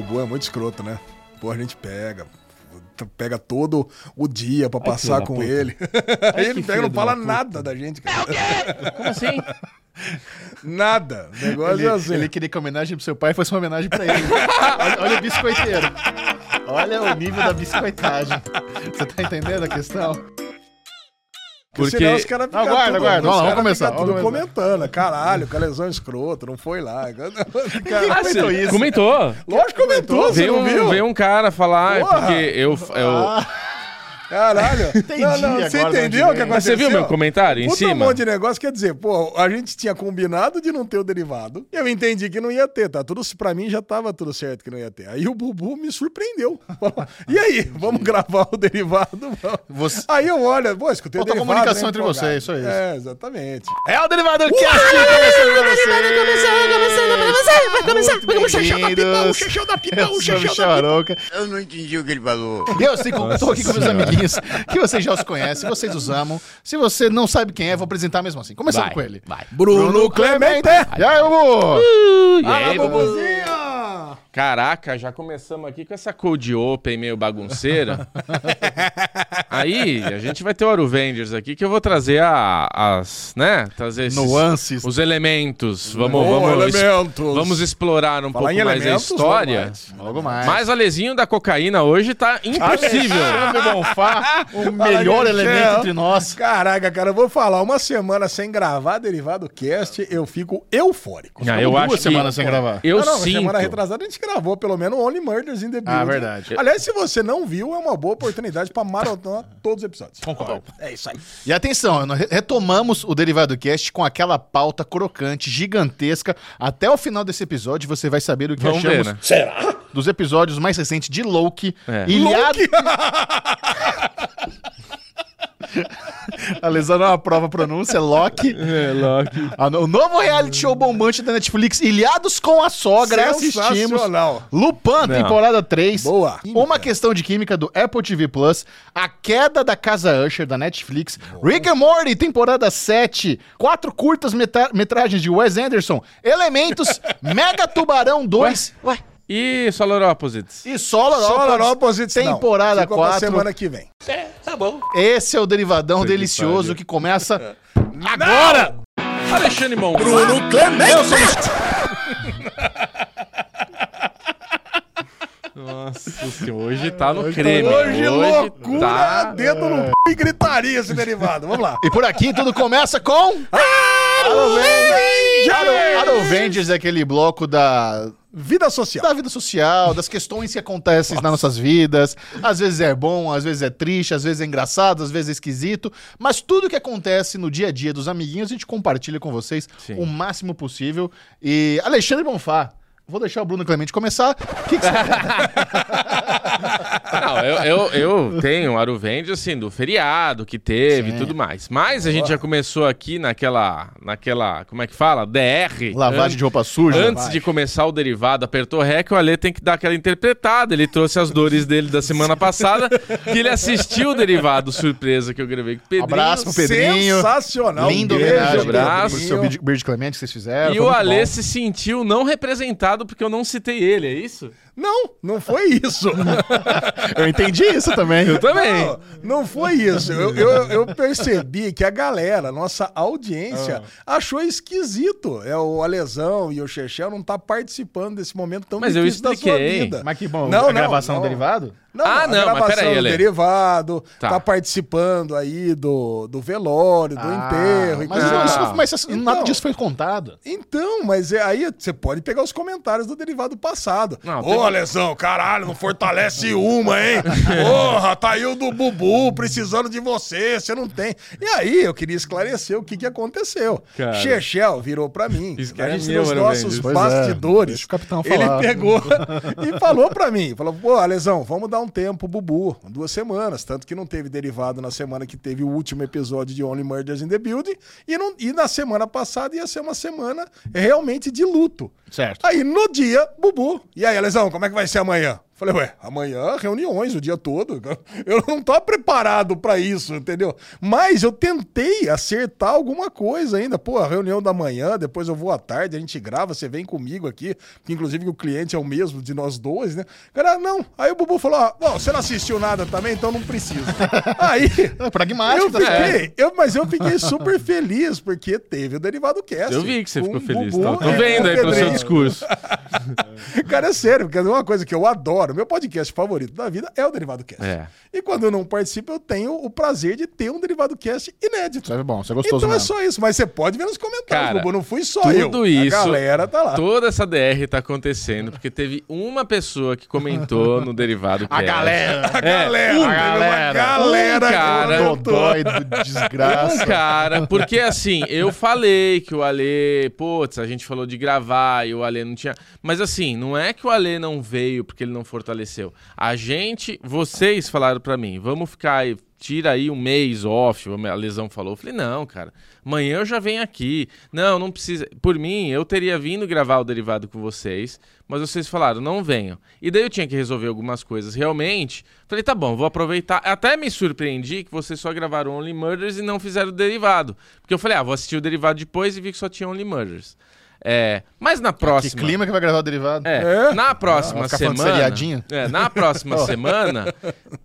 Bubu é muito escroto, né? Pô, a gente pega. Pega todo o dia pra passar filho com puta. ele. Aí ele pega e não fala puta. nada da gente, cara. Como assim? Nada. O negócio Ele, é assim. ele queria que a homenagem pro seu pai fosse uma homenagem pra ele. olha, olha o biscoiteiro. Olha o nível da biscoitagem. Você tá entendendo a questão? Porque senão os caras ficam Aguarda, tudo, aguarda. os Vamos vamos começar, tudo começar. comentando. Caralho, calesão escroto, não foi lá. Ah, comentou você isso? Comentou. Lógico que comentou, você Veio não viu? um, veio um cara falar, é Porra! porque eu. eu... Caralho. Entendi Não, não, agora você entendeu o que aconteceu? Mas você viu meu comentário em Puta cima? um monte de negócio, quer dizer, pô, a gente tinha combinado de não ter o derivado. Eu entendi que não ia ter, tá? Tudo, pra mim já tava tudo certo que não ia ter. Aí o Bubu me surpreendeu. Falou, e aí, vamos gravar o derivado? Você- Aí eu olho, pô, escutei Falta o derivado. comunicação né, entre vocês, só isso. É, exatamente. É o Derivado Cast começando pra vocês. começando pra você, vai começar, vai começar. Bem-vindos. O Chechel da Eu o Michel da Arouca. Eu não entendi o que ele falou. Eu sei que eu tô aqui com meus amiguinhos, que vocês já os conhecem, vocês os amam. Se você não sabe quem é, vou apresentar mesmo assim. Começando Vai, com ele. vai. Bruno Clemente. E aí, Bubu? E aí, Bubu? Bubuzinho! Caraca, já começamos aqui com essa cold open meio bagunceira. Aí, a gente vai ter o Aruvengers aqui, que eu vou trazer a- as, né? Trazer esses, Nuances. os elementos. Vamos, Oh, vamos, es- elementos. vamos explorar um Falar pouco mais a história. vamos mais. Logo mais. Mas o Alezinho da cocaína hoje tá impossível. Alexandre Bonfá, o melhor elemento entre nós. Caraca, cara, eu vou falar, uma semana sem gravar Derivado Cast, eu fico eufórico. Ah, eu Duas acho que semanas sem gravar. eu não, não, sinto. semana retrasada a gente gravou pelo menos Only Murders in the Building. Ah, verdade. Aliás, se você não viu, é uma boa oportunidade pra maratonar todos os episódios. Concordo. É isso aí. E atenção, retomamos o Derivado Cast com aquela pauta crocante, gigantesca. Até o final desse episódio você vai saber o que Vamos achamos ver, né? Será? dos episódios mais recentes de Loki. É. Ilhado... A lesão não é uma prova pronúncia, Loki. É, Loki. O novo reality show bombante da Netflix, Ilhados com a Sogra, assistimos. Sensacional. Lupin, Não. temporada 3. Boa. Uma questão de química do Apple TV Plus. A queda da Casa Usher da Netflix. Rick and Morty, temporada 7. Quatro curtas metragens de Wes Anderson. Elementos. Mega Tubarão 2. E Solar Opposites? E Solar, Solar Opposites, não. temporada pra 4. semana que vem. Esse é o derivadão que delicioso pariu. que começa agora. Alexandre Monfá. Bruno Clemente. Nossa senhora, hoje tá no creme. Hoje, loucura, tá... dedo no c... e gritaria esse derivado. Vamos lá. E por aqui tudo começa com... Aro Avengers é aquele bloco da, Vida social. da vida social, das questões que acontecem nas nossas vidas. Às vezes é bom, às vezes é triste, às vezes é engraçado, às vezes é esquisito. Mas tudo que acontece no dia a dia dos amiguinhos, a gente compartilha com vocês Sim. o máximo possível. E Alexandre Bonfá, vou deixar o Bruno Clemente começar. O que, que você... Não, eu, eu, eu tenho Aruvende, assim, do feriado que teve e tudo mais. Mas a gente já começou aqui naquela, naquela, como é que fala? DR. Lavagem de roupa suja. Antes de começar o derivado, apertou REC, o Ale tem que dar aquela interpretada. Ele trouxe as dores dele da semana passada, que ele assistiu o derivado surpresa que eu gravei com o Pedrinho. Abraço pro Pedrinho. Sensacional. Lindo Um beijo, homenagem abraço. pro seu Bird- Bird Clemente que vocês fizeram. E foi o muito Ale bom. se sentiu não representado porque eu não citei ele, é isso? Não, não foi isso. Eu entendi isso também. Eu também. Não, não foi isso. Eu, eu, eu percebi que a galera, nossa audiência, Ah. achou esquisito. É o Alesão e o Chechel não tá participando desse momento tão Mas eu difícil da sua expliquei. vida. Mas que bom, Não, a não, gravação não. derivado? Não, Ah, a não, mas gravação peraí, do Ale. derivado, Tá. tá. participando aí do, do velório, do enterro e mas, não, e isso tal. não- mas isso- nada Então, disso foi contado. Então, mas é, aí você pode pegar os comentários do derivado passado. Não, Ô, tem- Alessão, caralho, não fortalece uma, hein? Porra, tá aí o do Bubu precisando de você, você não tem. E aí, eu queria esclarecer o que, que aconteceu. Cara. Chechel virou pra mim, Isso gente meu, nos nossos é, bastidores. deixa o capitão ele falar. pegou e falou pra mim, falou, pô, Alesão, vamos dar um tempo, Bubu, duas semanas, tanto que não teve derivado na semana que teve o último episódio de Only Murders in the Building, e, não, e na semana passada ia ser uma semana realmente de luto. Certo. Aí no dia, Bubu. E aí, Alesão, como é que vai ser amanhã? Falei, ué, amanhã reuniões o dia todo. Eu não tô preparado pra isso, entendeu? Mas eu tentei acertar alguma coisa ainda. Pô, a reunião da manhã, depois eu vou à tarde, a gente grava, você vem comigo aqui, que inclusive o cliente é o mesmo de nós dois, né? Cara, não. Aí o Bubu falou: ó, bom, você não assistiu nada também, então não precisa. Aí. É pragmático, Eu tá certo. fiquei, eu, mas eu fiquei super feliz, porque teve o Derivado Cast. Eu vi que você ficou o feliz. Bubu Tô, tô e vendo o aí pelo seu discurso. Cara, é sério, porque é uma coisa que eu adoro. Meu podcast favorito da vida é o Derivado Cast. É. E quando eu não participo, eu tenho o prazer de ter um Derivado Cast inédito. Isso é bom, isso é gostoso Então é mesmo. só isso, mas você pode ver nos comentários, Cara, Bubu, não fui só eu. Tudo isso. A galera tá lá. Toda essa DR tá acontecendo porque teve uma pessoa que comentou no derivado A Cast. galera. A galera, a teve uma galera. galera Um cara. Dodói do desgraça. Um cara, porque assim, eu falei que o Ale, putz, a gente falou de gravar e o Ale não tinha. Mas assim, não é que o Ale não veio porque ele não fortaleceu. A gente, vocês falaram pra mim, vamos ficar aí, tira aí um mês off, a lesão falou. Eu falei, não, cara, amanhã eu já venho aqui. Não, não precisa. Por mim, eu teria vindo gravar o derivado com vocês, mas vocês falaram, não venham. E daí eu tinha que resolver algumas coisas realmente. Falei, tá bom, vou aproveitar. Até me surpreendi que vocês só gravaram Only Murders e não fizeram o derivado. Porque eu falei, ah, vou assistir o derivado depois e vi que só tinha Only Murders. É, mas na Que próxima. clima que vai gravar o derivado. É, na próxima de semana. É, na próxima semana,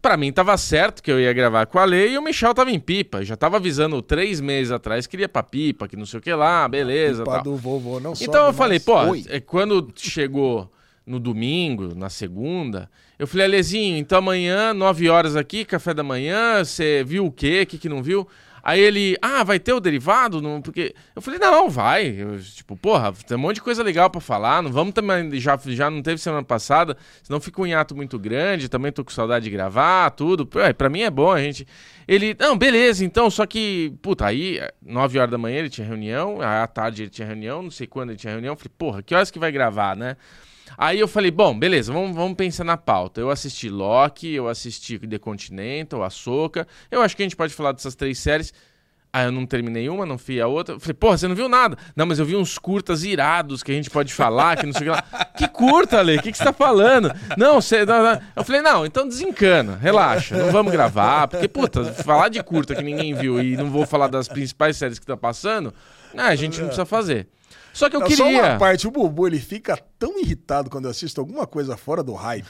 pra mim tava certo que eu ia gravar com a Lei e o Michel tava em pipa. Já tava avisando três meses atrás que iria pra pipa, que não sei o que lá, beleza. Culpa Tal. do vovô não Então sobe eu falei, pô, Oi. é, quando chegou no domingo, na segunda, eu falei, Alezinho, então amanhã, 9 horas aqui, café da manhã, você viu o quê? O que, que não viu? Aí ele, ah, vai ter o derivado? Não, porque eu falei, não, vai. Eu, tipo, porra, tem um monte de coisa legal pra falar. Não vamos também, já, já não teve semana passada, senão fica um hiato muito grande. Também tô com saudade de gravar, tudo. Pô, é, mim é bom, a gente. Ele, não, beleza, então, só que, puta, aí, 9 horas da manhã ele tinha reunião, à tarde ele tinha reunião, não sei quando ele tinha reunião. Eu falei, porra, que horas que vai gravar, né? Aí eu falei, bom, beleza, vamos, vamos pensar na pauta. Eu assisti Loki, eu assisti The Continental, Ahsoka. Eu acho que a gente pode falar dessas três séries. Aí eu não terminei uma, não fui a outra. Eu falei, porra, você não viu nada? Não, mas eu vi uns curtas irados que a gente pode falar, que não sei o que lá. Que curta, Ale? O que, que você tá falando? Não, você. não, não. Eu falei, não, então desencana, relaxa, não vamos gravar. Porque, puta, falar de curta que ninguém viu e não vou falar das principais séries que tá passando, ah, a gente não precisa fazer. Só que eu Não, Só queria. uma parte, o Bubu, ele fica tão irritado quando eu assisto alguma coisa fora do hype.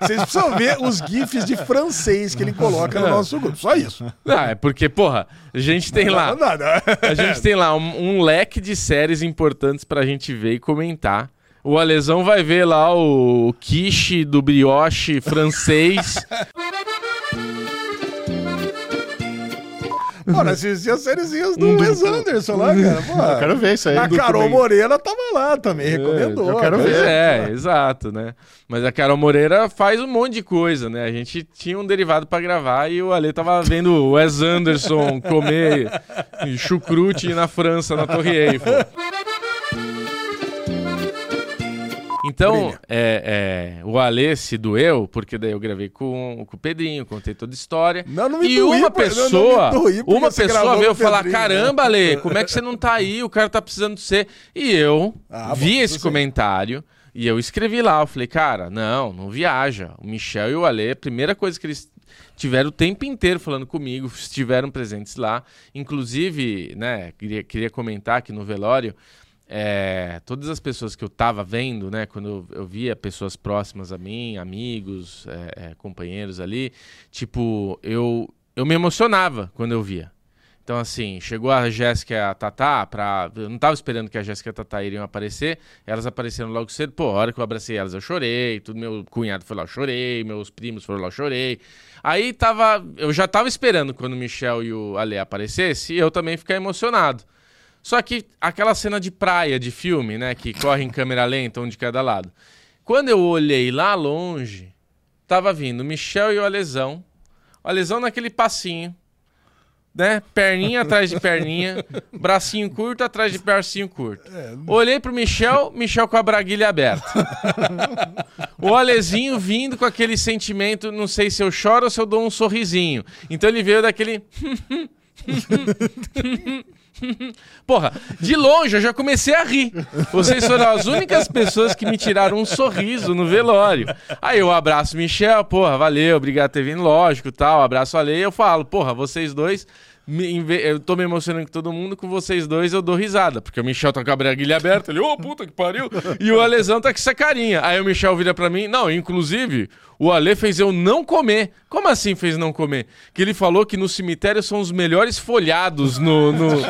Vocês precisam ver os gifs de francês que ele coloca no nosso grupo. Só isso. Ah, é porque, porra, a gente tem lá. Não, nada. A gente tem lá um, um leque de séries importantes pra gente ver e comentar. O Alesão vai ver lá o quiche do brioche francês. Mano, assisti as sériezinhas do Wes Anderson lá, cara. Pô, Eu quero ver isso aí. a Carol também. Moreira tava lá também, recomendou. eu quero Pois ver. é, exato, né? Mas a Carol Moreira faz um monte de coisa, né? A gente tinha um derivado pra gravar e o Ale tava vendo o Wes Anderson comer chucrute na França, na Torre Eiffel. Então, é, é, o Ale se doeu, porque daí eu gravei com, com o Pedrinho, contei toda a história. Não, não me e doí, uma pô, não, não me pessoa, doí porque uma você pessoa gravou veio com o falar: Pedrinho, né?" caramba, Ale, como é que você não tá aí? O cara tá precisando de você. E eu Ah, vi bom, esse isso sim. comentário e eu escrevi lá. Eu falei, cara, não, não viaja. O Michel e o Ale, a primeira coisa que eles tiveram o tempo inteiro falando comigo, estiveram presentes lá. Inclusive, né, queria, queria comentar que no velório. É, todas as pessoas que eu tava vendo, né, quando eu, via pessoas próximas a mim, amigos, é, é, companheiros ali, tipo, eu, eu me emocionava quando eu via. Então, assim, chegou a Jéssica e a Tatá pra. Eu não tava esperando que a Jéssica e a Tatá iriam aparecer. Elas apareceram logo cedo. Pô, a hora que eu abracei elas, eu chorei. Tudo meu cunhado foi lá, eu chorei. Meus primos foram lá, eu chorei. Aí tava. Eu já tava esperando quando o Michel e o Ale aparecessem eu também ficar emocionado. Só que aquela cena de praia de filme, né? Que corre em câmera lenta, um de cada lado. Quando eu olhei lá longe, tava vindo Michel e o Alesão. O Alesão naquele passinho, né? Perninha atrás de perninha, bracinho curto atrás de bracinho curto. Olhei pro Michel, Michel com a braguilha aberta. o Alezinho vindo com aquele sentimento, não sei se eu choro ou se eu dou um sorrisinho. Então ele veio daquele. Porra, de longe eu já comecei a rir. Vocês foram as únicas pessoas que me tiraram um sorriso no velório. Aí eu abraço Michel, porra, valeu, obrigado por ter vindo, lógico, tal. Abraço a Lei, eu falo, porra, vocês dois. Me- eu tô me emocionando com todo mundo, com vocês dois eu dou risada. Porque o Michel tá com a braguilha aberta, ele, ô puta que pariu. E o Alesão tá com essa carinha. Aí o Michel vira pra mim, não, inclusive, o Ale fez eu não comer. Como assim fez não comer? Que ele falou que no cemitério são os melhores folhados no. no- no-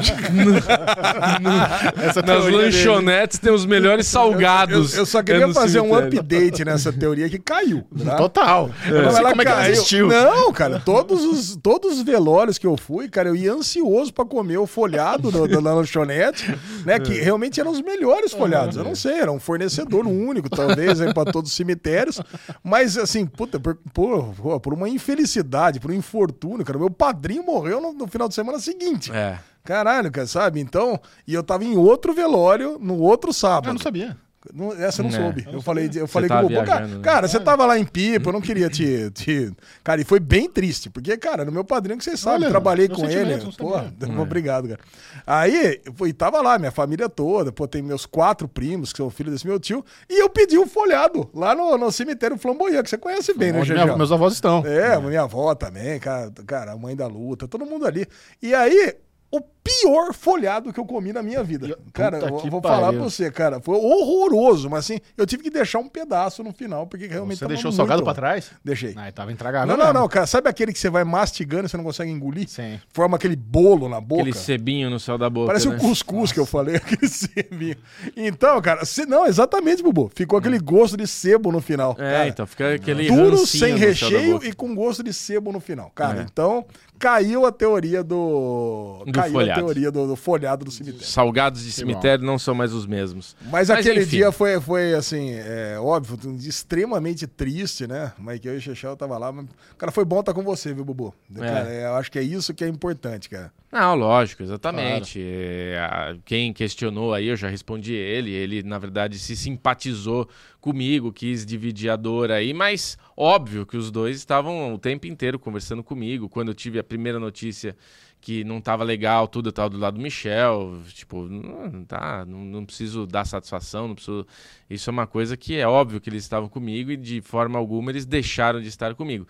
Essa nas teoria dele. lanchonetes tem os melhores salgados. Eu, eu só é queria no fazer um cemitério. update nessa teoria que caiu. tá? Total. Eu não Ela como é que ela caiu. existiu. Não, cara, todos os, todos os velórios que eu fui, cara, eu ia ansioso pra comer o folhado do, do- da lanchonete, né? Que realmente eram os melhores folhados. Eu não sei, era um fornecedor único, talvez, pra todos os cemitérios. Mas, assim, puta, por, por, por uma infelicidade, por um infortúnio, cara, meu padrinho morreu no, no final de semana seguinte. É. Caralho, cara, sabe? Então, e eu tava em outro velório no outro sábado. Eu não sabia. Não, essa eu não É. soube. Eu falei, eu falei com tava o. Cara, né? cara, você tava lá em Pipa, eu não queria te, te. Cara, e foi bem triste, porque, cara, no meu padrinho, que você sabe, Olha, trabalhei com ele. não Pô, sabia. obrigado, cara. Aí, fui, tava lá, minha família toda, pô, tem meus quatro primos, que são filhos desse meu tio, e eu pedi um folhado lá no, no cemitério Flamboyant, que você conhece bem, né, Onde Gegel? minha- meus avós estão. É, minha avó também, cara, cara, a mãe da luta, todo mundo ali. E aí, o pior folhado que eu comi na minha vida. cara, eu vou falar pariu. pra você, cara, foi horroroso, mas assim, eu tive que deixar um pedaço no final, porque realmente Você tava deixou o salgado pra trás? Deixei. Ah, tava intragável. Não, não, mesmo. não, cara, sabe aquele que você vai mastigando e você não consegue engolir? Sim. Forma aquele bolo na boca. Aquele cebinho no céu da boca. Parece né? o cuscuz que eu falei, aquele sebinho. Então, cara, se, não, exatamente, Bubu. Ficou aquele gosto de sebo no final. É, cara. então fica aquele. Duro, sem recheio e com gosto de sebo no final. Cara, É. então caiu a teoria do. Do caiu folhado. A teoria do, do folhado do cemitério. Salgados de cemitério não são mais os mesmos. Mas, Mas, aquele enfim. dia foi, foi assim, é, óbvio, extremamente triste, né? Mas que eu e o Chechel tava lá. Mas, cara, foi bom estar com você, viu, Bubu? Cara, é, eu acho que é isso que é importante, cara. Não, lógico, exatamente. É, a- quem questionou aí, eu já respondi ele. Ele, na verdade, se simpatizou comigo, quis dividir a dor aí, mas óbvio que os dois estavam o tempo inteiro conversando comigo. Quando eu tive a primeira notícia que não tava legal, tudo eu tava do lado do Michel. Tipo, não, não tá, não, não preciso dar satisfação, não preciso. Isso é uma coisa que é óbvio que eles estavam comigo e de forma alguma eles deixaram de estar comigo.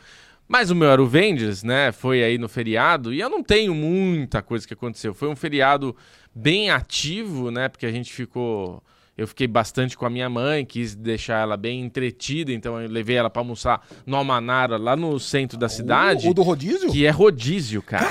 Mas o meu era o né? Foi aí no feriado e eu não tenho muita coisa que aconteceu. Foi um feriado bem ativo, né? Porque a gente ficou. Eu fiquei bastante com a minha mãe, quis deixar ela bem entretida, então eu levei ela pra almoçar no Almanara, lá no centro da cidade, O, o do rodízio? que é rodízio, cara.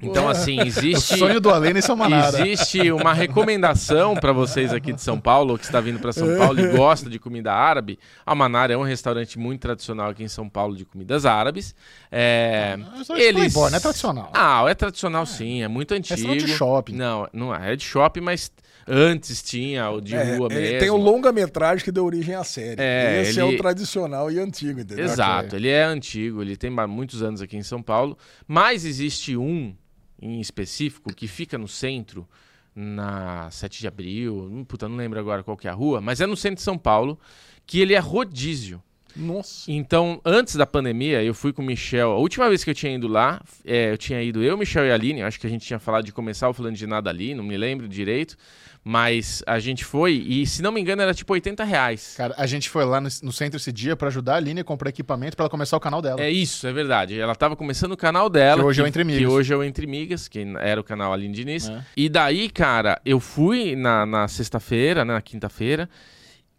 Então, assim, O existe. sonho do Alê nesse Almanara. Existe uma recomendação para vocês aqui de São Paulo, que está vindo para São Paulo e gosta de comida árabe. Almanara é um restaurante muito tradicional aqui em São Paulo de comidas árabes. É, É de Playboy, não é tradicional. Ah, é tradicional sim, é muito antigo. Restaurante de shopping. Não, não é, é de shopping, mas antes tinha o de É, rua ele mesmo. tem o longa-metragem que deu origem à série. É, Esse é ele- o tradicional e antigo, entendeu? Exato, ele é antigo, ele tem muitos anos aqui em São Paulo, mas existe um em específico que fica no centro, na 7 de abril, hum, puta, não lembro agora qual que é a rua, mas é no centro de São Paulo, que ele é rodízio. Nossa. Então, antes da pandemia, eu fui com o Michel. A última vez que eu tinha ido lá, é, eu tinha ido eu, Michel e a Aline. Acho que a gente tinha falado de começar falando de nada ali, não me lembro direito. Mas a gente foi e, se não me engano, era tipo 80 reais. Cara, a gente foi lá no, no centro esse dia pra ajudar a Aline a comprar equipamento pra ela começar o canal dela. É isso, é verdade. Ela tava começando o canal dela. Que hoje é o Entre Migas. Que hoje é o Entre Migas, que era o canal Aline Diniz. É. E daí, cara, eu fui na, na sexta-feira, né, na quinta-feira.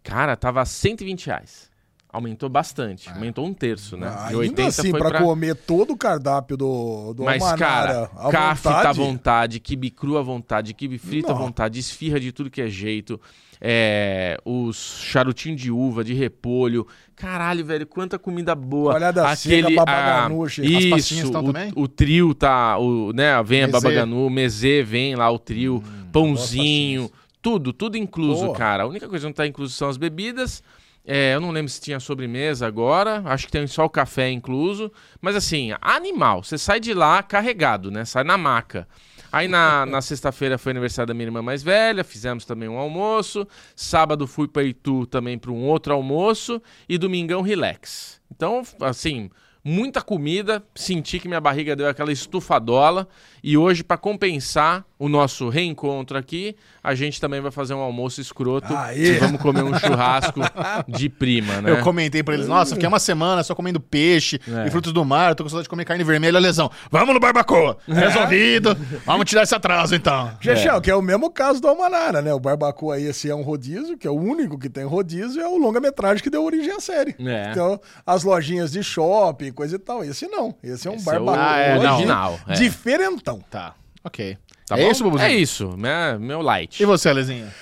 Cara, tava 120 reais. Aumentou bastante. Aumentou um terço, né? De Ainda 80 assim, foi pra, pra... comer todo o cardápio do, do Mas, Almanara cara, à café tá à vontade, quibe cru à vontade, quibe frito à vontade, esfirra de tudo que é jeito, é, os charutinhos de uva, de repolho. Caralho, velho, quanta comida boa. Olhada seca, babaganuche. As Isso, pastinhas estão também? o, o trio tá, o, né, vem a Mezê. babaganu, o mezê vem lá, o trio, Hum, pãozinho, tudo, tudo incluso, Boa. cara. A única coisa que não tá incluso são as bebidas. É, eu não lembro se tinha sobremesa agora, acho que tem só o café incluso. Mas assim, animal, você sai de lá carregado, né? Sai na maca. Aí na, na sexta-feira foi aniversário da minha irmã mais velha, fizemos também um almoço. Sábado fui para Itu também para um outro almoço. E domingão relax. Então, assim, muita comida, senti que minha barriga deu aquela estufadola e hoje para compensar o nosso reencontro aqui, a gente também vai fazer um almoço escroto Aê! e vamos comer um churrasco de prima, né? Eu comentei pra eles, nossa, fiquei uma semana só comendo peixe É. e frutos do mar, tô com saudade de comer carne vermelha, lesão. Vamos no barbacoa! Resolvido! Vamos tirar esse atraso então. Chechel, que é o mesmo caso do Almanara, né? O Barbacoa aí, esse é um rodízio, que é o único que tem rodízio, é o longa-metragem que deu origem à série. É. Então, as lojinhas de shopping, coisa e tal. Esse não. Esse é um Esse é o Ah, é, não. original. é. diferentão. Tá, ok. Tá é bom? isso, Bubuzinho? É isso, né? meu light. E você, Alezinha?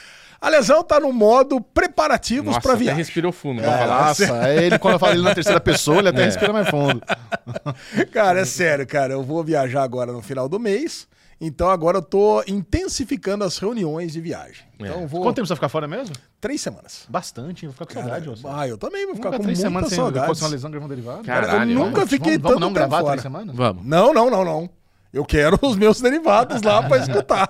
A lesão tá no modo preparativos Nossa, pra até viagem. respirou fundo. É, pra falar. nossa, ele, quando eu falo ele na terceira pessoa, ele até É. respira mais fundo. Cara, é sério, cara. Eu vou viajar agora no final do mês. Então agora eu tô intensificando as reuniões de viagem. Então É. eu vou. Quanto tempo você vai ficar fora mesmo? Três semanas. Bastante, hein? vou ficar com saudade, você. Ah, eu também vou ficar Nunca com três muita semanas sem saudade. uma lesão gravando derivado? Cara, eu Caralho, nunca Vamos- fiquei vamos, tanto vamos não tempo gravar fora. três semanas? Vamos. Não, não, não, não. Eu quero os meus derivados lá pra escutar.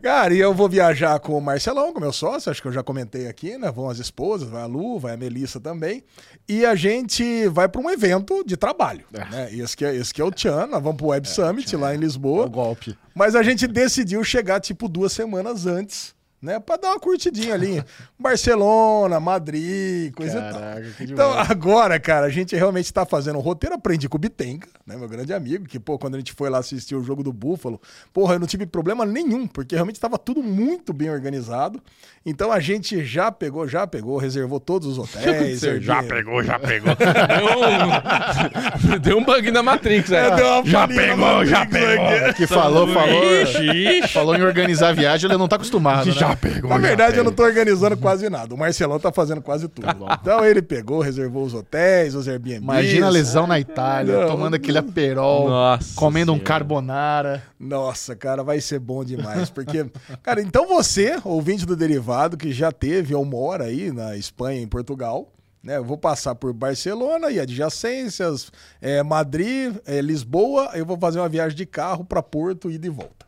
Cara, e eu vou viajar com o Marcelão, com meu sócio, acho que eu já comentei aqui, né? Vão as esposas, vai a Lu, vai a Melissa também. E a gente vai pra um evento de trabalho. Né? Esse, que é, esse que é o Tchan, nós vamos pro Web Summit lá em Lisboa. O golpe. Mas a gente decidiu chegar tipo duas semanas antes, né? Pra dar uma curtidinha ali. Barcelona, Madrid, coisa e tal. Caraca, que Então, agora, cara, a gente realmente tá fazendo o roteiro. Aprendi com o Bitenga, né? Meu grande amigo, que, pô, quando a gente foi lá assistir o jogo do Búfalo, porra, eu não tive problema nenhum, porque realmente tava tudo muito bem organizado. Então a gente já pegou, já pegou, reservou todos os hotéis. Você já pegou, já pegou. Deu um, deu um bug na Matrix. É, É, deu uma já pegou, já pegou. Que falou, falou. Ixi, ixi. Falou em organizar a viagem, ele não tá acostumado, né? Pegou. Na verdade, eu não tô organizando quase nada. O Marcelão tá fazendo quase tudo. Então ele pegou, reservou os hotéis, os Airbnb. Imagina a lesão na Itália, Não. tomando aquele aperol, Nossa comendo um Senhora. carbonara. Nossa, cara, vai ser bom demais. Porque, cara, então você, ouvinte do Derivado, que já teve ou mora aí na Espanha, em Portugal, né? Eu vou passar por Barcelona e adjacências, é, Madrid, é, Lisboa, eu vou fazer uma viagem de carro para Porto e de volta.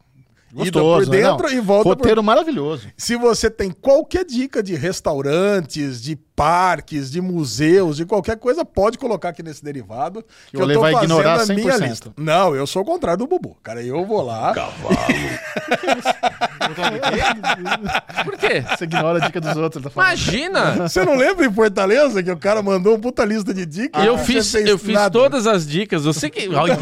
Ida Gostoso, por né? dentro Não, e volta por Roteiro maravilhoso. Se você tem qualquer dica de restaurantes, de parques, de museus, de qualquer coisa, pode colocar aqui nesse derivado. Que o Ale vai ignorar 100%. Não, eu sou o contrário do Bubu. Cara, eu vou lá. Por quê? Você ignora a dica dos outros, tá. Imagina! Você não lembra em Fortaleza que o cara mandou um puta lista de dicas? Eu fiz, eu fiz nada. todas as dicas. Você que. Olha,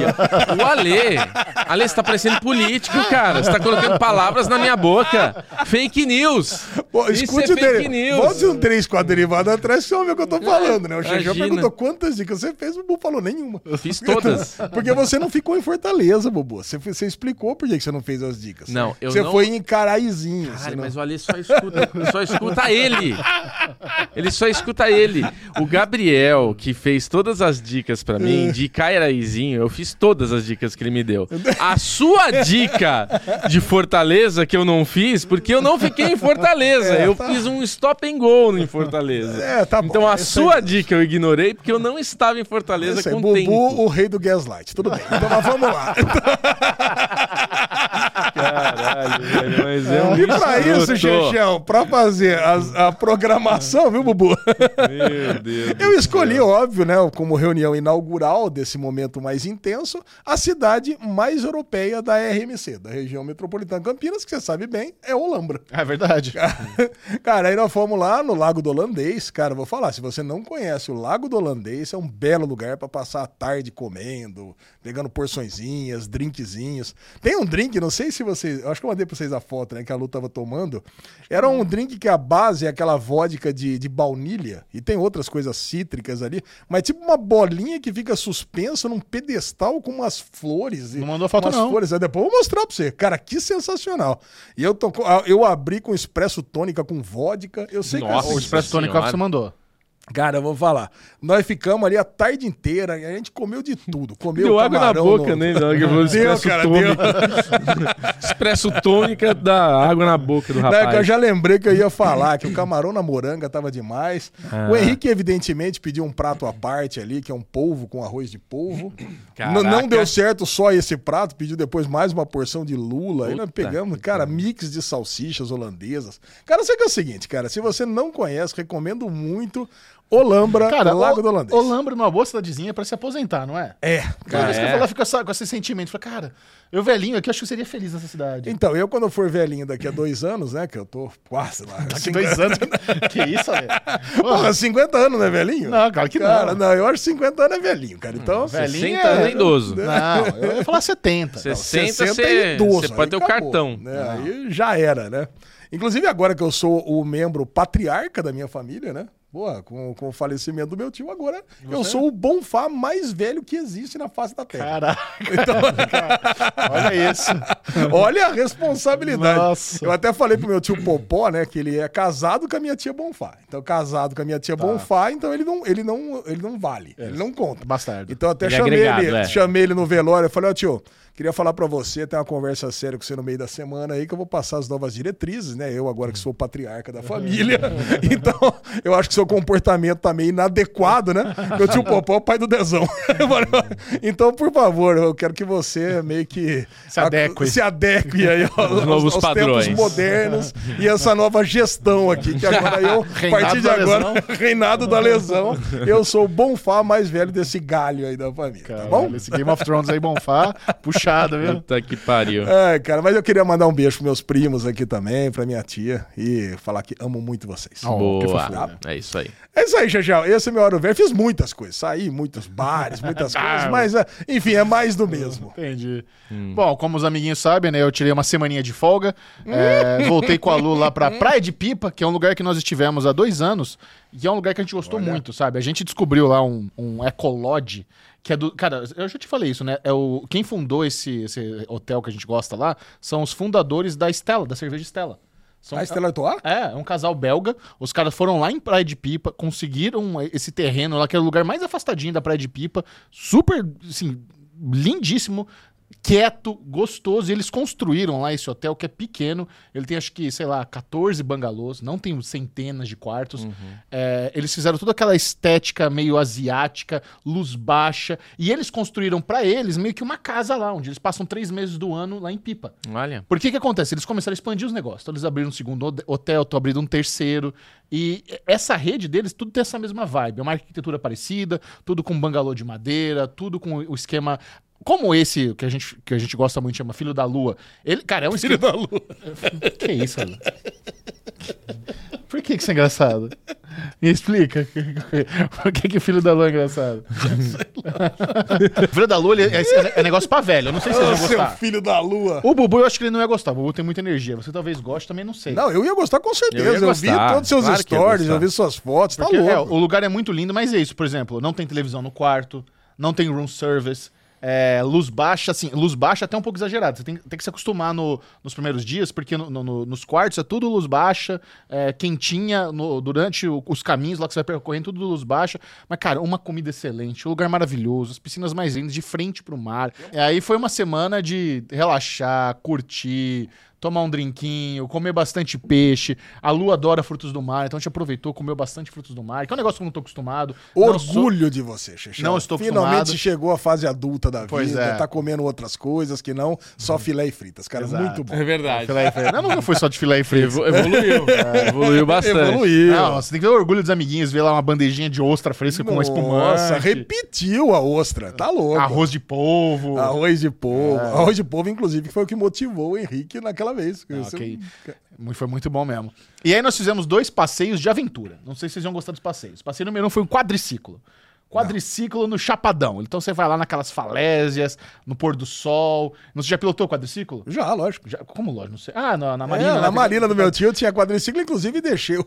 o Ale. Ale, você tá parecendo político, cara. Você tá colocando palavras na minha boca. Fake news. Pô, Isso escute é o fake dele. news. Volte um 3, 4 derivado atrás, você ouve o que eu tô falando, né? O imagina. perguntou quantas dicas você fez, o Bubu falou nenhuma. Fiz todas. Porque você não ficou em Fortaleza, Bubu. Você, você explicou por que que você não fez as dicas. Não, eu Você não- foi em Caraizinho. Cara, não- mas o Ale só escuta, só escuta ele. Ele só escuta ele. O Gabriel, que fez todas as dicas pra mim, de Cairaizinho, eu fiz todas as dicas que ele me deu. A sua dica de Fortaleza que eu não fiz, porque eu não fiquei em Fortaleza. É, eu tá. fiz um stop and go em Fortaleza. É, tá bom. Então a Esse sua aí- dica eu ignorei porque eu não estava em Fortaleza Esse com Bubu, tempo. o rei do gaslight. Tudo bem. Então mas vamos lá. Caralho, velho, mas é um E pra isso. Xexão, pra fazer as- a, programação, viu, Bubu? Meu Deus. Eu escolhi, óbvio, né, como reunião inaugural desse momento mais intenso, a cidade mais europeia da RMC, da região metropolitana Campinas, que você sabe bem, é Olambra. É verdade. Cara, aí nós fomos lá no Lago do Holandês. Cara, eu vou falar, se você não conhece o Lago do Holandês, é um belo lugar pra passar a tarde comendo, pegando porçõezinhas, drinkzinhos. Tem um drink, não sei se vocês. Eu acho que eu mandei pra vocês a foto, né? Que a Lu tava tomando. Era um drink que a base é aquela vodka de, de baunilha. E tem outras coisas cítricas ali. Mas tipo uma bolinha que fica suspensa num pedestal com umas flores. e Não mandou foto, umas não. flores. Aí depois eu vou mostrar pra você. Cara, que sensacional. E eu, tô, eu abri com espresso tônica com vodka. Eu sei Nossa, que O Expresso Tônico que você mandou. Cara, eu vou falar. Nós ficamos ali a tarde inteira a gente comeu de tudo. Comeu Deu água na boca, no- né? Eu Deu, expresso cara, tônica. expresso tônica da água na boca do Não, é que eu rapaz. já lembrei que eu ia falar que o camarão na moranga tava demais. Ah. O Henrique, evidentemente, pediu um prato à parte ali, que é um polvo com arroz de polvo. Caraca. Não deu certo só esse prato, pediu depois mais uma porção de lula. Aí nós pegamos, cara, mix de salsichas holandesas. Cara, sei que é o seguinte, cara, se você não conhece, recomendo muito Olambra, Cara, Lago o, do Holandês. Olambra numa boa cidadezinha pra se aposentar, não é? É, Toda cara. vez que eu é. vou lá, fica só com esse sentimento. Fala, cara, eu velhinho aqui, acho que eu seria feliz nessa cidade. Então, eu quando eu for velhinho daqui a dois anos, né, que eu tô quase lá. Daqui 50 dois anos. que isso, velho? Porra, 50 anos não é velhinho? Não, claro que Cara, não. não, eu acho que 50 anos é velhinho, cara. Então, velhinho 60 é- anos é idoso. Não, eu ia falar 70. 60, 60 você é idoso, você pode ter o cartão. né? Aí já era, né? Inclusive, agora que eu sou o membro patriarca da minha família, né? Boa, com, com o falecimento do meu tio, agora eu sou o bonfá mais velho que existe na face da Terra. Caraca. Olha isso. Olha a responsabilidade. Nossa. Eu até falei pro meu tio Popó, né, que ele é casado com a minha tia Bonfá. Então, casado com a minha tia Tá. Bonfá, então ele não, ele não, ele não vale, ele não conta. Bastardo. Então, até Ele é chamei, agregado, ele, é. chamei ele no velório, eu falei, ó tio, queria falar pra você, ter uma conversa séria com você no meio da semana aí, que eu vou passar as novas diretrizes, né, eu agora que sou o patriarca da família, então, eu acho que seu comportamento tá meio inadequado, né, meu tio Popó é o pai do Dezão. Então, por favor, eu quero que você meio que... Se adeque. Se adeque aí aos, novos aos padrões. tempos modernos e essa nova gestão aqui, que agora eu, a partir de agora, reinado da lesão, eu sou o bonfá mais velho desse galho aí da família, tá bom? Esse Game of Thrones aí, Bonfá, puxado, viu? Puta que pariu. É, cara, mas eu queria mandar um beijo pros meus primos aqui também, pra minha tia, e falar que amo muito vocês. Oh, que Boa. fofura. É isso aí. É isso aí, Jajal. Esse é meu hora velho. Fiz muitas coisas. Saí muitos bares, muitas coisas, mas, é, enfim, é mais do mesmo. Entendi. Bom, como os amiguinhos sabem, né? Eu tirei uma semaninha de folga. é, voltei com a Lu lá pra Praia de Pipa, que é um lugar que nós estivemos há dois anos. E é um lugar que a gente gostou muito, sabe? A gente descobriu lá um, um Ecolodge, que é do. Cara, eu já te falei isso, né? É o, quem fundou esse, esse hotel que a gente gosta lá são os fundadores da Stella, da cerveja Stella. São, A Estela Artois? é, é um casal belga. Os caras foram lá em Praia de Pipa, conseguiram esse terreno lá, que é o lugar mais afastadinho da Praia de Pipa. Super, assim, lindíssimo, quieto, gostoso. E eles construíram lá esse hotel que é pequeno. Ele tem, acho que, sei lá, 14 bangalôs, não tem centenas de quartos. É, eles fizeram toda aquela estética meio asiática, luz baixa. E eles construíram pra eles meio que uma casa lá, onde eles passam três meses do ano lá em Pipa. Olha. Por que que acontece? Eles começaram a expandir os negócios. Então eles abriram um segundo hotel, estão abrindo um terceiro. E essa rede deles, tudo tem essa mesma vibe. É uma arquitetura parecida, tudo com bangalô de madeira, tudo com o esquema... Como esse que a gente, que a gente gosta muito, chama Filho da Lua. Ele, cara, é um esquema... da Lua. que isso, Alan? Por que que isso é engraçado? Me explica. Por que que o Filho da Lua é engraçado? o Filho da Lua ele é, é- é negócio pra velho. Eu não sei se vocês Ô, vão seu gostar. filho da lua. O Bubu, eu acho que ele não ia gostar. O Bubu tem muita energia. Você talvez goste, também não sei. Não, eu ia gostar com certeza. Eu Eu, vi todos os seus claro stories, eu vi suas fotos, tá Porque, é, louco. o lugar é muito lindo, mas é isso. Por exemplo, não tem televisão no quarto, não tem room service. É, luz baixa, assim, luz baixa até um pouco exagerado. Você tem, tem que se acostumar no- nos primeiros dias, porque no- no- no- nos quartos é tudo luz baixa, é, quentinha no- durante o- os caminhos lá que você vai percorrendo, tudo luz baixa. Mas, cara, uma comida excelente, um lugar maravilhoso, as piscinas mais lindas, de frente pro mar. E aí foi uma semana de relaxar, curtir, tomar um drinquinho, comer bastante peixe. A Lu adora frutos do mar, então a gente aproveitou, comeu bastante frutos do mar, que é um negócio que eu não tô acostumado. Não sou- Orgulho de você, Xexão. Não estou Finalmente acostumado. chegou a fase adulta da Pois vida, é. tá comendo outras coisas que não só filé e fritas, cara. Exato. Muito bom. É verdade. Filé e frito. Não, não foi só de filé e frito. Evo- evoluiu. É, evoluiu bastante. Evoluiu. Não, você tem que ter orgulho dos amiguinhos, ver lá uma bandejinha de ostra fresca com uma espumante. Nossa, repetiu a ostra. Tá louco. Arroz de polvo. Arroz de polvo. É. Arroz de polvo, inclusive, que foi o que motivou o Henrique naquela vez. Ah, Você- ok. Mu- Foi muito bom mesmo. E aí nós fizemos dois passeios de aventura. Não sei se vocês vão gostar dos passeios. Passeio número um foi um quadriciclo. Quadriciclo no Chapadão. Então você vai lá naquelas falésias, no pôr do sol. Não você já pilotou quadriciclo? Já, lógico. Já, como lógico, não sei. Ah, na, na É, Marina. na né? Marina do meu tio tinha quadriciclo, inclusive deixei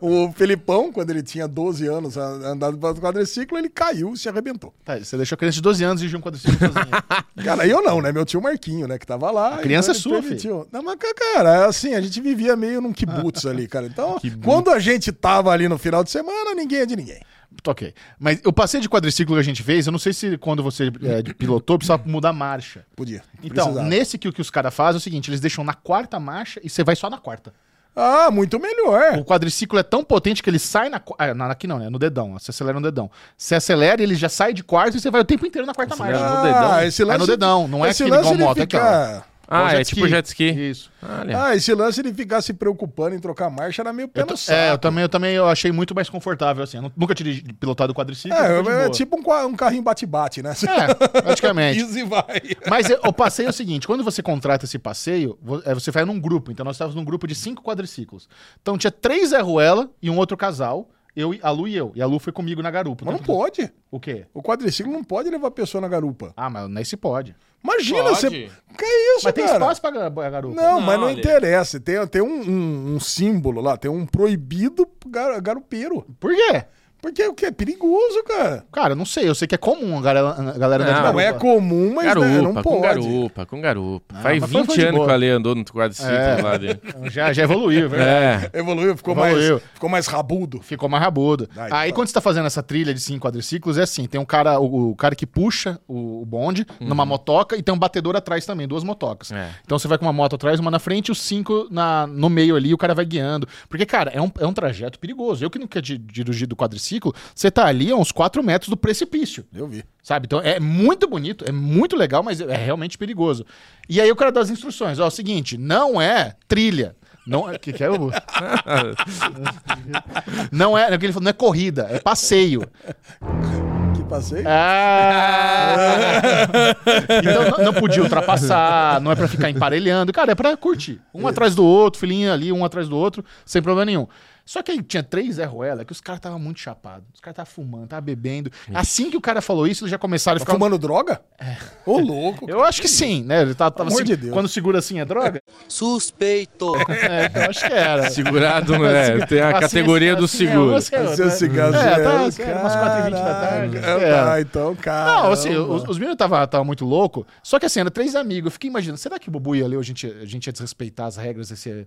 o, Felipão, quando ele tinha 12 anos, a- andando para quadriciclo, ele caiu e se arrebentou. Tá, você deixou a criança de 12 anos dirigir um quadriciclo sozinha. Cara, eu não, né? Meu tio Marquinho, né? Que tava lá. A criança então é sua, permitiu. Não, mas, cara, assim, a gente vivia meio num kibutz ali, cara. Então, quando a gente tava ali no final de semana, ninguém é de ninguém. Ok. Mas o passeio de quadriciclo que a gente fez, eu não sei se quando você é, de pilotou precisava mudar a marcha. Podia. Então, precisava. nesse que, o que os caras fazem é o seguinte: eles deixam na quarta marcha e você vai só na quarta. Ah, muito melhor. O quadriciclo é tão potente que ele sai na. Ah, na- aqui não, né? No dedão. Você acelera no dedão. Você acelera, ele já sai de quarta e você vai o tempo inteiro na quarta Acelera marcha. no dedão. Ah, esse lance, É no dedão, não é lance igual moto, é ficar Ah, é tipo jet ski. Isso. Olha. Ah, esse lance de ficar se preocupando em trocar marcha era meio pé Eu no ta- saco. é, eu também, eu também eu achei muito mais confortável, assim. Eu nu- nunca tive pilotado quadriciclo. É, é tipo um, um carrinho bate-bate, né? É, praticamente. Pisa e vai. Mas é, o passeio é o seguinte: quando você contrata esse passeio, é, você vai num grupo. Então nós estávamos num grupo de cinco quadriciclos. Então tinha três Zé Ruela e um outro casal. Eu, a Lu e eu. E a Lu foi comigo na garupa. Mas não Então, pode. O quê? O quadriciclo não pode levar a pessoa na garupa. Ah, mas nesse pode. Imagina Pode. você. Que isso, Mas tem cara? espaço pra ga- pra garupa. Não, Não, mas não Ale. interessa. Tem, tem um, um- um símbolo lá, tem um proibido gar- garupeiro. Por quê? Porque o que? É perigoso, cara. Cara, eu não sei. Eu sei que é comum a galera, a galera andar de Não, Não, garupa. é comum, mas garupa, né, não com pode. garupa, com garupa. Ah, Faz mas foi- 20 foi de anos boa. que o Ale andou no quadriciclo É. lá dele. Já, já evoluiu, verdade. É. Evoluiu, ficou, Evoluiu. Mais, ficou mais rabudo. Ficou mais rabudo. Ai, Aí tá. quando você tá fazendo essa trilha de cinco quadriciclos, é assim: tem um cara, o, o cara que puxa o, o bonde numa motoca e tem um batedor atrás também, duas motocas. É. Então você vai com uma moto atrás, uma na frente e os cinco na, no meio ali, o cara vai guiando. Porque, cara, é um, é um trajeto perigoso. Eu que nunca di- dirigi do quadriciclo, você tá ali a uns 4 metros do precipício. Eu vi. Sabe? Então é muito bonito, é muito legal, mas é realmente perigoso. E aí o cara dá as instruções: ó, é o seguinte, não é trilha. Não, é- que, que é o... não é, é ele falou, não é corrida, é passeio. Que passei? Ah! então não, não podia ultrapassar, não é pra ficar emparelhando. Cara, é pra curtir. Um atrás do outro, filhinho ali, um atrás do outro, sem problema nenhum. Só que aí tinha três Zé Ruela que os caras estavam muito chapados. Os caras estavam fumando, estavam bebendo. Assim que o cara falou isso, eles já começaram a Tá ficar. fumando droga? Ô, louco. Eu acho que sim, né? Ele tava, tava assim- de Deus. Quando segura assim é droga? Suspeito. É, eu acho que era. Segurado, né? Tem a Assim, categoria assim, do assim, é, seguro. você- Seu né? cigarro É, tá, assim, era umas 4h20 da tarde, que era. Tá, então, cara. Não, assim, os, os meninos estavam tava muito louco. Só que assim, era três amigos. Eu fiquei imaginando, será que o Bubu ia ler, a gente, a gente ia desrespeitar as regras desse.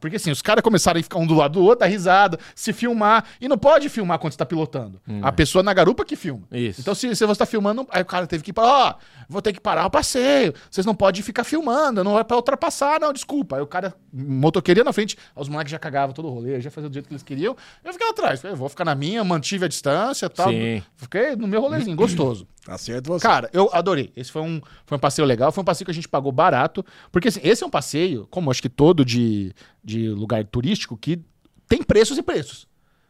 Porque assim, os caras começaram a ficar um do lado do outro, dar risada, se filmar. E não pode filmar quando você tá pilotando. A pessoa na garupa que filma. Isso. Então, se, se você tá filmando, aí o cara teve que parar, ó, vou ter que parar o passeio. Vocês não podem ficar filmando, não é pra ultrapassar, não, desculpa. Aí o cara, motoqueiro na frente, os moleques já cagavam todo o rolê, já faziam do jeito que eles queriam. Eu fiquei atrás, falei, vou ficar na minha, mantive a distância e tal. Sim. Fiquei no meu rolezinho, gostoso. Tá certo você. Cara, eu adorei. Esse foi um, foi um passeio legal, foi um passeio que a gente pagou barato. Porque assim, esse é um passeio, como acho que todo de, de lugar turístico, que tem preços e preços.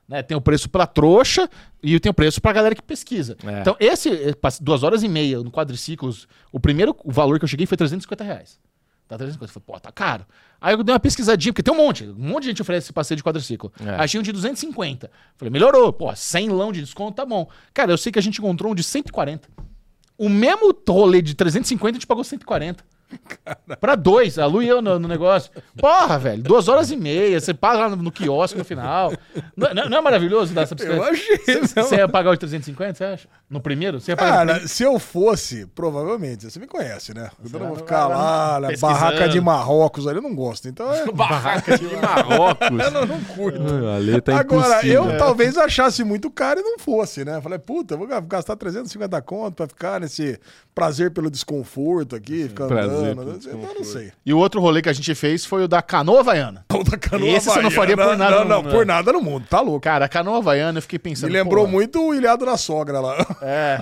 Né? Tem o preço pra trouxa e tem o preço pra galera que pesquisa. É. Então, esse, eh, passe- duas horas e meia no quadriciclos, o primeiro valor que eu cheguei foi 350 reais. Tá 350. Eu falei, pô, tá caro. Aí eu dei uma pesquisadinha, porque tem um monte, um monte de gente oferece esse passeio de quadriciclo. É. Achei um de 250. Falei, melhorou. Pô, 100 lão de desconto, tá bom. Cara, eu sei que a gente encontrou um de 140. O mesmo rolê de 350 a gente pagou 140. Pra dois, a Lu e eu no, no negócio. Porra, velho, duas horas e meia, você paga lá no, no quiosque no final. Não, não- não é maravilhoso dar essa Eu achei, Você ia pagar os 350, você acha? No primeiro? Você ia pagar? Cara, se eu fosse, provavelmente, você me conhece, né? Eu não vou ficar lá lá, na pesquisando. barraca de Marrocos ali, eu não gosto. Então é. Barraca de Marrocos. Eu não, não curto. Ah, Ale tá Agora, eu talvez achasse muito caro e não fosse, né? Falei, puta, vou gastar 350 conto pra ficar nesse prazer pelo desconforto aqui, ficar prazer não sei. E o outro rolê que a gente fez foi o da canoa havaiana. O da canoa Esse você não faria por havaiana, nada Não, no não, mundo, por nada no mundo, tá louco. Cara, a canoa havaiana eu fiquei pensando. Me lembrou pô, muito o ilhado da sogra lá. É.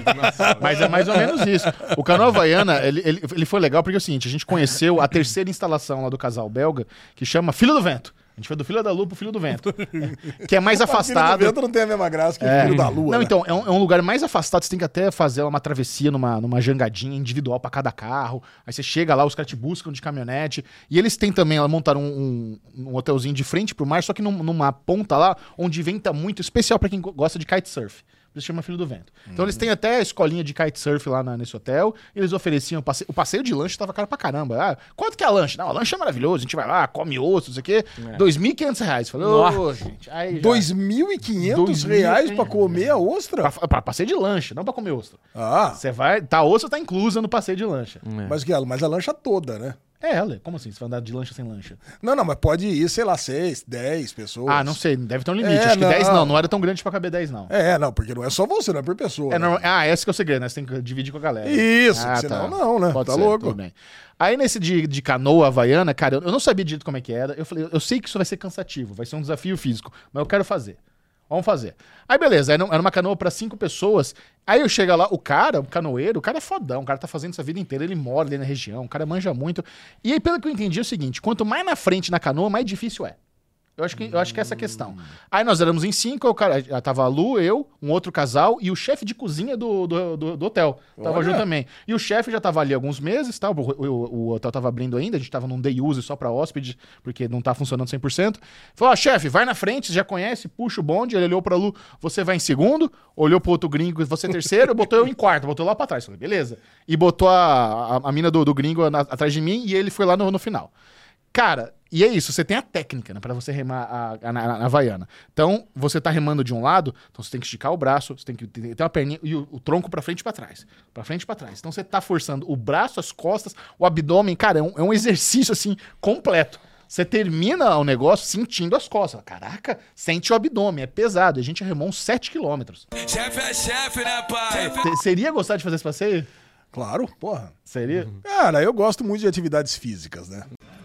Mas é mais ou menos isso. O Canoa Havaiana, ele, ele, ele foi legal porque é o seguinte: a gente conheceu a terceira instalação lá do casal belga, que chama Filho do Vento. A gente foi do Filho da Lua pro Filho do Vento. Que é mais Filho afastado. do vento não tem a mesma graça que o filho da lua. Não, né? então, é um, é um lugar mais afastado, você tem que até fazer uma travessia numa, numa jangadinha individual pra cada carro. Aí você chega lá, os caras te buscam de caminhonete. E eles têm também, ela montaram um, um, um hotelzinho de frente pro mar, só que num- numa ponta lá, onde venta muito, especial pra quem go- gosta de kitesurf. Por isso chama Filho do Vento. Então eles têm até a escolinha de kitesurf lá na- nesse hotel. Eles ofereciam passe- o passeio de lanche tava caro pra caramba. Ah, quanto que é a lanche? Não, a lanche é maravilhoso. A gente vai lá, come osso, não sei o quê. 2.500 reais. Falei, ô, gente. Aí já- 2.500 reais pra comer a ostra? Pra, pra passeio de lanche, não pra comer ostra. Ah, Você vai. Tá, ostra tá inclusa no passeio de lancha. mas, que ela, mas a lancha toda, né? É, ela. Como assim? Você vai andar de lancha sem lancha? Não, não, mas pode ir, sei lá, 6, 10 pessoas. Ah, não sei. Deve ter um limite. É, Acho que não. 10 não. Não era tão grande pra caber 10, não. É, não, porque não é só você, não é por pessoa. É né? Ah, esse que é o segredo, né? Você tem que dividir com a galera. Isso, ah, senão não, né? Pode Tá ser, louco. tudo bem. Aí nesse de, de canoa havaiana, cara, eu eu não sabia direito como é que era. Eu falei, eu sei que isso vai ser cansativo, vai ser um desafio físico, mas eu quero fazer. Vamos fazer. Aí beleza, era uma canoa pra cinco pessoas. Aí eu chego lá, o cara, o canoeiro, o cara é fodão, o cara tá fazendo essa vida inteira, ele mora ali na região, o cara manja muito. E aí, pelo que eu entendi, é o seguinte: quanto mais na frente na canoa, mais difícil é. Eu acho que, eu acho que é essa a questão. Aí nós éramos em cinco, o cara, tava a Lu, eu, um outro casal e o chefe de cozinha do, do, do- do hotel. Tava Olha. junto também. E o chefe já tava ali alguns meses, tá? O, o- o hotel tava abrindo ainda, a gente tava num day use só pra hóspede, porque não tá funcionando 100%. Falou, ó, chefe, vai na frente, já conhece, puxa o bonde. Ele olhou pra Lu, você vai em segundo, olhou pro outro gringo, você terceiro, botou eu em quarto, botou lá pra trás. Falei, beleza. E botou a, a, a mina do, do gringo na- atrás de mim e ele foi lá no, no final. Cara, e é isso, você tem a técnica, né, pra você remar a, a, na, na Havaiana. Então, você tá remando de um lado, então você tem que esticar o braço, você tem que ter uma perninha e o, o tronco pra frente e pra trás. Pra frente e pra trás. Então, você tá forçando o braço, as costas, o abdômen. Cara, é um, é um exercício, assim, completo. Você termina o negócio sentindo as costas. Caraca, sente o abdômen, é pesado. E a gente remou uns 7 quilômetros. Chefe é chefe, né, pai? Seria gostar de fazer esse passeio? Claro, porra. Seria? Cara, eu gosto muito de atividades físicas, né?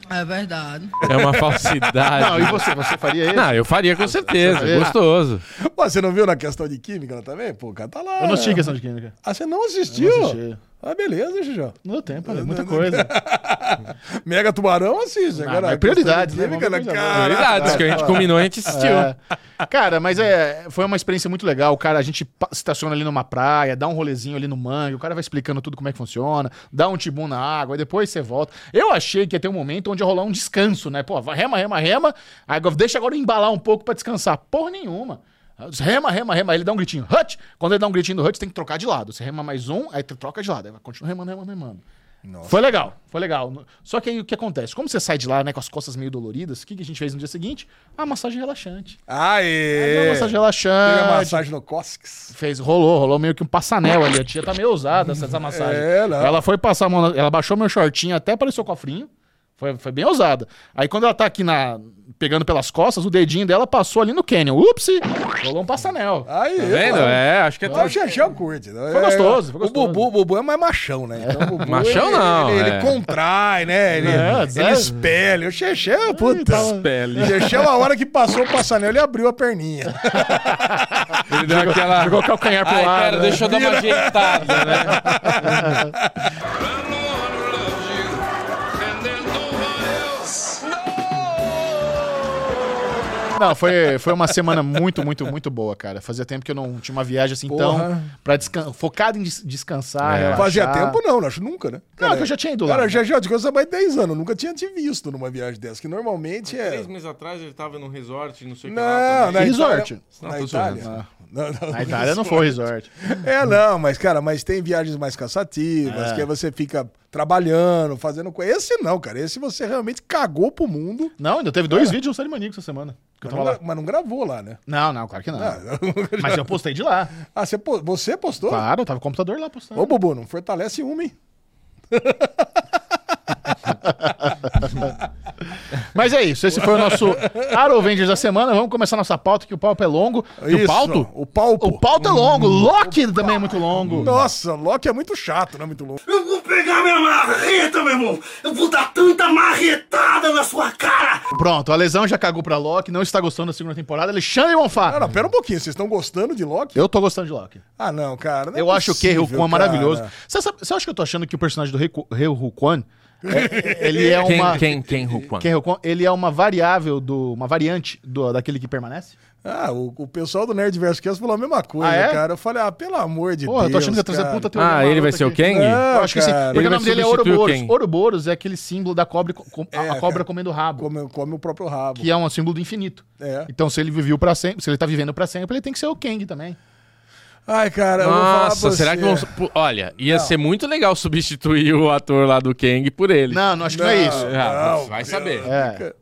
É verdade. É uma falsidade. Não, e você? Você faria isso? Não, eu faria com certeza. faria? Gostoso. Pô, você não viu na questão de química lá também? Pô, o cara tá lá. Eu não assisti questão de química. Ah, você não assistiu? Eu não assisti. Ah, beleza, Xixão. Não deu tempo, olha, muita coisa. Mega Tubarão assiste. Ah, agora, mas a prioridades, questão né? Cara, Prioridades que a gente combinou, a gente assistiu. É. Cara, mas é, foi uma experiência muito legal. Cara, a gente estaciona ali numa praia, dá um rolezinho ali no mangue, o cara vai explicando tudo como é que funciona, dá um tibum na água, e depois você volta. Eu achei que ia ter um momento onde ia rolar um descanso, né? Pô, rema, rema, rema. Aí deixa agora embalar um pouco pra descansar. Porra nenhuma. Rema, rema, rema. Aí ele dá um gritinho, hut. Quando ele dá um gritinho do hut, você tem que trocar de lado. Você rema mais um, aí troca de lado. Aí continua remando, remando, remando. Foi legal, foi legal. Só que aí o que acontece? Como você sai de lá, né, com as costas meio doloridas, o que, que a gente fez no dia seguinte? A massagem relaxante. Aê! Uma massagem Teve a relaxante. massagem no Cosques. Fez, rolou, rolou meio que um passanel ali. A tia tá meio ousada essa, essa massagem. É, não. Ela foi passar a mão, na- ela baixou meu shortinho até apareceu o cofrinho. Foi, foi bem ousada. Aí quando ela tá aqui na, pegando pelas costas, o dedinho dela passou ali no canyon. Upsi! Rolou um passanel. Aí, Tá vendo? mano. É, acho que é Então o. Xexão curte. Foi gostoso, foi O gostoso. Bubu, o Bubu é mais machão, né? Então, o Bubu, Machão ele- não, Ele, é. ele contrai, né? Ele, É, ele espelha. O Xexão, puta. Pele. O Xexão, a hora que passou o passanel, ele abriu a perninha. Ele deu aquela. Jogou o calcanhar pro Ai, lado. cara, né? deixa eu dar uma ajeitada, né? Não, foi, foi uma semana muito, muito, muito boa, cara. Fazia tempo que eu não tinha uma viagem assim tão. Porra. Pra descan focado em des- descansar. É. relaxar. Fazia tempo não, acho nunca, né? Não, que eu já tinha ido lá. Cara, já, já te conheço há mais de 10 anos. Nunca tinha te visto numa viagem dessa, que normalmente é... Três meses atrás ele tava num resort, não sei o que Não, lá. na também. Resort. Itália- Não, Na tô Itália. zoando. Não, não, Na Itália não foi resort. É, não, mas, cara, mas tem viagens mais cansativas, É. que aí você fica trabalhando, fazendo coisa. Esse não, cara. Esse você realmente cagou pro mundo. Não, ainda teve dois vídeos no Série Maníaco essa semana. Eu Mas não, mas não gravou lá, né? Não, não, claro que não. Ah, Mas eu postei de lá. ah, você, você postou? Claro, tava com o computador lá postando. Ô, Bubu, não fortalece uma, hein? Mas é isso, esse foi o nosso Arrow Avengers da semana. Vamos começar nossa pauta, que o palco é longo. E o Isso, pauto? O palpo. O pauto é longo. Loki também é muito longo. Nossa, Loki é muito chato, não é muito longo. Eu vou pegar minha marreta, meu irmão! Eu vou dar tanta marretada na sua cara! Pronto, a lesão já cagou pra Loki, não está gostando da segunda temporada. Alexandre Monfá. Não, não, pera um pouquinho. Vocês estão gostando de Loki? Eu tô gostando de Loki. Ah, não, cara. não é Eu acho que o possível, Rei Kwan é maravilhoso. Você, acha que eu tô achando que o personagem do Rei Kwan, é, ele é Quem, uma... quem, quem? Quem é o Kwan? Ele é uma variável do. uma variante do, daquele que permanece? Ah, o, o pessoal do Nerdverse Cast falou a mesma coisa, Ah, é? cara. Eu falei, ah, pelo amor de Porra, Deus. eu tô achando que ia trazer cara. puta teoria Ah, ele vai ser o aqui. Kang? Não, Eu acho que sim. cara. Porque Ele o nome dele é o Ouroboros. Ouroboros é aquele símbolo da cobra, com- a É, cobra cara. comendo rabo. Come, come o próprio rabo. Que é um símbolo do infinito. É. Então, se ele viveu para sempre, se ele tá vivendo pra sempre, ele tem que ser o Kang também. Ai, cara, eu vou falar pra Nossa, será você. que vão. Olha, ia ser muito legal substituir o ator lá do Kang por ele. Não, não acho que não, é isso. Ah, Não, vai saber. É.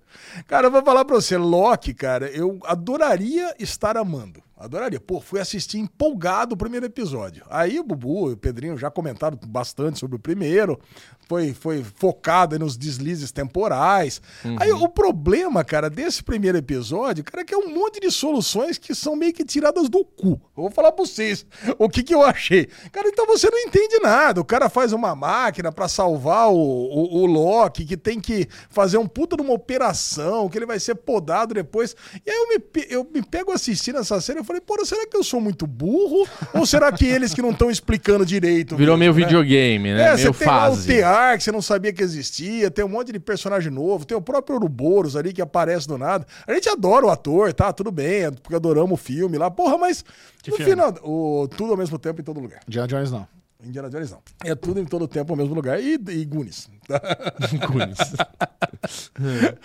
Cara, eu vou falar pra você, Loki, cara, eu adoraria estar amando. Adoraria. Pô, fui assistir empolgado o primeiro episódio. Aí o Bubu e o Pedrinho já comentaram bastante sobre o primeiro. Foi, foi focado aí nos deslizes temporais. Aí o problema, cara, desse primeiro episódio, cara, é que é um monte de soluções que são meio que tiradas do cu. Eu vou falar pra vocês o que, que eu achei. Cara, então você não entende nada. O cara faz uma máquina pra salvar o, o, o Loki, que tem que fazer um puta de uma operação, que ele vai ser podado depois. E aí eu me, eu me pego assistindo essa série e falei, pô, será que eu sou muito burro? Ou será que eles que não estão explicando direito? Virou meio mesmo, né? videogame, né? É, meio você tem lá o fase. TR que você não sabia que existia, tem um monte de personagem novo, tem o próprio Ouroboros ali que aparece do nada. A gente adora o ator, tá? Tudo bem, porque adoramos o filme lá. Porra, mas no filme? final, o, tudo ao mesmo tempo em todo lugar. Indiana Jones não. Indiana Jones não. É tudo em todo tempo ao mesmo lugar. E, e Goonies. Goonies.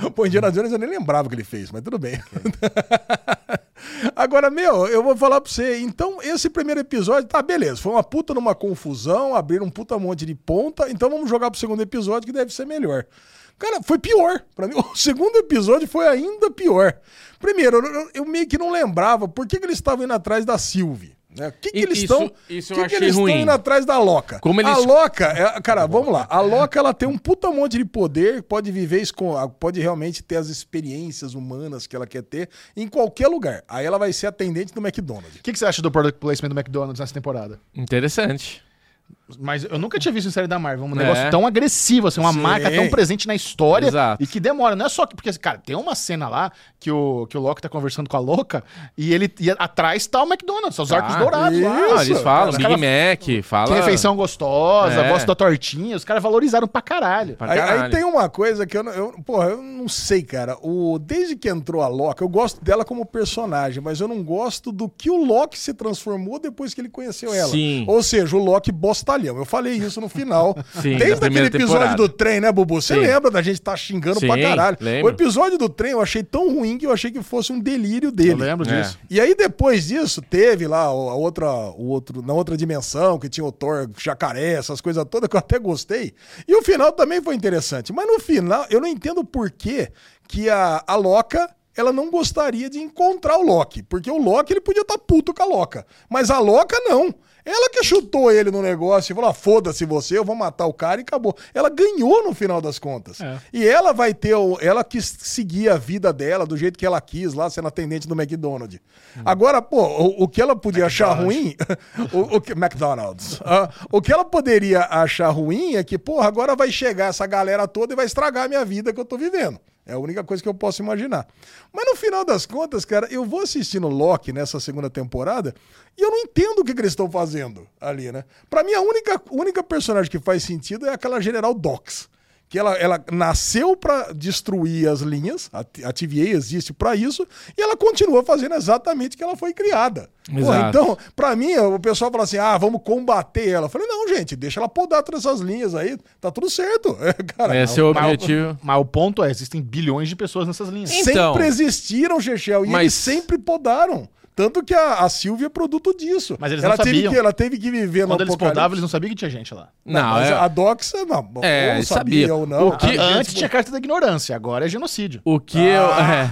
Pô, Indiana Jones eu nem lembrava que ele fez, mas tudo bem. Agora, meu, eu vou falar pra você. Então, esse primeiro episódio, tá, beleza. Foi uma puta numa confusão, abriram um puta monte de ponta. Então vamos jogar pro segundo episódio, que deve ser melhor. Cara, foi pior. Pra mim, o segundo episódio foi ainda pior. Primeiro, eu, eu- meio que não lembrava por que, que eles estavam indo atrás da Sylvie. Né? O que, que eles isso- estão. isso eu que que eles estão indo atrás da Loca? Como eles- A Loca, é- cara, vamos lá. A Loca ela tem um puta monte de poder, pode viver isso com, pode realmente ter as experiências humanas que ela quer ter em qualquer lugar. Aí ela vai ser atendente do McDonald's. O que, que você acha do product placement do McDonald's nessa temporada? Interessante. Mas eu nunca tinha visto em série da Marvel um É. negócio tão agressivo, assim, uma Sim. marca tão presente na história Exato. e que demora. Não é só que. Porque, cara, tem uma cena lá que o, que o Loki tá conversando com a louca e ele e atrás tá o McDonald's, os arcos Tá. dourados lá. Isso, Ah, eles falam, cara. Big Mac, fala. Que refeição gostosa, É. gosto da tortinha. Os caras valorizaram pra caralho. Pra Aí, aí caralho. tem uma coisa que eu, não- eu, porra, eu não sei, cara. O, desde que entrou a Loki, eu gosto dela como personagem, mas eu não gosto do que o Loki se transformou depois que ele conheceu ela. Sim. Ou seja, o Loki Eu falei isso no final. Sim, desde aquele episódio temporada. do trem, né, Bubu? Você lembra da gente tá xingando pra Sim, caralho? lembro. O episódio do trem eu achei tão ruim que eu achei que fosse um delírio Eu dele. lembro É. disso. E aí, depois disso, teve lá a outra, o outro, na outra dimensão, que tinha o Thor jacaré, essas coisas todas, que eu até gostei. E o final também foi interessante. Mas no final, eu não entendo por que, que a, a Loca. Ela não gostaria de encontrar o Loki, porque o Loki ele podia estar puto com a Loca, mas a Loca não. Ela que chutou ele no negócio e falou: ah, foda-se você, eu vou matar o cara e acabou. Ela ganhou no final das contas. É. E ela vai ter, o, ela quis seguir a vida dela do jeito que ela quis lá, sendo atendente do McDonald's. Agora, pô, o, o que ela podia achar ruim, o, o que, McDonald's, Ah, o que ela poderia achar ruim é que, porra, agora vai chegar essa galera toda e vai estragar a minha vida que eu tô vivendo. É a única coisa que eu posso imaginar. Mas no final das contas, cara, eu vou assistindo Loki nessa segunda temporada e eu não entendo o que, que eles estão fazendo ali, né? Pra mim, a única, única personagem que faz sentido é aquela General Dox que ela, ela nasceu pra destruir as linhas, a, TVA existe pra isso, e ela continua fazendo exatamente o que ela foi criada. Então, pra mim, o pessoal fala assim: ah, vamos combater ela. Eu falei, não, gente, deixa ela podar todas essas linhas aí, tá tudo certo. Cara, Esse é o Mas, objetivo. mas o ponto é, existem bilhões de pessoas nessas linhas. Então. sempre existiram, Chechel, e Mas- eles sempre podaram. Tanto que a, a Silvia é produto disso. Mas eles ela não teve sabiam. que Ela teve que viver no Quando eles apocalipse. podavam, eles não sabiam que tinha gente lá. Não, Não, mas é- a Dox, não. É, ou eles sabia sabiam. ou não. O que- A- Antes tinha carta da ignorância, agora é genocídio. O que eu. é,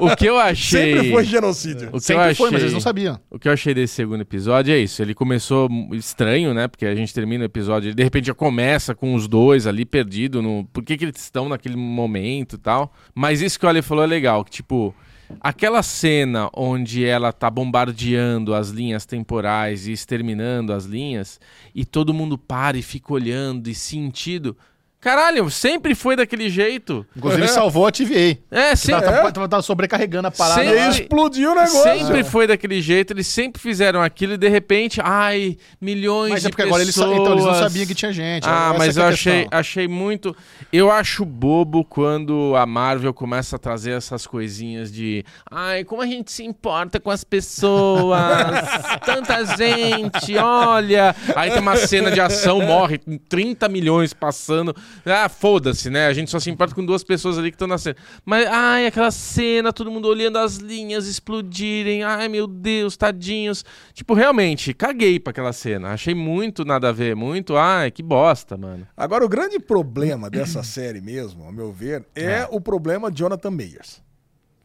o que eu achei. Sempre foi genocídio. O que eu Sempre achei, foi, mas eles não sabiam. O que eu achei desse segundo episódio é isso. Ele começou estranho, né? Porque a gente termina o episódio, ele de repente já começa com os dois ali perdido no. Por que, que eles estão naquele momento e tal. Mas isso que o Ale falou é legal, que tipo. Aquela cena onde ela tá bombardeando as linhas temporais e exterminando as linhas, e todo mundo para e fica olhando e sentindo. Caralho, sempre foi daquele jeito. Inclusive salvou a TVA. É, Que sempre. tava, tava- tava sobrecarregando a parada. Sempre- E aí explodiu o negócio. Sempre foi daquele jeito, eles sempre fizeram aquilo e de repente, ai, milhões Mas de é porque agora eles, pessoas. então, eles não sabiam que tinha gente. Ah, Essa mas é eu a achei, achei muito. Eu acho bobo quando a Marvel começa a trazer essas coisinhas de. Ai, como a gente se importa com as pessoas. tanta gente, olha. Aí tem uma cena de ação, morre 30 milhões passando. Ah, foda-se, né? A gente só se importa com duas pessoas ali que estão na cena. Mas, ai, aquela cena, todo mundo olhando as linhas explodirem. Ai, meu Deus, tadinhos. Tipo, realmente, caguei pra aquela cena. Achei muito nada a ver. Muito, ai, que bosta, mano. Agora, o grande problema dessa série mesmo, ao meu ver, é o problema de Jonathan Mayers.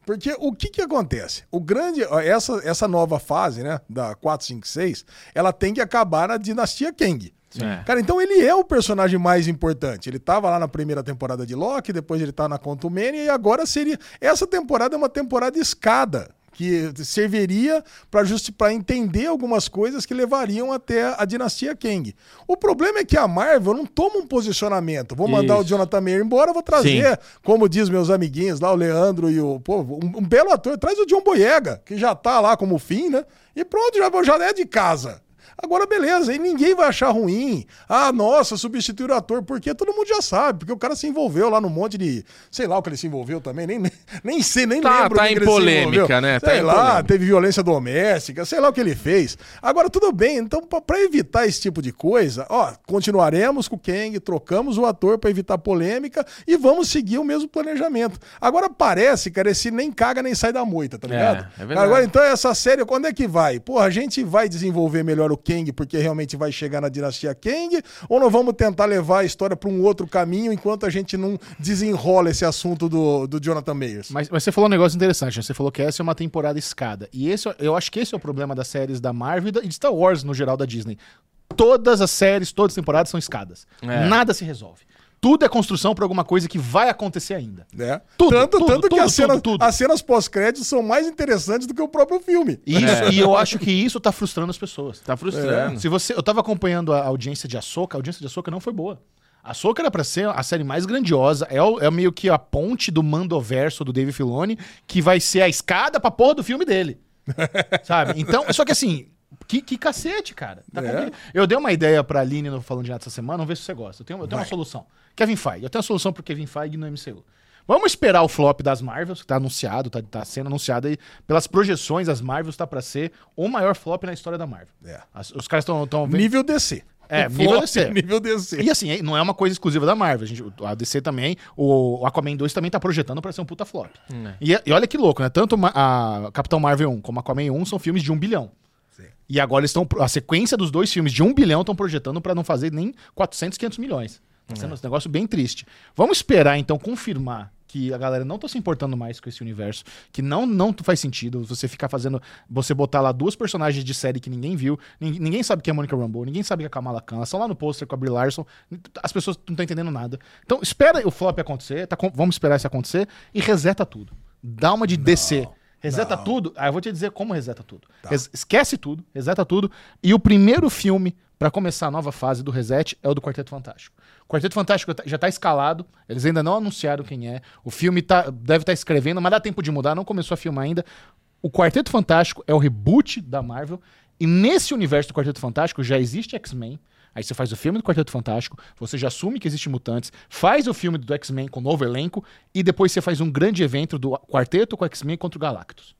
Porque o que que acontece? O grande, essa, essa nova fase, né, da 4, 5, 6, ela tem que acabar na dinastia Kang. É. Cara, então ele é o personagem mais importante. Ele tava lá na primeira temporada de Loki, depois ele tá na Quantumania e agora seria. Essa temporada é uma temporada escada. Que serviria para para entender algumas coisas que levariam até a dinastia Kang. O problema é que a Marvel não toma um posicionamento. Vou mandar o Isso. Jonathan Mayer embora, vou trazer, como diz meus amiguinhos lá, o Leandro e o. Pô, um, um belo ator. Traz o John Boyega, que já tá lá como fim, né? E pronto, já, já é de casa. Agora, beleza, e ninguém vai achar ruim. Ah, nossa, substituir o ator, porque todo mundo já sabe, porque o cara se envolveu lá num monte de. Sei lá o que ele se envolveu também, nem, nem, sei, nem Tá- lembro. tá em polêmica, né? Tá Sei em lá, polêmica. teve violência doméstica, sei lá o que ele fez. Agora, tudo bem, então, pra- pra evitar esse tipo de coisa, ó, continuaremos com o Kang, trocamos o ator pra evitar polêmica e vamos seguir o mesmo planejamento. Agora parece, cara, esse nem caga nem sai da moita, tá É, ligado? é verdade. Agora, então, essa série, quando é que vai? Porra, a gente vai desenvolver melhor o Kang porque realmente vai chegar na dinastia Kang? Ou nós vamos tentar levar a história para um outro caminho enquanto a gente não desenrola esse assunto do, do Jonathan Mayers? Mas, mas você falou um negócio interessante, né? Você falou que essa é uma temporada escada. E esse, eu acho que esse é o problema das séries da Marvel e e de Star Wars, no geral, da Disney. Todas as séries, todas as temporadas são escadas. É. Nada se resolve. Tudo é construção pra alguma coisa que vai acontecer ainda. né? Tudo, tanto tudo, tanto que tudo, as cenas, tudo, tudo. as cenas pós-créditos são mais interessantes do que o próprio filme. Isso, É. E eu acho que isso tá frustrando as pessoas. Tá frustrando. Se você, eu tava acompanhando a audiência de Ahsoka, a audiência de Ahsoka não foi boa. A Ahsoka era pra ser a série mais grandiosa, é, o- é meio que a ponte do Mandoverso do Dave Filoni, que vai ser a escada pra porra do filme dele. Sabe? Então, só que assim, que, que cacete, cara. Tá É. Eu dei uma ideia pra Aline no Falando de Nada essa semana, vamos ver se você gosta. Eu tenho, eu tenho uma solução. Kevin Feige, eu tenho uma solução pro Kevin Feige no MCU. Vamos esperar o flop das Marvels, que tá anunciado, tá, tá sendo anunciado aí. Pelas projeções, as Marvels tá pra ser o maior flop na história da Marvel. É. As- os caras estão vendo. Nível DC. É, O nível flop DC. é Nível DC. E assim, não é uma coisa exclusiva da Marvel. A, gente, a DC também, o Aquaman 2 também tá projetando pra ser um puta flop. E, e olha que louco, né? Tanto ma- a Capitão Marvel 1 como Aquaman 1 são filmes de um bilhão. Sim. E agora eles estão. A sequência dos dois filmes de um bilhão estão projetando pra não fazer nem 400, 500 milhões. Tá sendo um negócio bem triste. Vamos esperar, então, confirmar que a galera não tá se importando mais com esse universo, que não, não faz sentido você ficar fazendo. Você botar lá duas personagens de série que ninguém viu, ninguém, ninguém sabe quem é a Monica Rambeau, ninguém sabe que é a Kamala Khan, estão lá no pôster com a Brie Larson, as pessoas não estão entendendo nada. Então, espera o flop acontecer, tá vamos esperar isso acontecer e reseta tudo. Dá uma de DC. Reseta tudo. Ah, eu vou te dizer como reseta tudo. Res- esquece tudo, reseta tudo. E o primeiro filme pra começar a nova fase do reset é o do Quarteto Fantástico. O Quarteto Fantástico tá- já tá escalado, eles ainda não anunciaram quem é. O filme tá, deve estar escrevendo, mas dá tempo de mudar, não começou a filmar ainda. O Quarteto Fantástico é o reboot da Marvel. E nesse universo do Quarteto Fantástico já existe X-Men. Aí você faz o filme do Quarteto Fantástico, você já assume que existe mutantes, faz o filme do X-Men com novo elenco, e depois você faz um grande evento do Quarteto com X-Men contra o Galactus.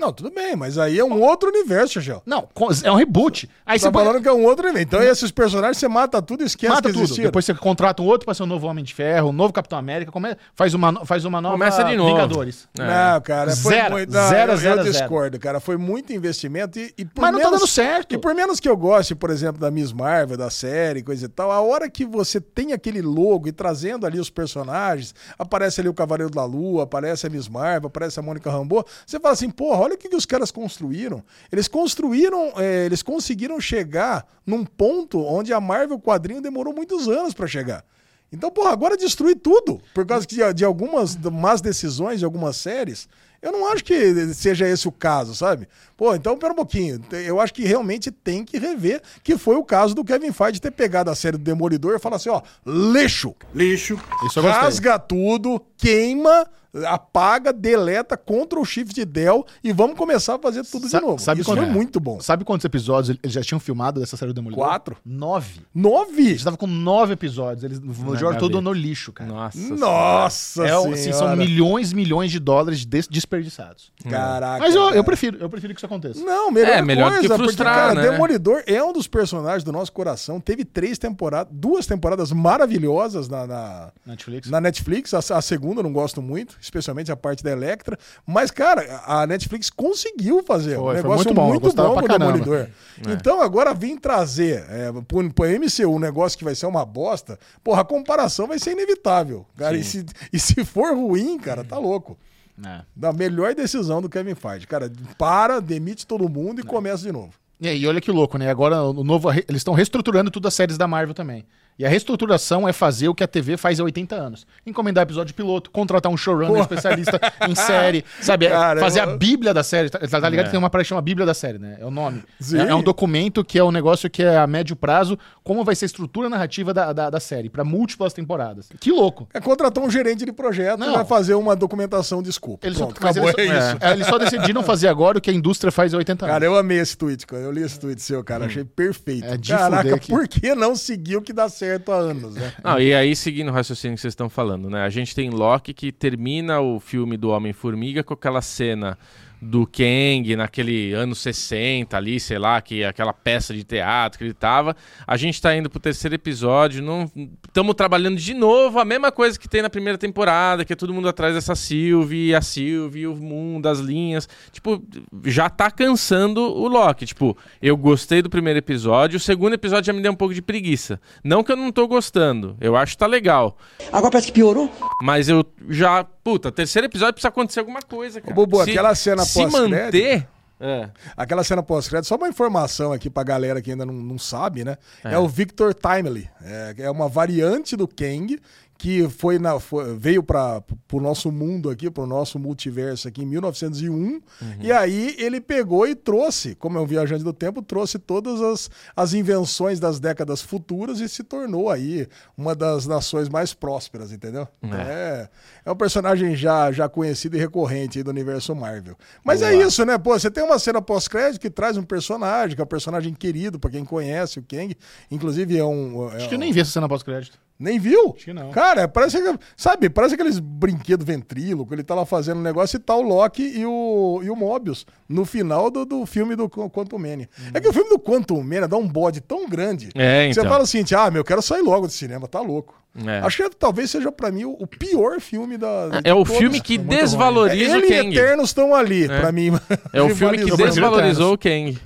Não, tudo bem, mas aí é um outro universo, Xaxão. Não, é um reboot. Aí Você tá você põe- falando que é um outro universo. Então esses personagens você mata tudo e esquece mata que tudo. existiram. Depois você contrata um outro pra ser um novo Homem de Ferro, um novo Capitão América, come- faz, uma, faz uma nova Começa de novo. Vingadores. É. Não, cara, foi Zero, muito. Não, zero, eu, zero, eu zero. discordo, cara. Foi muito investimento e, e por Mas não tá menos, dando certo. E por menos que eu goste, por exemplo, da Miss Marvel, da série, coisa e tal, a hora que você tem aquele logo e trazendo ali os personagens, aparece ali o Cavaleiro da Lua, aparece a Miss Marvel, aparece a Mônica Rambeau, você fala assim, porra, olha o que, que os caras construíram. Eles construíram, é, eles conseguiram chegar num ponto onde a Marvel quadrinho demorou muitos anos pra chegar. Então, porra, agora destruir tudo por causa que- de algumas más decisões de algumas séries. Eu não acho que seja esse o caso, sabe? Pô, então pera um pouquinho. Eu acho que realmente tem que rever, que foi o caso do Kevin Feige ter pegado a série do Demolidor e falar assim, ó, lixo, Lixo. Isso eu gostei. rasga tudo, queima, apaga, deleta, Ctrl Shift Del e vamos começar a fazer tudo Sa- de novo. sabe Isso quando- foi muito bom. Sabe quantos episódios eles já tinham filmado dessa série do Demolidor? Quatro. Nove. Nove? Eles estavam com nove episódios. Eles jogaram tudo no lixo, cara. Nossa. Nossa É, um- senhora. assim, são milhões e milhões de dólares des- desperdiçados. Caraca. Mas eu, eu prefiro, eu prefiro que isso aconteça. Não, melhor, É, melhor do que coisa, frustrar, porque, cara, né? Demolidor é um dos personagens do nosso coração. Teve três temporadas, duas temporadas maravilhosas na, na, Netflix. na Netflix. A, a segunda eu não gosto muito, especialmente a parte da Electra. Mas, cara, a Netflix conseguiu fazer Foi, um negócio muito bom, muito bom pra com o caramba. Demolidor. Então, agora vim trazer é, pro, pro MCU um negócio que vai ser uma bosta. Porra, a comparação vai ser inevitável. Cara, e se, e se for ruim, cara, tá louco. É. Da melhor decisão do Kevin Feige. Cara, para, demite todo mundo e começa de novo. E aí, olha que louco, né? Agora o novo, eles estão reestruturando tudo as séries da Marvel também. E a reestruturaração é fazer o que a TV faz há 80 anos. Encomendar episódio piloto, contratar um showrunner Porra. especialista em série, sabe? É Cara, fazer eu- a bíblia da série. Tá, tá ligado É. que tem uma parada que chama Bíblia da série, né? É o nome. É, é um documento que é um negócio que é a médio prazo, como vai ser a estrutura narrativa da, da, da série, pra múltiplas temporadas. Que louco. É contratar um gerente de projeto Não. e vai fazer uma documentação de desculpa. Eles, só, Pronto, mas acabou, eles, é isso. é, eles só decidiram fazer agora o que a indústria faz há 80 anos. Cara, eu amei esse tweet, cara. Eu li esse tweet seu, cara. Achei perfeito. É de Caraca, fuder que- por que não seguir o que dá certo há anos, né? Não, e aí, seguindo o raciocínio que vocês estão falando, né? A gente tem Loki que termina o filme do Homem-Formiga com aquela cena do Kang naquele anos 60 ali, sei lá, que aquela peça de teatro que ele tava. A gente tá indo pro terceiro episódio, não estamos trabalhando de novo a mesma coisa que tem na primeira temporada, que é todo mundo atrás dessa Sylvie, a Sylvie, o mundo, as linhas. Tipo, já tá cansando o Loki. Tipo, eu gostei do primeiro episódio, o segundo episódio já me deu um pouco de preguiça. Não que eu não tô gostando, eu acho que tá legal. Agora parece que piorou. Mas eu já. Puta, terceiro episódio precisa acontecer alguma coisa, cara. Ô, Bubu, aquela cena Se pós-crédito- manter. É. Aquela cena pós-crédito, só uma informação aqui pra galera que ainda não, não sabe, né? É, o Victor Timely. É, é uma variante do Kang que foi na, foi- veio para o nosso mundo aqui, pro nosso multiverso aqui em 1901. E aí ele pegou e trouxe, como é um viajante do tempo, trouxe todas as, as invenções das décadas futuras e se tornou aí uma das nações mais prósperas, entendeu? É, é um personagem já, já conhecido e recorrente aí do universo Marvel. Mas é isso, né? Pô, você tem uma cena pós-crédito que traz um personagem, que é um personagem querido pra quem conhece o Kang. Inclusive é um. é Acho que eu um- nem vi essa cena pós-crédito. Nem viu? Acho que não. Cara, parece que, sabe, parece aqueles brinquedos ventríloco, ele tá lá fazendo um negócio e tá o Loki e o, e o Mobius no final do, do filme do Qu- Quantum Mania. É que o filme do Quantum Mania dá um bode tão grande É, que você então. fala assim, ah, meu, eu quero sair logo do cinema, tá louco. É. Acho que talvez seja pra mim o, o pior filme da. de É o todos. filme que Foi muito ruim. desvaloriza Ele o e Kang. Eternos estão ali, pra mim. É o filme que desvalorizou o Kang.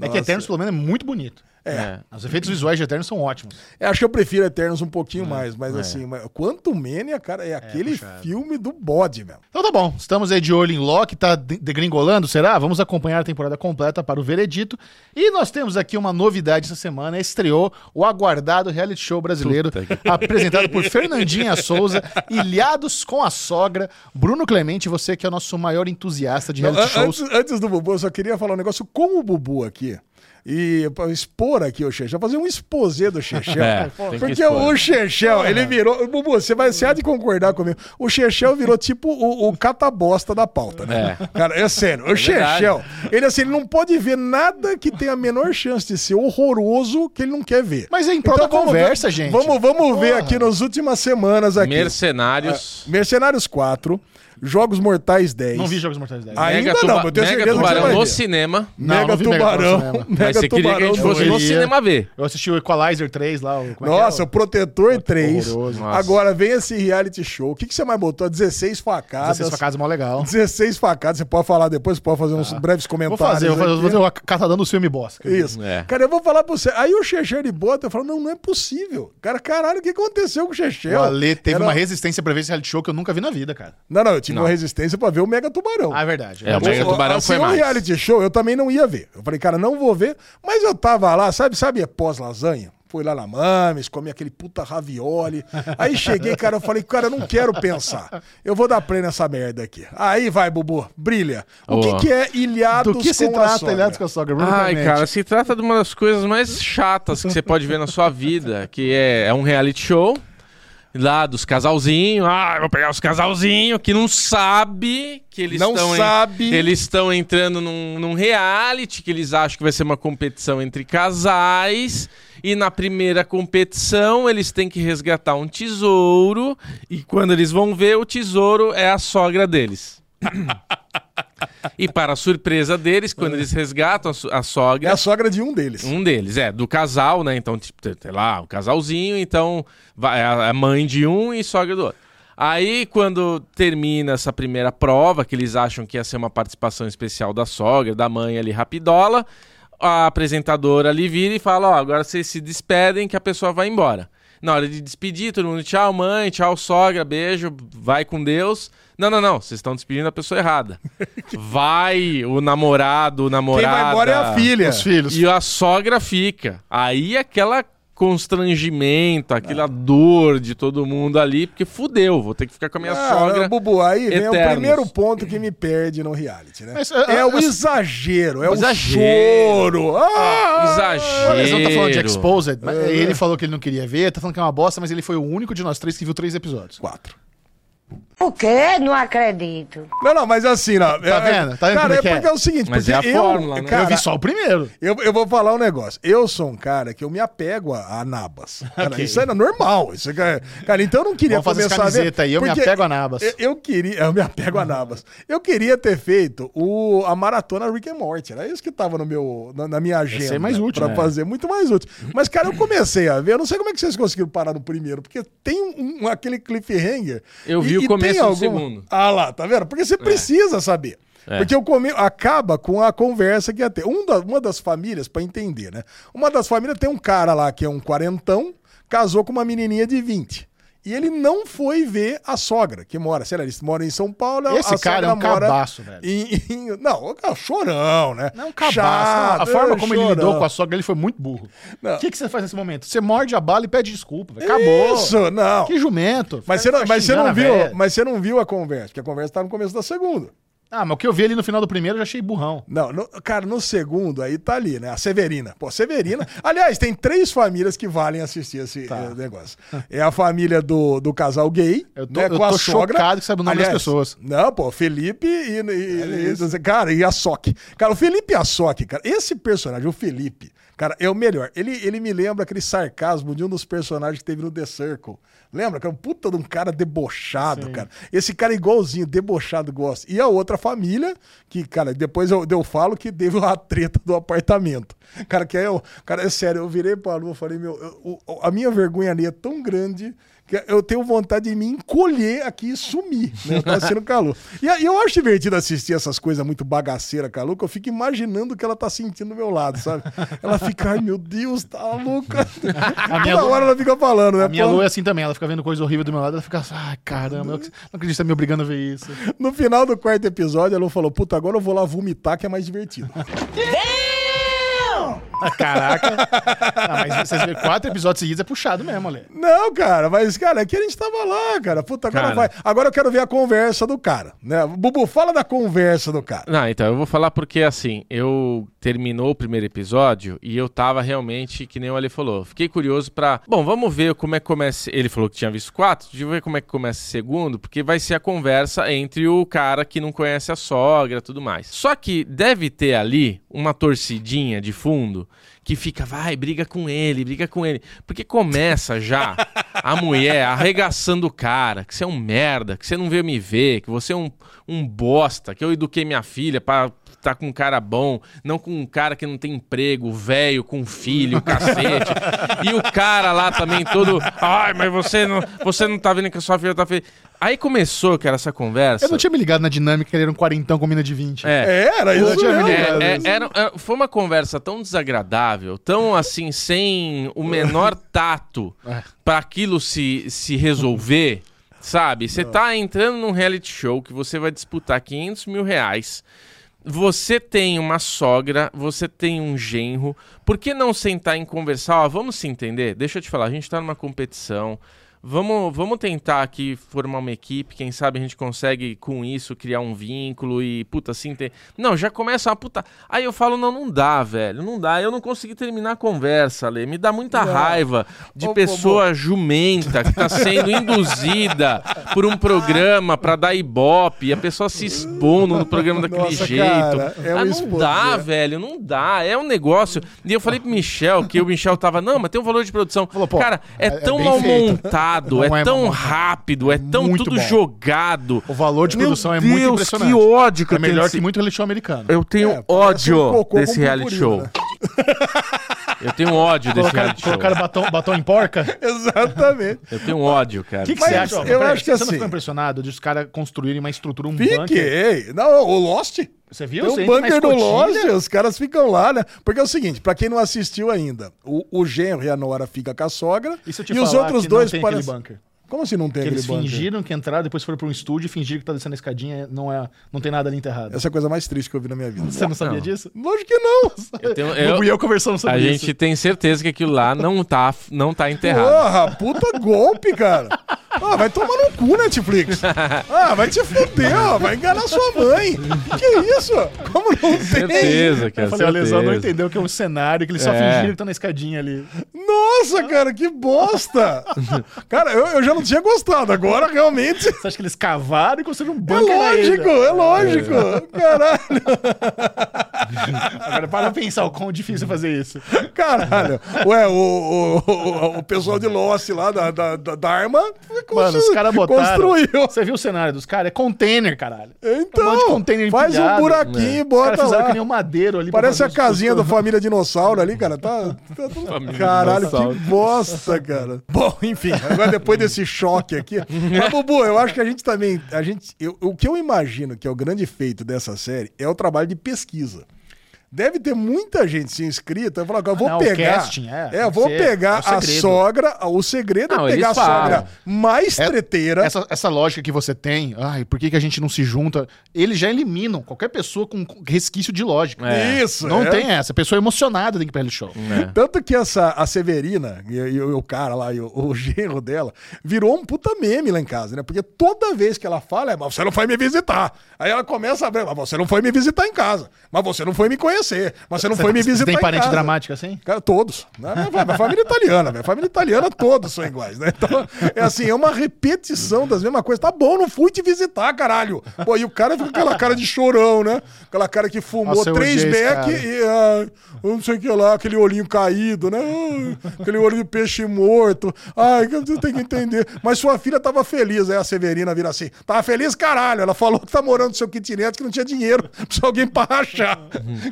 É que Eternos, pelo menos, é muito bonito. É. Os efeitos visuais de Eternos são ótimos. Eu acho que eu prefiro Eternos um pouquinho É. mais, mas assim, mas Quantum Mania, cara, é aquele filme do bode, velho. Então tá bom, estamos aí de olho em Loki, tá de- degringolando, será? Vamos acompanhar a temporada completa para o veredito. E nós temos aqui uma novidade essa semana, estreou o aguardado reality show brasileiro, apresentado por Fernandinha Souza, Ilhados com a Sogra, Bruno Clemente, você que é o nosso maior entusiasta de reality An- shows. Antes, antes do Bubu, eu só queria falar um negócio com o Bubu aqui. E expor aqui o Chechel, fazer um exposé do Chechel. É, porque o Chechel, ele virou. Bubu, você vai você há de concordar comigo. O Chechel virou tipo o, o catabosta da pauta, né? Cara, é sério. O Chechel, ele assim, ele não pode ver nada que tenha a menor chance de ser horroroso que ele não quer ver. Mas é em prol da vamos conversa, ver, gente. Vamos, vamos ver aqui nas últimas semanas aqui. Mercenários. Mercenários 4, Jogos Mortais 10. Não vi Jogos Mortais 10. Ah, Ainda Mega, não, eu tenho Mega certeza que você Tubarão vai no ver. cinema. Não, Mega não vi Mega Tubarão. Tubarão no cinema. Mega Mas você queria que a gente Tubarão fosse no cinema ver. Eu assisti o Equalizer 3 lá. o- como é que Nossa, é? o Protetor 3. horroroso. Nossa. Agora vem esse reality show. O que, que você mais botou? 16 facadas. 16 facadas, mó legal. 16 facadas. Você pode falar depois, você pode fazer uns breves Ah. Vou comentários. fazer, vou fazer, vou fazer o catadão do filme bosta. Isso. É. Cara, eu vou falar pra você. Aí o Chechel ele bota, eu falo, não, não é possível. Cara, caralho, o que aconteceu com o Chechel? O Ale teve Era- uma resistência pra ver esse reality show que eu nunca vi na vida, cara. Não, não, eu tive Não. uma resistência pra ver o Mega Tubarão. Ah, é verdade. É, o Mega Tubarão assim, foi um mais. reality show eu também não ia ver. Eu falei, cara, não vou ver. Mas eu tava lá, sabe, sabe, pós-lasanha? Fui lá na Mames, comi aquele puta ravioli. Aí cheguei, cara, eu falei, cara, eu não quero pensar. Eu vou dar play nessa merda aqui. Aí vai, Bubu, brilha. O Ó. que, que é Ilhados Do que se com a trata Sogra? Ilhados com a Sogra? Ai, cara, se trata de uma das coisas mais chatas que você pode ver na sua vida, que é, é um reality show lá dos casalzinhos. Ah, eu vou pegar os casalzinhos que não sabe que eles Não estão sabe. eles estão entrando num, num reality que eles acham que vai ser uma competição entre casais. E na primeira competição eles têm que resgatar um tesouro. E quando eles vão ver, o tesouro é a sogra deles. e para a surpresa deles, quando eles resgatam a, a É sogra, a sogra de um deles. um deles, é, do casal, né? Então, tipo, sei lá, um casalzinho, então vai é a a mãe de um e sogra do outro. Aí, quando termina essa primeira prova, que eles acham que ia ser uma participação especial da sogra, da mãe ali rapidola, a apresentadora ali vira e fala: Ó, agora vocês se despedem que a pessoa vai embora. Na hora de despedir, todo mundo, tchau, mãe, tchau, sogra, beijo, vai com Deus. Não, não, não. Vocês estão despedindo a pessoa errada. Vai o namorado, o Quem namorada. vai embora é a filha. Os filhos. E a sogra fica. Aí aquela constrangimento, aquela dor de todo mundo ali, porque fudeu, vou ter que ficar com a minha Ah, sogra. Bubu, aí vem o eternos. primeiro ponto que me perde no reality, né? Mas, ah, é ah, o ah, exagero, é o Exagero. choro. Ah, Exagero. Eles não tá falando de Exposed, mas É. ele falou que ele não queria ver, tá falando que é uma bosta, mas ele foi o único de nós três que viu três episódios. Quatro. O quê? Não acredito. Não, não, mas assim, não. Tá vendo? Tá vendo cara, como é é que é? porque é o seguinte, Mas porque é a eu, fórmula, né? cara, eu vi só o primeiro. Eu, eu vou falar um negócio. Eu sou um cara que eu me apego a, a nabas. Cara, Ok. Isso era normal. Isso, é cara, então eu não queria Vamos fazer essa começar a ver, camiseta aí, eu me porque apego a nabas. Eu, eu queria, eu me apego a nabas. Eu queria ter feito o, a maratona Rick and Morty. Era isso que tava no meu, na, na minha agenda. ser mais útil, Pra né? fazer, muito mais útil. Mas, cara, eu comecei a ver. Eu não sei como é que vocês conseguiram parar no primeiro, porque tem um, um- aquele cliffhanger. Eu vi o tem do segundo. Ah lá, tá vendo? Porque você precisa saber. É. Porque o come... acaba com a conversa que ia ter. Um da- uma das famílias, pra entender, né? Uma das famílias tem um cara lá que é um quarentão, casou com uma menininha de 20. E ele não foi ver a sogra, que mora, sei lá, eles moram em São Paulo. Esse cara é um mora cabaço, velho. em- em- Não, cara, chorão, né? Não, um cabaço. Chato, a forma como ele chorão. lidou com a sogra, ele foi muito burro. O que, que você faz nesse momento? Você morde a bala e pede desculpa, velho. Acabou. Isso, não. Que jumento. Mas você, não, mas, você não viu, mas você não viu a conversa, porque a conversa tá no começo da segunda. Ah, mas o que eu vi ali no final do primeiro eu já achei burrão. Não, no- cara, no segundo aí tá ali, né? A Severina. Pô, Severina. Aliás, tem três famílias que valem assistir esse Tá. eh, negócio. É a família do, do casal gay. Eu tô- né, eu tô chocado que sabe o nome das pessoas. Não, pô, Felipe e. e- e- cara, e a Sock. Cara, o Felipe e a Sock, cara, esse personagem, o Felipe, cara, é o melhor. Ele, ele me lembra aquele sarcasmo de um dos personagens que teve no The Circle. Lembra? Que é um puta de um cara debochado, cara. Esse cara é igualzinho, debochado, gosta. E a outra família, que, cara, depois eu, eu falo que teve uma treta do apartamento. Cara, que é, o- cara, é sério, eu virei pra Lu e falei, meu, eu- o- a minha vergonha ali é tão grande eu tenho vontade de me encolher aqui e sumir, né? Tava sendo calor. E eu acho divertido assistir essas coisas muito bagaceiras com a Lu, que eu fico imaginando o que ela tá sentindo do meu lado, sabe? Ela fica, ai meu Deus, tá louca. minha Toda Lu- hora ela fica falando, né? A minha Pô, lua é assim também, ela fica vendo coisa horrível do meu lado, ela fica assim, ai caramba, eu não acredito que você tá me obrigando a ver isso. No final do quarto episódio, a Lu falou, puta, agora eu vou lá vomitar, que é mais divertido. Caraca. Ah, mas vocês verem quatro episódios seguidos é puxado mesmo, Ale. Não, cara, mas, cara, é que a gente tava lá, cara. Puta, agora Cara. vai. Agora eu quero ver a conversa do cara, né? Bubu, fala da conversa do cara. Não, então eu vou falar porque assim, eu terminou o primeiro episódio e eu tava realmente, que nem o Ale falou, fiquei curioso pra. Bom, vamos ver como é que começa. Ele falou que tinha visto quatro, deixa eu ver como é que começa o segundo, porque vai ser a conversa entre o cara que não conhece a sogra e tudo mais. Só que deve ter ali uma torcidinha de fundo que fica, vai, briga com ele, briga com ele. Porque começa já a mulher arregaçando o cara, que você é um merda, que você não veio me ver, que você é um, um bosta, que eu eduquei minha filha pra tá com um cara bom, não com um cara que não tem emprego, velho, com filho, cacete. e o cara lá também todo, ai, mas você não, você não tá vendo que a sua filha tá feia. Aí começou, cara, essa conversa. Eu não tinha me ligado na dinâmica que ele era um quarentão com mina de 20. É, É, era Eu isso tinha me é, ligado. é, era- é, foi uma conversa tão desagradável, tão assim, sem o menor tato É. pra aquilo se, se resolver, sabe? Você tá entrando num reality show que você vai disputar 500 mil reais. Você tem uma sogra, você tem um genro. Por que não sentar em conversar? Ó, vamos se entender? Deixa eu te falar, a gente tá numa competição. Vamos, vamos tentar aqui formar uma equipe. Quem sabe a gente consegue, com isso, criar um vínculo e, puta, assim, ter... Não, já começa uma puta... Aí eu falo, não, não dá, velho, não dá. Eu não consegui terminar a conversa, Lê. Me dá muita raiva de Ô, pessoa jumenta que tá sendo induzida por um programa pra dar ibope e a pessoa se expondo no programa daquele Nossa, jeito. cara, é um ah, não dá, né? velho, não dá. É um negócio. E eu falei pro Michel, que o Michel tava, não, mas tem um valor de produção. Falou, Cara, é, é- tão mal feito. montado, Não é, é tão montado. rápido, é tão Muito tudo bom. jogado. O valor de Meu produção é Deus, muito impressionante. que ódio que É eu tenho melhor que muito reality show americano. Eu tenho É, um ódio cocô desse reality show. né? Eu tenho ódio desse Colocaram, reality show. colocaram batom, batom em porca? Exatamente. Eu tenho ódio, cara. O que, que você acha? eu acho que você assim- não ficou impressionado de os caras construírem uma estrutura, um bunker? Fiquei. Não, o Lost. Você viu? Tem na bunker do. Lost, os caras ficam lá, né? Porque é o seguinte, pra quem não assistiu ainda, o, o genro e a Nora fica com a sogra E se eu te os falar outros que dois não tem bunker? Como assim não tem Que aquele eles bunker? fingiram que entraram, depois foram pra um estúdio e fingiram que tá descendo a escadinha não, é, não tem nada ali enterrado. Essa é a coisa mais triste que eu vi na minha vida. Você não sabia Não. disso? Lógico que não. Eu tenho- Eu, e eu conversando sobre a isso. gente tem certeza que aquilo lá não tá, não tá enterrado. Porra, puta golpe, cara. Ah, vai tomar no cu, Netflix. Ah, vai te fuder, ó. Vai enganar sua mãe. Que isso? Como não tem? Certeza, cara. Eu falei, o Lesão não certeza. entendeu que é um cenário, que eles só É. fingiram que tá na escadinha ali. Nossa, cara, que bosta. Cara, eu, eu já não tinha gostado. Agora, realmente... Você acha que eles cavaram e construíram um É bunker na lógico, ilha? é lógico. Caralho. Agora para pensar o quão difícil é fazer isso. Caralho. Ué, o, o, o, o pessoal de Lost lá, da, da, da Dharma... Mano, os caras botaram. Construiu. Você viu o cenário dos caras? É container, caralho. Então, Um container faz um empilhado. buraquinho e Os caras bota fizeram lá. que nem um madeiro ali. Parece a casinha do Família Dinossauro ali, cara. Tá, tá tudo- Caralho, Dinossauro. que bosta, cara. Bom, enfim, agora depois desse choque aqui. Mas, Bubu, eu acho que a gente também. A gente, eu- o que eu imagino que é o grande feito dessa série é o trabalho de pesquisa. Deve ter muita gente se inscrita e falar, eu vou não, o pegar. casting, é, que vou ser, pegar é a sogra. O segredo Não, é pegar a sogra mais É- treteira. Essa, essa lógica que você tem, ai, por que, que a gente não se junta? Eles já eliminam qualquer pessoa com resquício de lógica. É. Isso, Não é. tem essa. A pessoa emocionada tem que ir pra ele show. É. Tanto que essa, a Severina e, e o cara lá, e o, o genro dela, virou um puta meme lá em casa, né? Porque toda vez que ela fala, é, mas você não foi me visitar. Aí ela começa a ver, mas você não foi me visitar em casa. Mas você não foi me conhecer. Mas você não foi me Você visitar tem em parente dramático assim? Cara, todos. Né? Minha, minha família é italiana, minha família italiana, todos são iguais, né? Então, é assim, é uma repetição das mesmas coisas. Tá bom, não fui te visitar, caralho. Pô, e o cara fica com aquela cara de chorão, né? Aquela cara que fumou Nossa, três beck e, ah, não sei o que lá, aquele olhinho caído, né? Aquele olho de peixe morto. Ai, que eu tenho que entender. Mas sua filha tava feliz, aí a Severina vira assim. Tava feliz, caralho. Ela falou que tá morando no seu kitnet, que não tinha dinheiro. Precisa alguém pra rachar.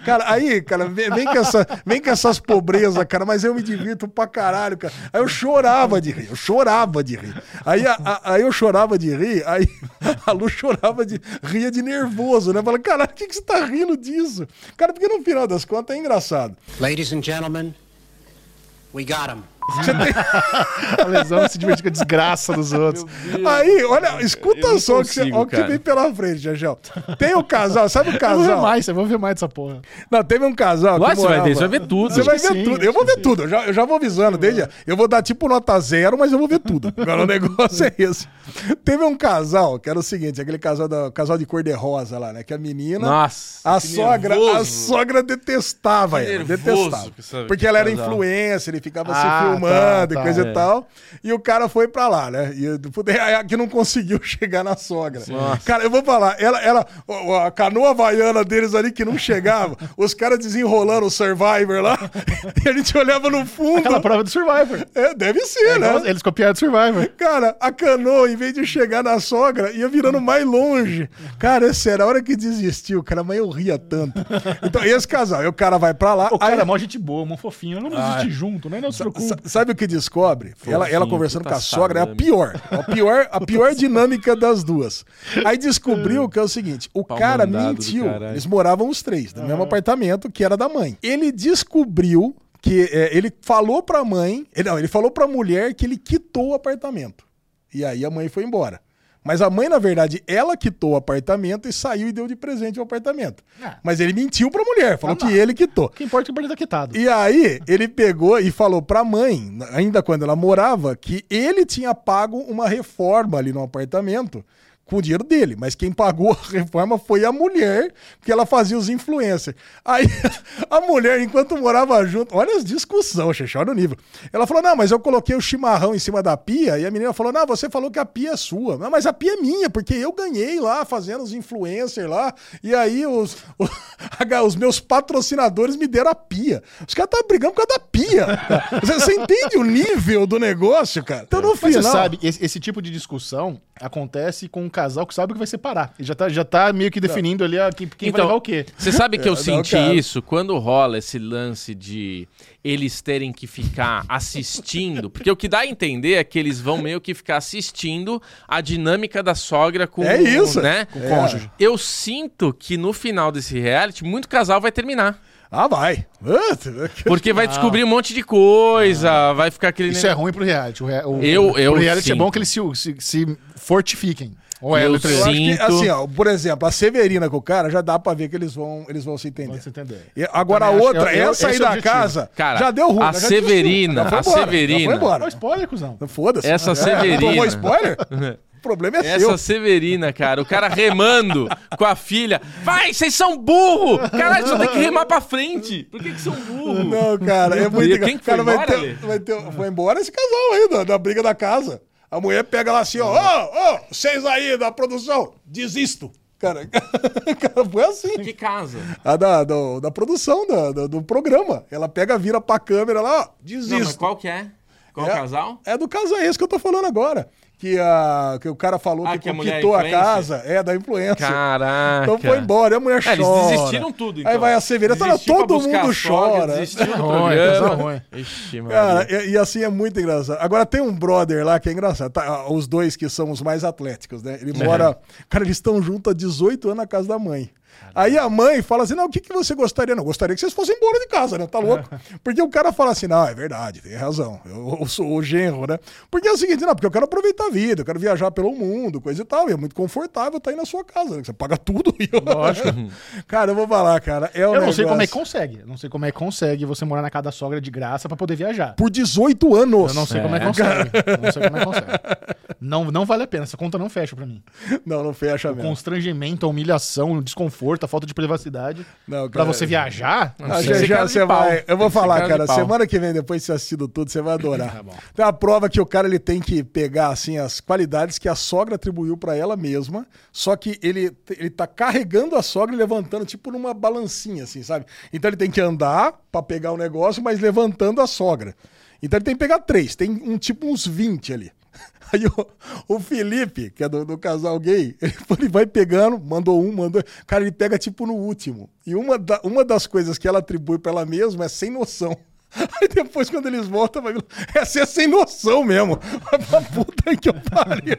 Cara, aí, cara, vem, vem com, essa, vem com essas pobrezas, cara, mas eu me divirto pra caralho, cara. Aí eu chorava de rir, eu chorava de rir. Aí, a- a- aí eu chorava de rir, aí a Lu chorava de ria de nervoso, né? Fala, caralho, por que, que você tá rindo disso? Cara, porque no final das contas é engraçado. Ladies and gentlemen, we got him. A lesão se diverte com a desgraça dos outros. Aí, olha, escuta só o que, você- consigo, ó o que vem pela frente, Jajel. Tem o casal, sabe o Eu vou ver casal? mais, eu vou ver mais dessa porra. Não, teve um casal você vai ver, você vai ver tudo. Você vai ver sim, tudo. Eu vou ver que tudo. Eu já, eu já vou avisando. Desde, eu vou dar tipo nota zero, mas eu vou ver tudo. Agora o negócio é esse. Teve um casal que era o seguinte: aquele casal, da, casal de cor-de-rosa lá, né? Que a menina. Nossa. A sogra, a sogra detestava Que ela. nervoso Detestava. Porque ela era casal. influencer, ele ficava Ah, se filmando tá, e tá, coisa é. e tal. E o cara foi pra lá, né? E aí que não conseguiu chegar na sogra. Nossa. Cara, eu vou falar, ela, ela, a canoa havaiana deles ali que não chegava, os caras desenrolando o Survivor lá, e a gente olhava no fundo. Aquela prova do Survivor. É, deve ser, né? Igual- Eles copiaram do Survivor. Cara, a canoa, em vez de chegar na sogra, ia virando mais longe. Cara, é sério, a hora que desistiu, cara, mas eu ria tanto. Então, esse casal, o cara vai pra lá. O cara aí- é mó gente boa, mó fofinho. Não vamos existir junto, né? Não se preocupe. Sa- Sabe o que descobre? Ela, ela Fofinho, conversando com a sogra é a pior. A pior, a pior dinâmica das duas. Aí descobriu que é o seguinte: o Pau cara mentiu. Eles moravam os três no mesmo apartamento que era da mãe. Ele descobriu que é, ele falou pra mãe. ele- Não, ele falou pra mulher que ele quitou o apartamento. E aí a mãe foi embora. Mas a mãe, na verdade, ela quitou o apartamento e saiu e deu de presente o apartamento. Ah. Mas ele mentiu pra mulher, falou não. que ele quitou. O que importa é que o Barulho tá quitado. E aí, ele pegou e falou pra mãe, ainda quando ela morava, que ele tinha pago uma reforma ali no apartamento com o dinheiro dele, mas quem pagou a reforma foi a mulher, porque ela fazia os influencers. Aí, a mulher, enquanto morava junto, olha as discussões, Xexé, olha o nível. Ela falou: Não, mas eu coloquei o chimarrão em cima da pia, e a menina falou: Não, você falou que a pia é sua. Não, mas a pia é minha, porque eu ganhei lá fazendo os influencers lá, e aí os, os meus patrocinadores me deram a pia. Os caras estavam brigando por causa da pia. cara. Você, você entende o nível do negócio, cara? Então, no Mas final. você sabe, esse, esse tipo de discussão acontece com um casal que sabe que vai separar. E já tá, já tá meio que definindo ali a, quem, quem vai Então, levar o quê. Você sabe que eu É, senti isso quando rola esse lance de eles terem que ficar assistindo? Porque o que dá a entender é que eles vão meio que ficar assistindo a dinâmica da sogra com É isso. né? Com o cônjuge. Eu sinto que no final desse reality, muito casal vai terminar. Ah, vai. Porque vai descobrir um monte de coisa, vai ficar aquele. Isso é ruim pro reality. O, rea- o, Eu- reality é sinto. bom que eles se, se, se fortifiquem. Ou é Eu Eu acho que, Sinto. assim, ó, por exemplo, a Severina com o cara, já dá pra ver que eles vão, eles vão se entender. Você entender. E agora a outra, que é- é- essa aí da objetivo. casa, Cara, já deu ruim. a Severina, a Severina. foi embora. Ó, spoiler, cuzão. Foda-se. Essa É, Severina. Tomou spoiler? O problema é seu. Essa Severina, cara, o cara remando com a filha. Vai, vocês são burro! Caralho, só tem que remar pra frente. Por que, que são burro? Não, cara, é muito Quem que foi cara, vai embora, ter, Ale? vai ter, foi embora esse casal aí, da, da briga da casa. A mulher pega lá assim, ó, ô, ô, vocês aí da produção, desisto. Cara, cara foi assim. Que casa? A da, do- da produção da- do, do programa. Ela pega, vira pra câmera lá, ó, desisto. Não, mas qual que é? Qual É- casal? É do casal, é esse que eu tô falando agora. Que, a, que o cara falou Ah, que, que a é conquistou a influencer? casa. É, da influência. Caraca. Então foi embora, e a mulher É, eles chora. desistiram tudo, então. Aí vai a Severina, tá, todo mundo a sogra, chora. Desistiu do programa. ruim. Ixi, Cara, e, e assim é muito engraçado. Agora tem um brother lá que é engraçado. Tá, os dois que são os mais atléticos, né? Ele mora. Cara, eles estão juntos há 18 anos na casa da mãe. Aí a mãe fala assim: não, o que, que você gostaria? Não, gostaria que vocês fossem embora de casa, né? Tá louco? Porque o cara fala assim: não, é verdade, tem razão. Eu, eu sou o genro, né? Porque é o seguinte, não, porque eu quero aproveitar a vida, eu quero viajar pelo mundo, coisa e tal. E é muito confortável estar aí na sua casa, né? Você paga tudo. E eu... Lógico. cara, eu vou falar, cara. É um Eu não sei como é que negócio- consegue. Eu não sei como é que consegue você morar na casa da sogra de graça pra poder viajar. Por 18 anos. Eu não sei como é que consegue. Eu não sei como é que consegue. Não, não vale a pena. Essa conta não fecha pra mim. Não, não fecha mesmo. Constrangimento, a humilhação, o desconforto, a falta de privacidade. Não, Pra cara, você viajar, não já, já você pau. vai. Eu vou falar, cara. Semana que vem, depois de você assistido tudo, você vai adorar. Tá bom. Tem a prova que o cara ele tem que pegar assim as qualidades que a sogra atribuiu pra ela mesma, só que ele, ele tá carregando a sogra e levantando tipo numa balancinha assim, sabe? Então ele tem que andar pra pegar o negócio, mas levantando a sogra. Então ele tem que pegar três, tem um tipo uns 20 ali. Aí o, o Felipe, que é do, do casal gay, ele, ele vai pegando, mandou um, mandou. Cara, ele pega tipo no último. E uma, da- uma das coisas que ela atribui pra ela mesma é sem noção. Aí depois, quando eles voltam, vai. Essa é sem noção mesmo. Vai pra puta que eu pariu.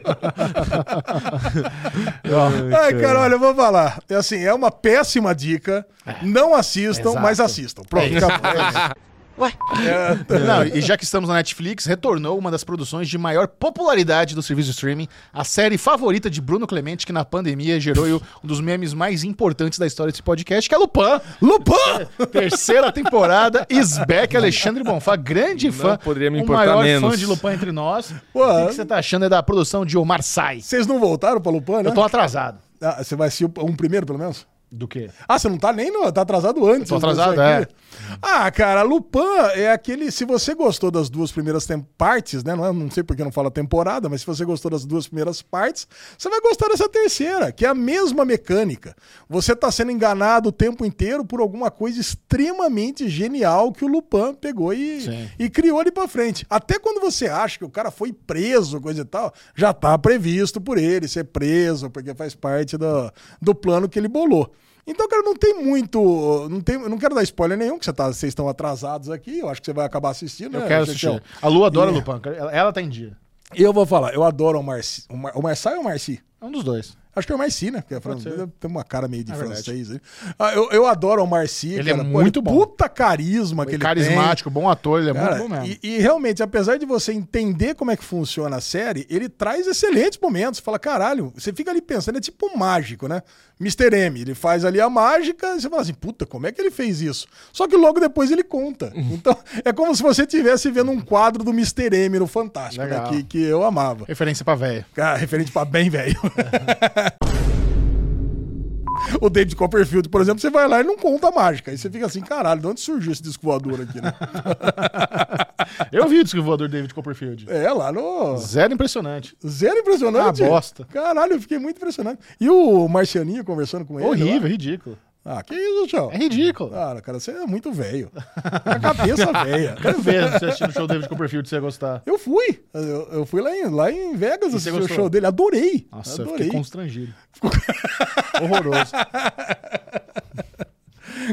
Ai, cara, olha, eu vou falar. É assim, é uma péssima dica. Não assistam, Exato. mas assistam. Pronto, É isso. acabou. Não, e já que estamos na Netflix, retornou uma das produções de maior popularidade do serviço de streaming, a série favorita de Bruno Clemente, que na pandemia gerou um dos memes mais importantes da história desse podcast, que é Lupin. Lupin! Terceira temporada, is back, Alexandre Bonfá, grande fã. poderia me o importar maior menos. fã de Lupin entre nós. Pô, o que você tá achando aí da produção de Omar Sai? Vocês não voltaram pra Lupin, né? Eu tô atrasado. Ah, você vai assistir um primeiro, pelo menos? Do quê? Ah, você não tá nem no. Tá atrasado antes. Tô atrasado, disso aqui. é. Ah, cara, Lupin é aquele. Se você gostou das duas primeiras tem- partes, né? Não, é- não sei porque não fala temporada, mas se você gostou das duas primeiras partes, você vai gostar dessa terceira, que é a mesma mecânica. Você tá sendo enganado o tempo inteiro por alguma coisa extremamente genial que o Lupin pegou e, Sim. e criou ali pra frente. Até quando você acha que o cara foi preso, coisa e tal, já tá previsto por ele ser preso, porque faz parte do, do plano que ele bolou. Então, cara, não tem muito. Não, tem, não quero dar spoiler nenhum, que você tá, vocês estão atrasados aqui. Eu acho que você vai acabar assistindo. Eu né, quero assistir. A Lu adora E- Lupin. Ela, ela tá em dia. E eu vou falar, eu adoro o Marci. O, Mar, o Marçal ou o Marci? É um dos dois. Acho que é o Marci, né? Que é francês, tem uma cara meio de É francês. aí. Ah, eu, eu adoro o Marci. Ele é cara. muito bom. Puta carisma que ele tem. Carismático, bom ator, ele é Cara, muito bom mesmo. e, e realmente, apesar de você entender como é que funciona a série, ele traz excelentes momentos. Você fala, caralho, você fica ali pensando, é tipo mágico, né? Mr. M, ele faz ali a mágica, e você fala assim, puta, como é que ele fez isso? Só que logo depois ele conta. Então, é como se você estivesse vendo um quadro do Mr. M no Fantástico, né? Que, que eu amava. Referência pra velho. Cara, referente pra bem velho. O David Copperfield, por exemplo, você vai lá e não conta a mágica. Aí você fica assim, caralho, de onde surgiu esse disco voador aqui, né? Eu vi o disco voador David Copperfield. É, lá no. Zero impressionante. Zero impressionante. Ah, bosta. Caralho, eu fiquei muito impressionado. E o Marcianinho conversando com ele. Horrível, lá? ridículo. Ah, que isso, tchau. É ridículo. Cara, cara, você é muito velho. A cabeça velha. Quero ver você assistindo o show do David Copperfield se você gostar. Eu fui. Eu, eu fui lá em, lá em Vegas assistir o show dele. Adorei. Nossa, eu Adorei. fiquei constrangido. Horroroso.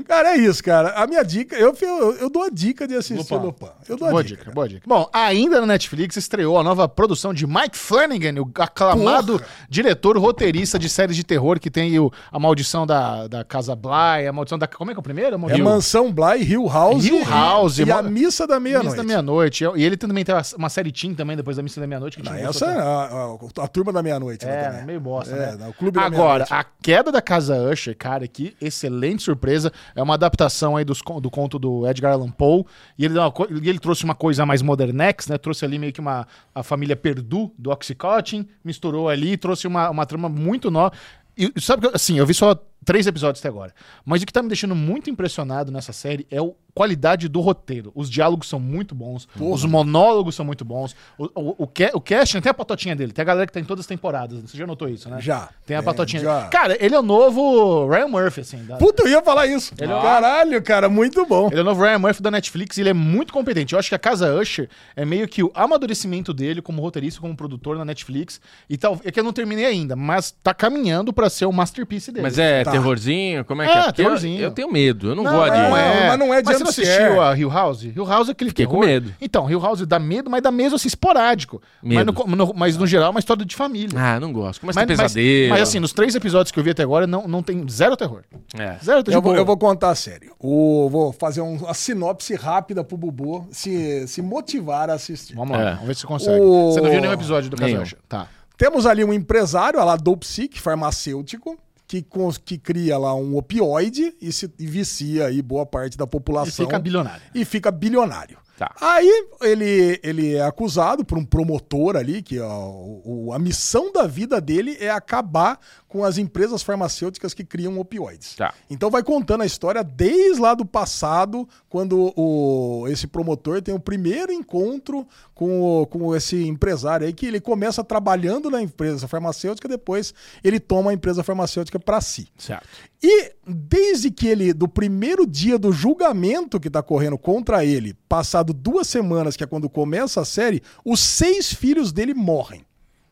Cara, é isso, cara. A minha dica, eu, eu, eu dou a dica de assistir Lupin. Lupin. Eu dou a Boa dica. dica, cara. boa dica. Bom, ainda na Netflix estreou a nova produção de Mike Flanagan, o aclamado diretor roteirista de séries de terror que tem o, a maldição da, da Casa Bly, a maldição da. Como é que é o primeiro? A É maldição- Mansão Bly, Hill House. Hill House, E, e a Missa da Missa Meia-Noite. da Meia-Noite. E ele também tem uma série Team também, depois da Missa da Meia-Noite. que Não, essa é a, a- a Turma da Meia-Noite. né, É, meio bosta, É, né? o Clube Agora, a queda da Casa Usher, cara, que excelente surpresa. É uma adaptação aí dos, do conto do Edgar Allan Poe. E ele, ele trouxe uma coisa mais modernex, né? Trouxe ali meio que uma a família Perdu do Oxycontin, misturou ali, trouxe uma, uma trama muito nova. E sabe assim, eu vi só três episódios até agora. Mas o que tá me deixando muito impressionado nessa série é a qualidade do roteiro. Os diálogos são muito bons, os monólogos são muito bons. O, o, o, o casting tem a patotinha dele, tem a galera que tá em todas as temporadas. Você já notou isso, né? Já. Tem a É, patotinha já. dele. Cara, ele é o novo Ryan Murphy, assim. da- Puta, eu ia falar isso. Ele é- Caralho, cara, muito bom. Ele é o novo Ryan Murphy da Netflix e ele é muito competente. Eu acho que a Casa Usher é meio que o amadurecimento dele como roteirista, como produtor na Netflix. E tal, é que eu não terminei ainda, mas tá caminhando pra ser o masterpiece dele. Mas é Tá. Terrorzinho? Como é que É, é? Porque eu- terrorzinho. Eu, tenho medo, eu não, Não, gosto de. não é. Mas não é Mas você não assistiu a Hill House? Hill House é aquele Fiquei com terror. medo. Então, Hill House dá medo, mas dá medo assim, esporádico. Mas Medo. no, no- mas no geral é uma história de família. Ah, não gosto. Começa mas, a ter mas- pesadelo. mas, assim, nos três episódios que eu vi até agora, não, não tem zero terror. É. Zero terror. Eu vou, eu vou contar sério. O, vou fazer um- uma sinopse rápida pro Bubu se, se motivar a assistir. Vamos lá, É. vamos ver se você consegue. O- Você não viu nenhum episódio do Casa Nenhum. Usher? Tá. Temos ali um empresário, a lá Dopsic, farmacêutico, que, que cria lá um opioide e, se, e vicia aí boa parte da E população. fica bilionário. e fica bilionário. Tá. Aí ele, ele é acusado por um promotor ali, que ó, o- a missão da vida dele é acabar com as empresas farmacêuticas que criam opioides. Tá. Então vai contando a história desde lá do passado, quando o, esse promotor tem o primeiro encontro com, o- com esse empresário aí, que ele começa trabalhando na empresa farmacêutica, depois ele toma a empresa farmacêutica para si. Certo. E desde que ele, do primeiro dia do julgamento que tá correndo contra ele, passado duas semanas, que é quando começa a série, os seis filhos dele morrem.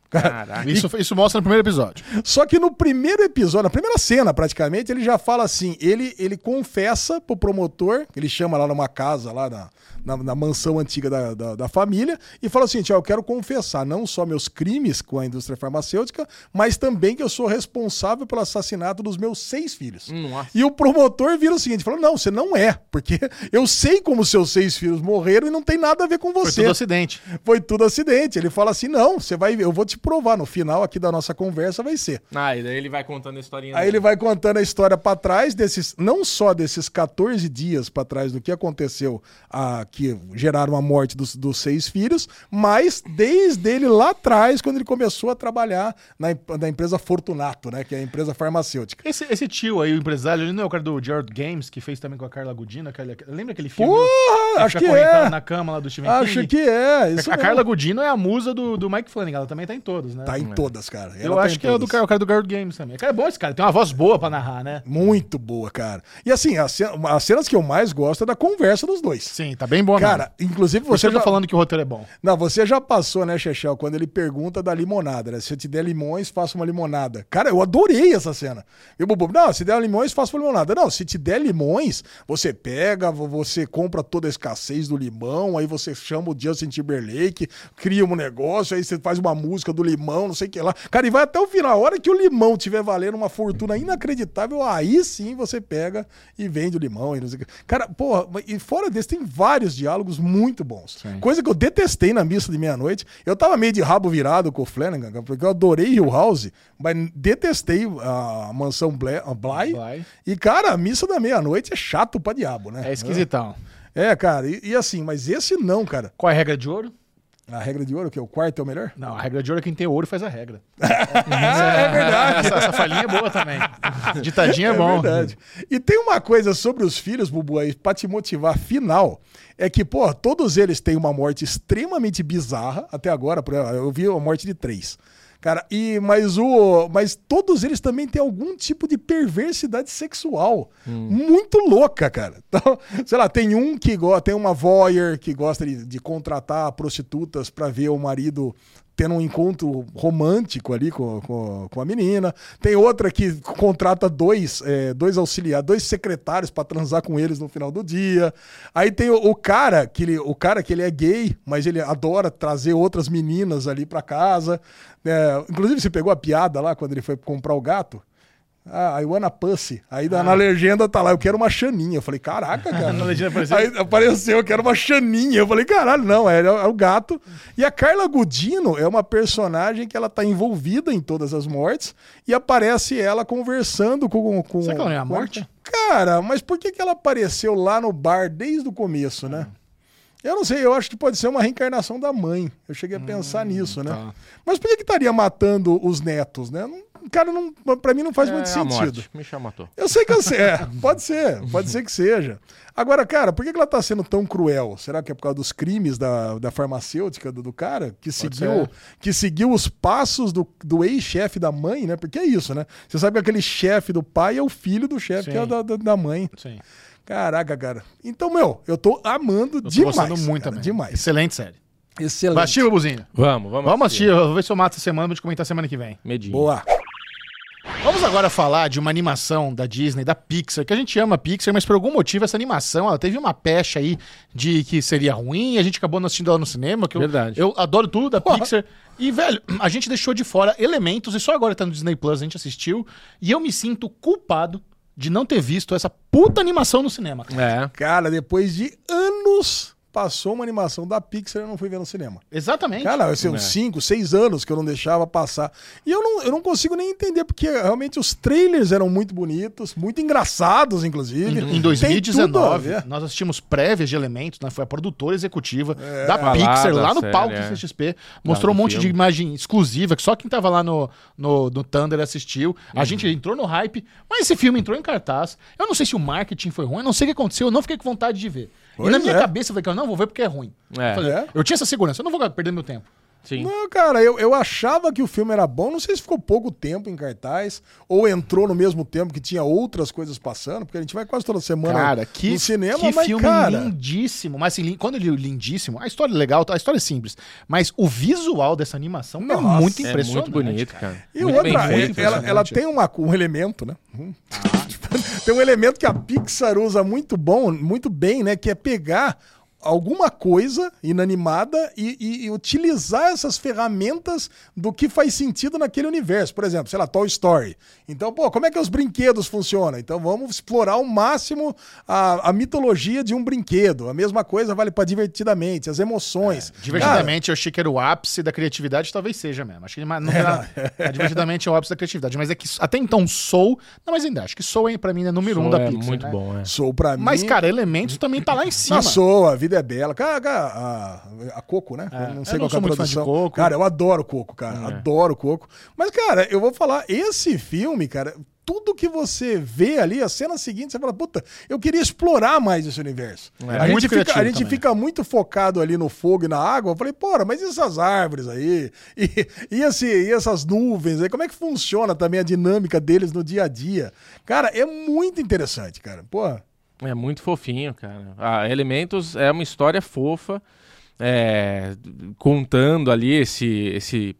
Caraca. Isso, isso mostra no primeiro episódio. Só que no primeiro episódio, na primeira cena praticamente, ele já fala assim: ele, ele confessa pro promotor, ele chama lá numa casa, lá na, na, na mansão antiga da, da, da família, e fala assim: eu quero confessar não só meus crimes com a indústria farmacêutica, mas também que eu sou responsável pelo assassinato dos meus seis filhos. Nossa. E o promotor vira o seguinte: falou: não, você não é, porque eu sei como seus seis filhos morreram e não tem nada a ver com Foi você. tudo acidente. Foi tudo acidente. Ele fala assim: não, você vai, eu vou te provar. No final aqui da nossa conversa vai ser. Ah, e daí ele vai contando a historinha. Aí ele vai contando a história pra trás desses, não só desses 14 dias pra trás do que aconteceu, a, que geraram a morte dos, dos seis filhos, mas desde ele lá atrás, quando ele começou a trabalhar na, na empresa Fortunato, né, que é a empresa farmacêutica. Esse, esse tio aí, o empresário, ele não é o cara do Gerard Games, que fez também com a Carla Gudina? Aquele, lembra aquele filme? Porra, acho que é. na cama lá do Stephen Acho King? que é. Isso a mesmo. Carla Gudino é a musa do, do Mike Flanagan, ela também tá em todos, né? tá em todas, cara. Eu Ela tá acho que é o, do, todas. cara- o cara do Gerard Games também. O cara é bom esse cara, tem uma voz boa pra narrar, né? Muito boa, cara. E assim, as, as cenas que eu mais gosto é da conversa dos dois. Sim, tá bem bom Cara, inclusive Você você tá já... falando que o roteiro é bom. Não, você já passou, né, Chechel, quando ele pergunta da limonada, né? Se eu te der limões, faça uma limonada. Cara, eu adorei essa cena. E o Bubu, não, se der limões, faça uma limonada. Não, se te der limões, você pega, vo- você compra toda a escassez do limão, aí você chama o Justin Timberlake, cria um negócio, aí você faz uma música do limão, não sei o que lá. Cara, e vai até o final. A hora que o limão tiver valendo uma fortuna inacreditável, aí sim você pega e vende o limão. E não sei o que. Cara, porra, e fora desse, tem vários diálogos muito bons. Coisa que eu detestei na missa de meia-noite. Eu tava meio de rabo virado com o Flanagan, porque eu adorei Hill House, mas detestei a mansão. Bly. E, cara, a missa da meia-noite é chato pra diabo, né? É esquisitão. É, cara, e, e assim, mas esse não, cara. Qual é a regra de ouro? A regra de ouro, que é o quarto é o melhor? Não, a regra de ouro é quem tem ouro faz a regra. é verdade. Essa, essa falhinha é boa também. Ditadinho é, É bom. verdade. E tem uma coisa sobre os filhos, Bubu, aí, pra te motivar final, é que, pô, todos eles têm uma morte extremamente bizarra, até agora, eu vi a morte de três. Cara, e, mas, o, mas todos eles também têm algum tipo de perversidade sexual muito louca, cara. Então, sei lá, tem um que gosta, tem uma voyeur que gosta de, de contratar prostitutas pra ver o marido tendo um encontro romântico ali com, com, com a menina. Tem outra que contrata dois, é, dois auxiliares, dois secretários pra transar com eles no final do dia. Aí tem o, o cara que ele, o cara que ele é gay, mas ele adora trazer outras meninas ali pra casa. É, inclusive, você pegou a piada lá quando ele foi comprar o gato? Ah, I wanna pussy. Aí na- na legenda tá lá, eu quero uma chaninha. Eu falei, caraca, cara. Na legenda apareceu? Aí apareceu, eu quero uma chaninha. Eu falei, caralho, não, é, é o gato. E a Carla Gudino é uma personagem que ela tá envolvida em todas as mortes e aparece ela conversando com. com Será que ela não é a morte? Cara, mas por que, que ela apareceu lá no bar desde o começo, né? Eu não sei, eu acho que pode ser uma reencarnação da mãe. Eu cheguei a pensar nisso, né? tá. Mas por que que estaria matando os netos, né? Não- cara, não, pra mim não faz muito É a sentido. morte. Michel matou. Eu sei que eu sei. É, pode ser, pode ser que seja. Agora, cara, por que que ela tá sendo tão cruel? Será que é por causa dos crimes da, da farmacêutica do, do cara? Que seguiu, ser. que seguiu os passos do, do ex-chefe da mãe, né? Porque é isso, né? Você sabe que aquele chefe do pai é o filho do chefe, que é da, da, da mãe. Sim. Caraca, cara. Então, meu, eu tô amando Eu tô demais. gostando muito cara, também. Demais. Excelente série. Excelente. Vai assistir, Bubuzinho? Vamos, vamos. Vamos assistir. Eu vou ver se eu mato essa semana pra gente comentar semana que vem. Medinho. Boa. Vamos agora falar de uma animação da Disney, da Pixar, que a gente ama a Pixar, mas por algum motivo essa animação, ela teve uma pecha aí de que seria ruim, e a gente acabou não assistindo ela no cinema, que eu, Verdade. eu adoro tudo da Pixar. E, velho, a gente deixou de fora elementos, e só agora tá no Disney Plus, a gente assistiu, e eu me sinto culpado de não ter visto essa puta animação no cinema. É. Cara, depois de anos, passou uma animação da Pixar e eu não fui ver no cinema. Exatamente. Cara, assim, uns 5, 6 anos que eu não deixava passar. E eu não, eu não consigo nem entender, porque realmente os trailers eram muito bonitos, muito engraçados, inclusive. Em, em Tem 2019, tudo a ver. nós assistimos prévias de elementos, né? Foi a produtora executiva É. da Pixar da lá no série, palco é. do CXP. Mostrou um do monte de filme. imagem exclusiva, que só quem tava lá no, no, no Thunder assistiu. Uhum. A gente entrou no hype, mas esse filme entrou em cartaz. Eu não sei se o marketing foi ruim, eu não sei o que aconteceu, eu não fiquei com vontade de ver. E Pois na minha é. cabeça eu falei que eu não vou ver porque é ruim. É. Eu, falei, É? eu tinha essa segurança, eu não vou perder meu tempo. Sim. Não, cara, eu, eu achava que o filme era bom. Não sei se ficou pouco tempo em cartaz ou entrou no mesmo tempo que tinha outras coisas passando, porque a gente vai quase toda semana Cara, que, no cinema, que mas, filme cara, lindíssimo. Mas assim, quando eu digo lindíssimo, a história é legal, a história é simples. Mas o visual dessa animação é Nossa, muito É impressionante. muito bonito, cara. E muito outra, bem é- ela, ela tem uma, um elemento, né? Hum. tem um elemento que a Pixar usa muito bom, muito bem, né? Que é pegar alguma coisa inanimada e, e- e utilizar essas ferramentas do que faz sentido naquele universo. Por exemplo, sei lá, Toy Story. Então, pô, como é que os brinquedos funcionam? Então vamos explorar ao máximo a, a mitologia de um brinquedo. A mesma coisa vale para divertidamente, as emoções. Divertidamente, eu achei que era o ápice da criatividade, talvez seja mesmo. Acho que não era, é, divertidamente é o ápice da criatividade. Mas é que até então Soul. Não, mas ainda acho que Soul é, pra mim é número um Soul da é Pixar. muito né? bom, é. Sou para mim. Mas, cara, Elementos também tá lá em cima. Passou, a vida é bela. Cara, a, a Coco, né? Eu não sei eu não qual que é sou a muito fã de produção. Coco. Cara, eu adoro Coco, cara. Adoro Coco. Mas, cara, eu vou falar, esse filme, cara, tudo que você vê ali, a cena seguinte, você fala, puta, eu queria explorar mais esse universo. É, a, muito gente fica, a gente também. fica muito focado ali no fogo e na água. Eu falei, porra, mas e essas árvores aí? E, e, esse, e essas nuvens aí? Como é que funciona também a dinâmica deles no dia a dia? Cara, é muito interessante, cara. Porra. É muito fofinho, cara. A Elementos é uma história fofa, é, contando ali esse, esse.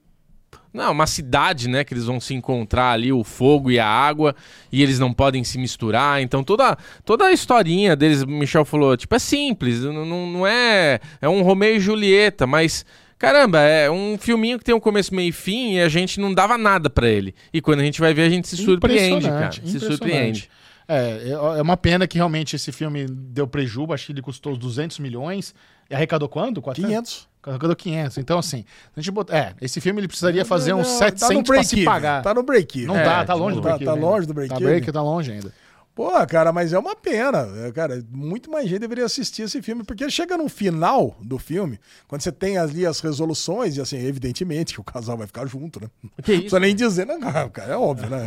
Não, uma cidade, né? Que eles vão se encontrar ali, o fogo e a água, e eles não podem se misturar. Então toda, toda a historinha deles, o Michel falou, tipo, é simples, não, não é. É um Romeu e Julieta, mas. Caramba, é um filminho que tem um começo, meio e fim e a gente não dava nada pra ele. E quando a gente vai ver, a gente se surpreende, cara. Se surpreende. É, é é uma pena que realmente esse filme deu prejuízo, acho que ele custou uns 200 milhões. E arrecadou quanto? 400? 500. Arrecadou 500. Então, assim, a gente bota, é, esse filme ele precisaria fazer uns Não, 700 tá pra se pagar. Tá no break Não É, dá, tá longe do tá- break tá longe do break Tá, break, tá longe ainda. Pô, cara, mas é uma pena. é, Cara, muito mais gente deveria assistir esse filme, porque chega no final do filme, quando você tem ali as resoluções, e assim, evidentemente que o casal vai ficar junto, né? Que Não precisa nem dizer, né? Cara, é óbvio, né?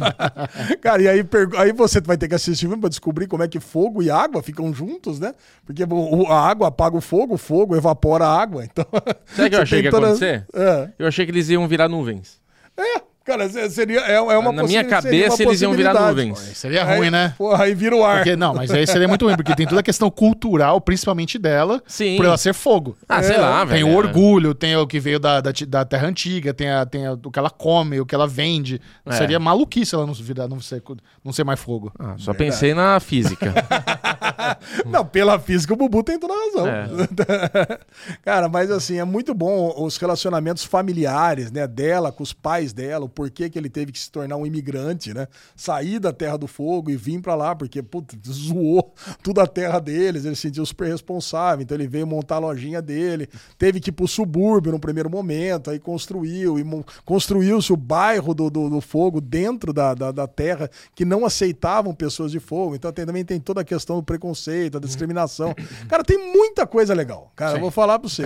cara, e aí, aí você vai ter que assistir o filme pra descobrir como é que fogo e água ficam juntos, né? Porque a água apaga o fogo, o fogo evapora a água. Então. Sabe o que eu achei que ia todas- acontecer? É. Eu achei que eles iam virar nuvens. É, Cara, se- seria, é, é uma Na minha seria cabeça, uma eles iam virar nuvens. Seria Aí, ruim, né? Porra, aí vira o ar. Porque, não, mas aí seria muito ruim, porque tem toda a questão cultural, principalmente dela, Sim. por ela ser fogo. Ah, sei lá, Tem velho. o orgulho, tem o que veio da, da, da terra antiga, tem, a, tem a- o que ela come, o que ela vende. É. Seria maluquice ela não, virar, não, ser, não ser mais fogo. Ah, só pensei na física. Não, pela física o Bubu tem toda a razão. É. Cara, mas assim, é muito bom os relacionamentos familiares, né, dela com os pais dela, porquê que ele teve que se tornar um imigrante, né? Sair da Terra do Fogo e vir pra lá, porque, puta, zoou tudo a terra deles, ele se sentiu super responsável, então ele veio montar a lojinha dele, teve que ir pro subúrbio no primeiro momento, aí construiu, e construiu-se o bairro do, do, do fogo dentro da, da, da terra, que não aceitavam pessoas de fogo, então tem- também tem toda a questão do preconceito, a discriminação. Cara, tem muita coisa legal, cara, eu vou falar pra você.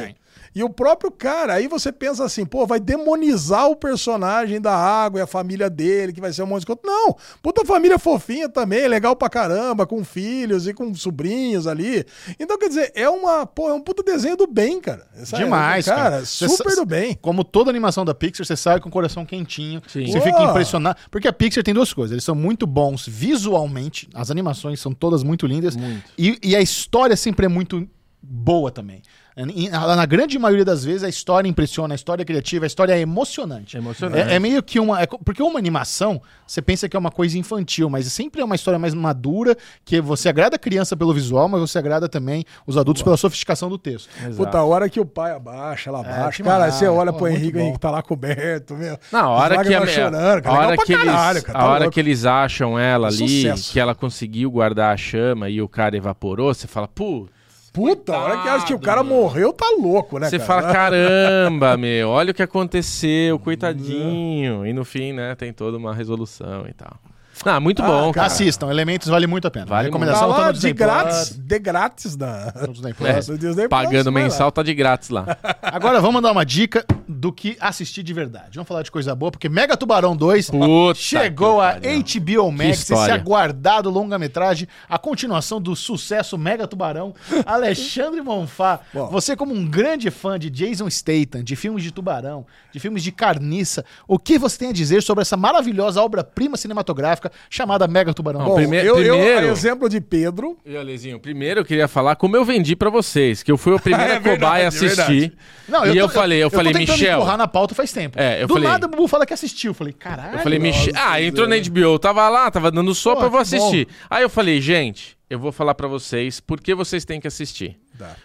E o próprio cara, aí você pensa assim, pô, vai demonizar o personagem da água e a família dele, que vai ser um monte de coisa. Não, puta família fofinha também, legal pra caramba, com filhos e com sobrinhos ali. Então, quer dizer, é uma, pô, é um puta desenho do bem, cara. Essa- Demais, cara. cara. Super do bem. Como toda animação da Pixar, você sai com o coração quentinho. Sim. Você fica impressionado. Porque a Pixar tem duas coisas. Eles são muito bons visualmente. As animações são todas muito lindas. E, e a história sempre é muito boa também. Na na grande maioria das vezes, a história impressiona, a história é criativa, a história é emocionante. É emocionante. É, é meio que uma. é porque uma animação, você pensa que é uma coisa infantil, mas sempre é uma história mais madura, que você agrada a criança pelo visual, mas você agrada também os adultos pela sofisticação do texto. Puta, a hora que o pai abaixa, ela abaixa. demais. cara, você olha Pô, pro Henrique, o bom. Henrique tá lá coberto, meu. Na hora que a, lágrimas chorando, cara. a hora que pra eles, caralho, cara, a tá hora louco. que eles acham ela ali, Sucesso. que ela conseguiu guardar a chama e o cara evaporou, você fala, pô, Puta, a hora que acha que o cara morreu, tá louco, né, você cara? fala, caramba, meu, olha o que aconteceu, coitadinho. E no fim, né, tem toda uma resolução e tal. Ah, muito bom, cara. Assistam, Elementos vale muito a pena. Vale Recomendação tá lá de grátis, Plus, de grátis da... Plus. É, Plus, Pagando lá. mensal tá de grátis lá. Agora vamos dar uma dica do que assistir de verdade. Vamos falar de coisa boa, porque Mega Tubarão 2 Puta chegou a. HBO Max, esse aguardado longa-metragem, a continuação do sucesso Mega Tubarão. Alexandre Monfá, você como um grande fã de Jason Statham, de filmes de tubarão, de filmes de carniça, o que você tem a dizer sobre essa maravilhosa obra-prima cinematográfica chamada Mega Tubarão Não, Bom, 2? prime- eu, eu, primeiro- a exemplo de Pedro, E, Alezinho, primeiro eu queria falar como eu vendi pra vocês, que eu fui o primeiro É cobaia a assistir. verdade. e eu, falei, eu, falei, tô tentando Michel. empurrar na pauta faz tempo. É, eu Do falei- nada o Bubu fala que assistiu. Eu falei, caralho. Eu falei, Michel. Ah, entrou na HBO, tava lá, tava dando sopa, Pô, eu vou assistir. Aí eu falei, gente, eu vou falar pra vocês por que vocês têm que assistir.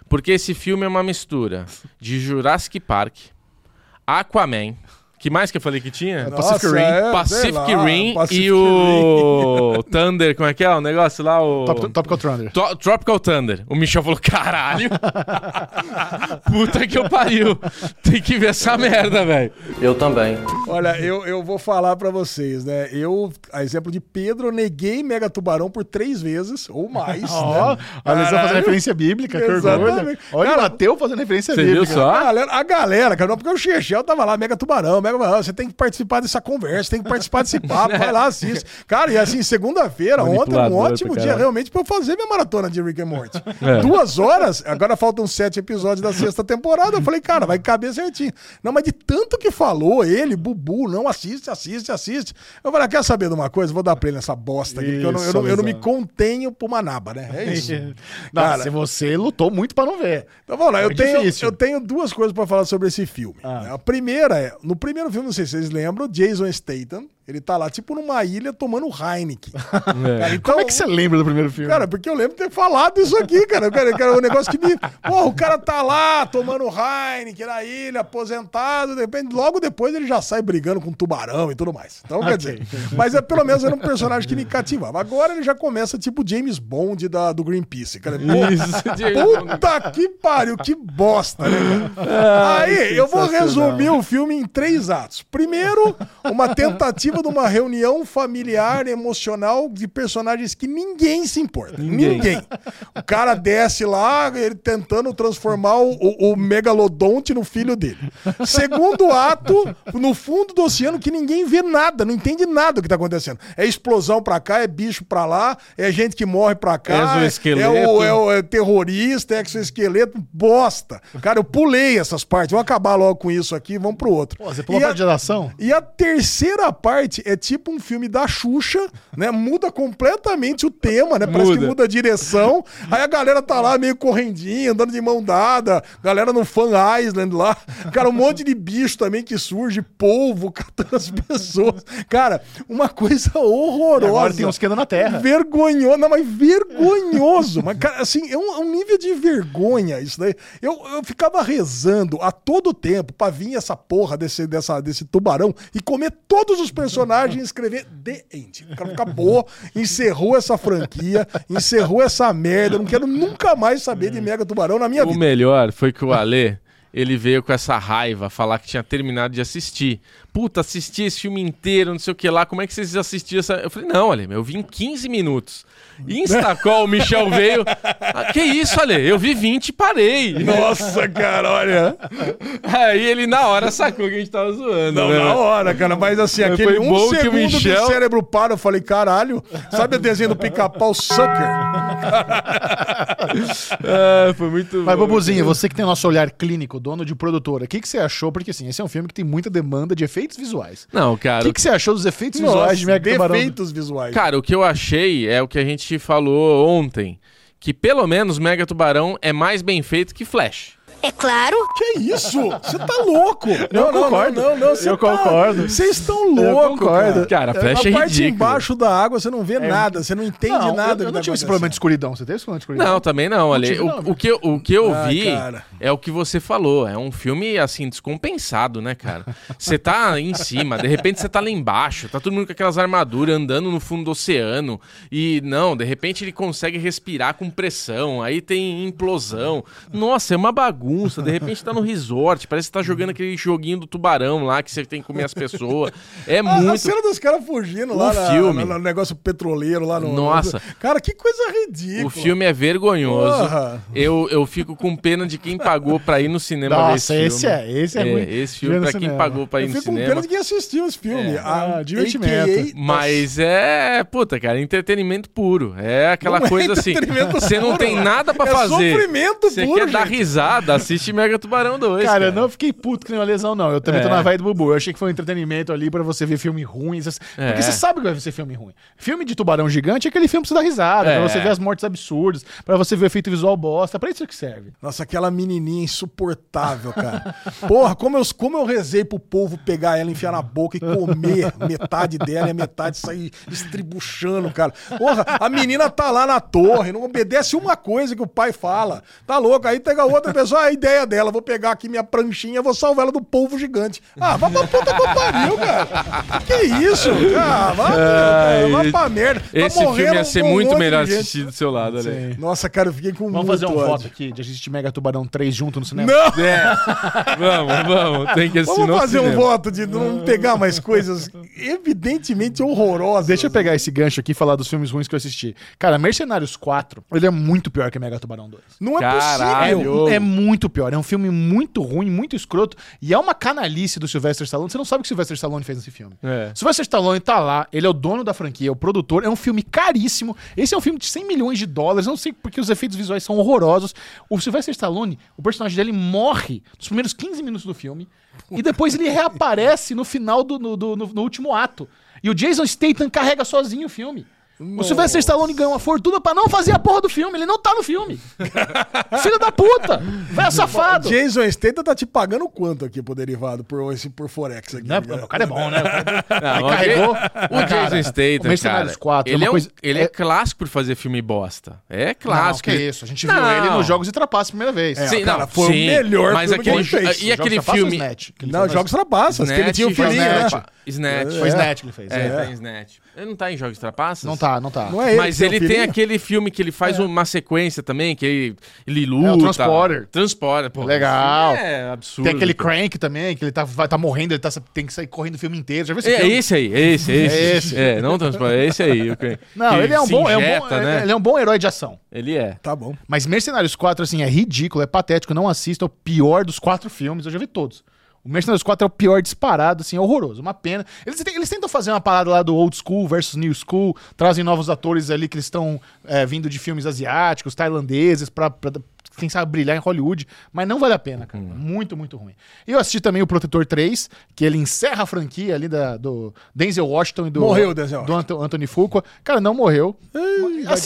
Porque esse filme é uma mistura de Jurassic Park, Aquaman. Que mais que eu falei que tinha? Pacific Nossa, Rim. é, Pacific lá, Rim Pacific e o Thunder, como é que é o negócio lá? O... Top, Topical Thunder. To- Tropical Thunder. O Michel falou: caralho! Puta que eu pariu! Tem que ver essa merda, velho. Eu também. Olha, eu, eu vou falar pra vocês, né? Eu, a exemplo de Pedro, eu neguei Mega Tubarão por três vezes ou mais. Ó, né? a Lesão fazendo referência bíblica, que orgulho. Exatamente. Olha Cara, o Mateu fazendo referência Você viu bíblica. só? A galera, a galera, cara, não, porque o Chechel tava lá, Mega Tubarão, Mega Tubarão, você tem que participar dessa conversa, tem que participar desse papo, vai lá, assiste. Cara, e assim, segunda-feira, ontem, um ótimo dia realmente pra eu fazer minha maratona de Rick and Morty. É. Duas horas, agora faltam sete episódios da sexta temporada, eu falei, cara, vai caber certinho. Não, mas de tanto que falou ele, Bubu, não, assiste, assiste, assiste. Eu falei, ah, quer saber de uma coisa? Vou dar play nessa bosta aqui, porque eu não, eu não- eu não me Isso, contenho pra uma naba, né? É isso. Não, Cara, se você lutou muito pra não ver. então vamos lá, eu Foi tenho, eu tenho duas coisas pra falar sobre esse filme. Ah. A primeira é, no primeiro filme, não sei se vocês lembram, Jason Statham, ele tá lá tipo numa ilha tomando Heineken. Cara, então, Como é que você lembra do primeiro filme? Cara, porque eu lembro de ter falado isso aqui, cara. Cara, cara, um negócio que me. Porra, o cara tá lá tomando Heineken na ilha, aposentado, de repente, logo depois ele já sai brigando com tubarão e tudo mais. Então, quer dizer. Mas é, pelo menos era um personagem que me cativava. Agora ele já começa tipo James Bond da, do Greenpeace. Cara, Pô, Puta que pariu, que bosta, né, cara? Aí, eu vou resumir o filme em três atos. Primeiro, uma tentativa puta de uma reunião familiar, emocional de personagens que ninguém se importa. Ninguém. O cara desce lá, ele tentando transformar o, o- megalodonte no filho dele. Segundo ato, no fundo do oceano, que ninguém vê nada, não entende nada do que tá acontecendo. É explosão pra cá, é bicho pra lá, é gente que morre pra cá, é, Exoesqueleto. o, é o é terrorista, é exoesqueleto, bosta. Cara, eu pulei essas partes. Vamos acabar logo com isso aqui, vamos pro outro. Pô, você pulou E a a- parte de ação? e a terceira parte é tipo um filme da Xuxa, né? Muda completamente o tema, né? Parece que Muda. muda a direção. Aí a galera tá lá meio correndinha, andando de mão dada. Galera no Fan Island lá. Cara, um monte de bicho também que surge, polvo, catando as pessoas. Cara, uma coisa horrorosa. Agora tem uns que andam na terra. Vergonhoso, não, mas vergonhoso. mas, cara, assim, é um, é um nível de vergonha isso daí. Eu, eu ficava rezando a todo tempo pra vir essa porra desse, dessa, desse tubarão e comer todos os personagens e escrever The End. O cara acabou, encerrou essa franquia, encerrou essa merda. Eu não quero nunca mais saber de Mega Tubarão na minha O vida. melhor foi que o Ale, ele veio com essa raiva falar que tinha terminado de assistir. Puta, assisti esse filme inteiro, não sei o que lá, como é que vocês assistiram essa... Eu falei, não, Ale, eu vi em 15 minutos. Instacol, o Michel veio... "Ah, que isso, Ale? Eu vi 20 e parei. Nossa, cara, olha. Aí ele na hora sacou que a gente tava zoando, Não, né? na hora, cara. Mas assim, Mas aquele um bom que o segundo Michel- que o cérebro para, eu falei, caralho. Sabe o desenho do pica-pau Sucker? Ah, foi muito Mas. Bobuzinho, você que tem nosso olhar clínico, dono de produtora, o que, que você achou? Porque, assim, esse é um filme que tem muita demanda de efeitos visuais. Não, O cara, que, que você achou dos efeitos visuais de Mega Tubarão? defeitos visuais. Cara, o que eu achei é o que a gente falou ontem. Que pelo menos Mega Tubarão é mais bem feito que Flash. É claro. Que isso? Você tá louco? Eu concordo. Não, não, não. Eu tá- concordo. Vocês estão Eu loucos, concordo. Cara, Flash Na é parte ridículo. embaixo da água você não vê nada, você não entende Não, nada. eu, eu não tá tive esse problema de escuridão. Você teve esse problema de escuridão? Não, também não, Ale. tive, O, não, o que, eu- o que eu Ah, vi cara. é o que você falou. É um filme, assim, descompensado, né, cara? Você tá em cima, de repente você tá lá embaixo, tá todo mundo com aquelas armaduras andando no fundo do oceano. E não, de repente ele consegue respirar com pressão, aí tem implosão. Nossa, é uma bagunça. De repente tá no resort, parece que tá jogando aquele joguinho do tubarão lá que você tem que comer as pessoas. É Ah, A, a muito. cena dos caras fugindo O lá na- filme. na- no negócio petroleiro lá no. Nossa. Cara, que coisa ridícula. O filme é vergonhoso. Porra. Eu, eu fico com pena de quem pagou pra ir no cinema ver Nossa, esse esse filme. é, esse é ruim. Esse filme, Ver no pra quem cinema. pagou pra ir Eu no fico com cinema. pena de quem assistiu esse filme. É. A- Ah, divertimento. Mas é, puta, cara, entretenimento puro. É aquela Não é coisa assim. entretenimento Você não tem nada pra É fazer. sofrimento Você puro, quer dar gente. risada, assiste Mega Tubarão 2. Cara, eu não fiquei puto que nem uma lesão, não. Eu também tô É. na vibe do Bubu. Eu achei que foi um entretenimento ali pra você ver filme ruim. essas- É. Porque você sabe que vai ser filme ruim. Filme de tubarão gigante é aquele filme pra você dar risada, É. pra você ver as mortes absurdas, pra você ver o efeito visual bosta. Pra isso que serve. Nossa, aquela menininha insuportável, cara. Porra, como eu, como eu rezei pro povo pegar ela, enfiar na boca e comer metade dela e a metade sair estribuchando, cara. Porra, a menina tá lá na torre, não obedece uma coisa que o pai fala. Tá louco? Aí pega outra pessoa, "Ah, a ideia dela, vou pegar aqui minha pranchinha, vou salvar ela do polvo gigante. Ah, vai pra puta que pariu, cara. Que isso? Ah, vai, Ai, vai pra merda. Tá Esse filme ia ser um muito melhor gente. assistir do seu lado, ali. Nossa, cara, eu fiquei com Vamos muito fazer um ódio. voto aqui de assistir Mega Tubarão 3 junto no cinema? Não! É. Vamos, vamos. Tem que assistir Vamos no fazer um voto de não pegar mais coisas evidentemente horrorosas. Deixa eu pegar esse gancho aqui e falar dos filmes ruins que eu assisti. Cara, Mercenários 4, ele é muito pior que Mega Tubarão 2. Não é Caralho. possível. É muito pior. É um filme muito ruim, muito escroto. E é uma canalice do Sylvester Stallone. Você não sabe o que o Sylvester Stallone fez nesse filme. É. Sylvester Stallone tá lá, ele é o dono da franquia, é o produtor. É um filme caríssimo. Esse é um filme de 100 milhões de dólares. Não sei porque os efeitos visuais são horrorosos. O Sylvester Stallone, o personagem dele morre nos primeiros 15 minutos do filme. E depois ele reaparece no final do no, do- no- no último ato. E o Jason Statham carrega sozinho o filme. O Sylvester Stallone ganhou uma fortuna pra não fazer a porra do filme. Ele não tá no filme. Filho da puta! Velho safado! Jason Statham tá te pagando quanto aqui pro derivado, por, esse, por Forex aqui? Né? cara? O cara é bom, né? O cara, Não, ele o carregou. O Cara, Jason Statham, o cara, 4 é ele, é, um- coisa- ele é... é- clássico por fazer filme bosta. É Não, clássico. que Ele- isso. A gente viu Não. ele nos Jogos e Trapaças a primeira vez. É, Sim, cara, não, foi o sim, melhor mas filme que aquele, ele fez. E aquele ou filme... Snatch, que ele Não? Jogos Trapaças, que ele tinha o filhinho, Snatch, né? Snatch. Foi Snatch que ele fez. É, É. Snatch. Ele não tá em Jogos Trapaças? Não tá. Tá, não tá. Não é ele. Mas é ele tem filhinho? aquele filme que ele faz uma sequência também, que ele, ele luta. É o Transporter. Transporter, pô. Legal. É absurdo. Tem aquele. Crank também, que ele tá, vai, tá morrendo, ele tá, tem que sair correndo o filme inteiro. Já viu esse É, filme? esse aí, é esse, é esse. É esse. É, não Transporter, é esse aí. o Crank. Não, Que ele é um se bom, é um bom, injeta, né? ele é um bom herói de ação. Ele é. Tá bom. Mas Mercenários 4, assim, é ridículo, é patético, não assista, é o pior dos quatro filmes, eu já vi todos. O Mercenários 4 é o pior disparado, assim, é horroroso, uma pena. Eles, eles tentam fazer uma parada lá do old school versus new school, trazem novos atores ali que eles estão é, vindo de filmes asiáticos, tailandeses, pra, quem sabe brilhar em Hollywood, mas não vale a pena, cara. Muito, muito ruim. E eu assisti também o Protetor 3, que ele encerra a franquia ali da, do Denzel Washington e do, Morreu o Denzel do Anto- Anthony Fuqua. Cara, não morreu.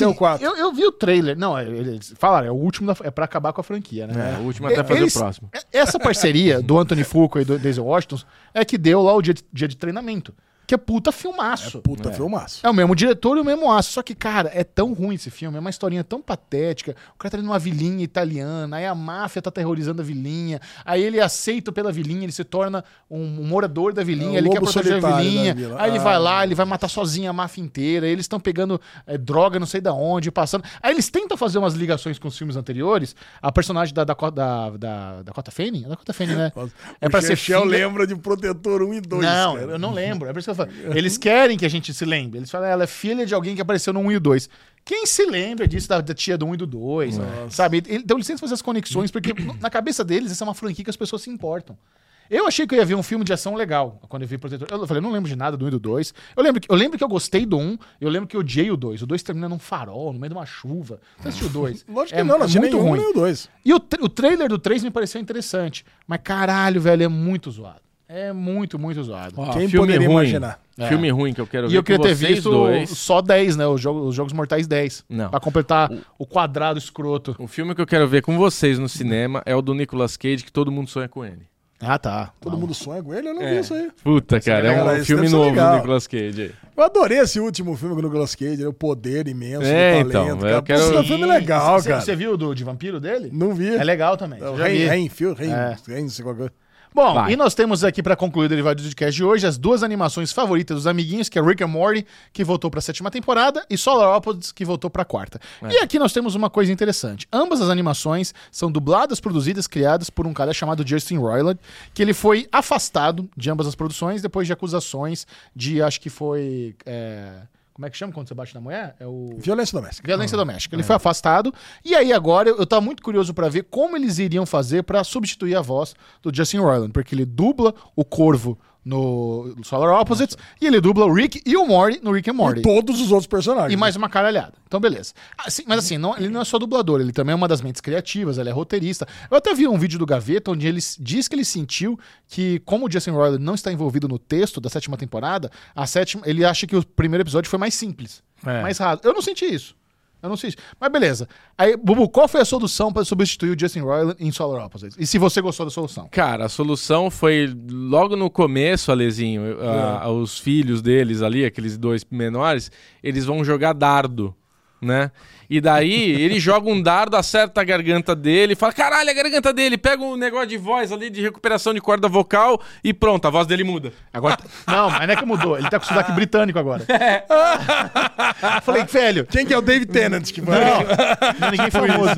o quatro. Eu, eu vi o trailer. Não, é- eles falaram, é o último, da, é pra acabar com a franquia, né? É, o último até fazer Eles- o próximo. é- Essa parceria do Anthony Fuqua e do Denzel Washington é que deu lá o dia de, dia de treinamento. Que é puta filmaço. Puta, filmaço. É o mesmo diretor e o mesmo aço. Só que, cara, é tão ruim esse filme. É uma historinha tão patética. O cara tá indo numa vilinha italiana. Aí a máfia tá terrorizando a vilinha. Aí ele é aceito pela vilinha. Ele se torna um, um morador da vilinha. É ele quer proteger a vilinha. Aí ele Ah. vai lá, ele vai matar sozinho a máfia inteira. Aí eles estão pegando é, droga, não sei da onde, passando. Aí eles tentam fazer umas ligações com os filmes anteriores. A personagem da Dakota, da, da, Dakota Fanning? É Dakota Fanning, né? É pra ser filha- lembra de Protetor 1 e 2, não, cara. eu não lembro. É por isso que eu falo. Eles querem que a gente se lembre. Eles falam, ela é filha de alguém que apareceu no 1 e o 2. Quem se lembra disso da, da tia do 1 e do 2? Sabe? Então eles tentam fazer as conexões, porque na cabeça deles essa é uma franquia que as pessoas se importam. Eu achei que eu ia ver um filme de ação legal quando eu vi Protetor. Eu falei, eu não lembro de nada do 1 e do 2. Eu lembro, que, eu lembro que eu gostei do 1, eu lembro que eu odiei o 2. O 2 termina num farol, no meio de uma chuva. Você assistiu o 2? Lógico que não, não assisti muito nenhum, ruim. nem o 2. E o, o trailer do 3 me pareceu interessante. Mas caralho, velho, é muito zoado. É muito, muito zoado. Ó, Quem filme poderia ruim. imaginar? É. Filme ruim que eu quero E ver eu queria com ter vocês visto dois. só 10, né? Os jogos, os jogos Mortais 10. Não. Pra completar o quadrado escroto. O filme que eu quero ver com vocês no cinema é o do Nicolas Cage, que todo mundo sonha com ele. Ah, tá. Todo mundo sonha com ele? Eu não vi É. isso aí. Puta, cara, é um esse filme novo legal. do Nicolas Cage aí. Eu adorei esse último filme com o Nicolas Cage, né? o poder imenso É, do então, talento. eu cara. quero- Puta, filme legal, Você- cara. Você viu o do, de vampiro dele? Não vi. É legal também. É o vi. Rain, Rainfield, Rain, É. Rain, Bom, Vai. e nós temos aqui pra concluir o derivado do podcast de hoje as duas animações favoritas dos amiguinhos, que é Rick and Morty, que voltou pra sétima temporada, e Solar Opposites, que voltou pra quarta. E aqui nós temos uma coisa interessante. Ambas as animações são dubladas, produzidas, criadas por um cara chamado Justin Roiland, que ele foi afastado de ambas as produções depois de acusações de, acho que foi... é, Como é que chama quando você bate na mulher? É o... Violência doméstica. Violência doméstica. Ele foi afastado. E aí agora eu, eu tava muito curioso pra ver como eles iriam fazer pra substituir a voz do Justin Roiland, porque ele dubla o Corvo no Solar Opposites e ele dubla o Rick e o Morty no Rick and Morty. E todos os outros personagens. E mais uma caralhada. Então, beleza. Assim, mas assim, não- ele não é só dublador, ele também é uma das mentes criativas, ele é roteirista. Eu até vi um vídeo do Gaveta onde ele diz que ele sentiu que, como o Justin Roiland não está envolvido no texto da sétima temporada, a sétima, ele acha que o primeiro episódio foi mais simples, É. mais raso. Eu não senti isso. Eu não senti. Mas beleza. Aí, Bubu, qual foi a solução para substituir o Justin Roiland em Solar Opposites? E se você gostou da solução? Cara, a solução foi logo no começo, Alezinho, a- os filhos deles ali, aqueles dois menores, eles vão jogar dardo, né? E daí ele joga um dardo, acerta a garganta dele, fala: caralho, a garganta dele, pega um negócio de voz ali, de recuperação de corda vocal e pronto, a voz dele muda. Agora. não, mas não é que mudou. Ele tá com sotaque britânico agora. Falei, velho, Quem que é o David Tennant que vai... Não, ninguém famoso.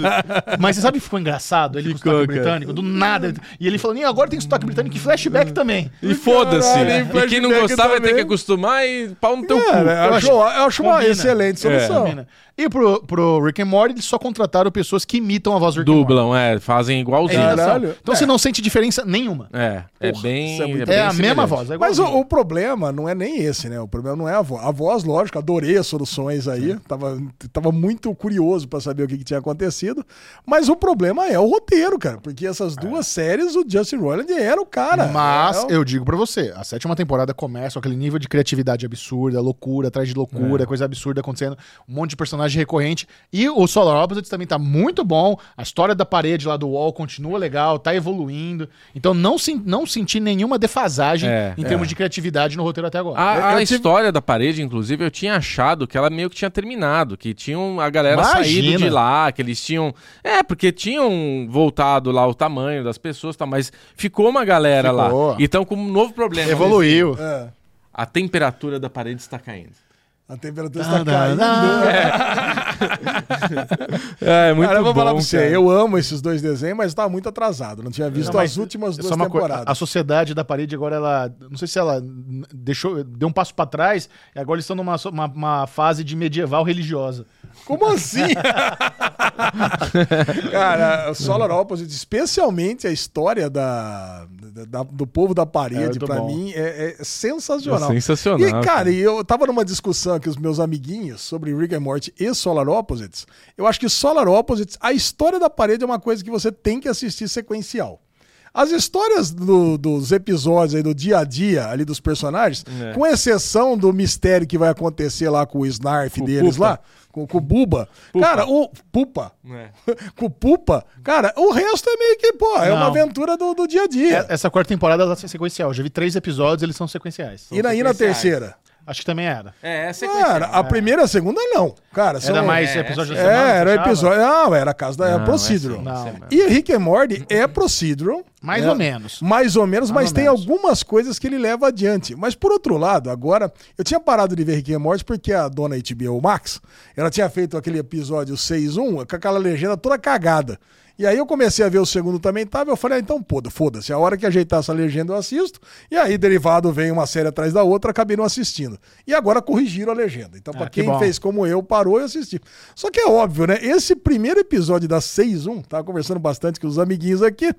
Mas você sabe que ficou engraçado? Ele com Ficou, sotaque cara. britânico, do nada. E ele falando, "Ih, agora tem sotaque britânico e flashback também. E foda-se. E quem não gostar vai ter que acostumar e pau no teu Cara, cu. eu, acho, eu acho uma Combina. excelente solução. Combina. E pro, pro Rick and Morty, eles só contrataram pessoas que imitam a voz do Rick and Morty. Dublam, é, fazem É igualzinho. imitação. Caralho. Então É. você não sente diferença nenhuma. É, é Porra, bem. é muito- bem É a mesma voz. É Mas o, o problema não é nem esse, né? O problema não é a voz. A voz, lógico, adorei as soluções aí. Tava, tava muito curioso pra saber o que, que tinha acontecido. Mas o problema é o roteiro, cara. Porque essas duas séries, o Justin Roiland era o cara. Mas É o- eu digo pra você, a sétima temporada começa com aquele nível de criatividade absurda, loucura atrás de loucura, coisa absurda acontecendo, um monte de personagem recorrente. E o Solar Opposites também tá muito bom. A história da parede lá do Wall continua legal, tá evoluindo. Então não, sen- não senti nenhuma defasagem É, em termos de criatividade no roteiro até agora. A, Eu- a eu tive- história da parede, inclusive, eu tinha achado que ela meio que tinha terminado, que tinham a galera Imagina. saído de lá, que eles tinham. É, porque tinham voltado lá o tamanho das pessoas, tá, mas ficou uma galera Ficou. lá. E estão com um novo problema. Evoluiu. É. A temperatura da parede está caindo. A temperatura está caindo. É, muito cara, eu vou bom, falar pra você, cara. eu amo esses dois desenhos, mas tava muito atrasado. Não tinha visto Não, as últimas Só duas uma coisa, temporadas. a sociedade da parede agora ela, não sei se ela deixou, deu um passo pra trás e agora eles estão numa uma, uma fase de medieval religiosa. Como assim? Cara, Solar Opposite, especialmente a história da, da- do povo da É parede, pra bom. mim, é, é sensacional. É sensacional, E, cara, cara. eu tava numa discussão aqui com os meus amiguinhos sobre Rick and Morty e Solar Opposites. Eu acho que Solar Opposites, a história da parede é uma coisa que você tem que assistir sequencial. As histórias do- dos episódios aí do dia a dia ali dos personagens, É. com exceção do mistério que vai acontecer lá com o Snarf Com deles Pupa. lá, com, com o Buba. Pupa. Cara, o Pupa. É. com o Pupa, cara, o resto é meio que, pô, é uma Não. aventura do, do dia a dia. É- Essa quarta temporada ela é sequencial. Já vi três episódios, eles são sequenciais. e, na, e na terceira? Acho que também era. É, essa é Cara, a primeira e a segunda não. Cara, são- Era mais é, episódio da É, semana? era fechava? episódio. Não, era a casa da Não, Procedural. é Não. E Rick and Morty é procedural. Mais É, ou menos. Mais ou menos, Mais mas ou tem menos. algumas coisas que ele leva adiante. Mas por outro lado, agora, eu tinha parado de ver Rick and Morty porque a dona HBO Max, ela tinha feito aquele episódio 6.1 com aquela legenda toda cagada. E aí eu comecei a ver o segundo também, tava, eu falei, ah, então foda-se, a hora que ajeitar essa legenda eu assisto. E aí, derivado, vem uma série atrás da outra, acabei não assistindo. E agora corrigiram a legenda. Então, Ah, pra que quem bom. fez como eu, parou e assistiu. Só que é óbvio, né? Esse primeiro episódio da 6.1, tava conversando bastante com os amiguinhos aqui,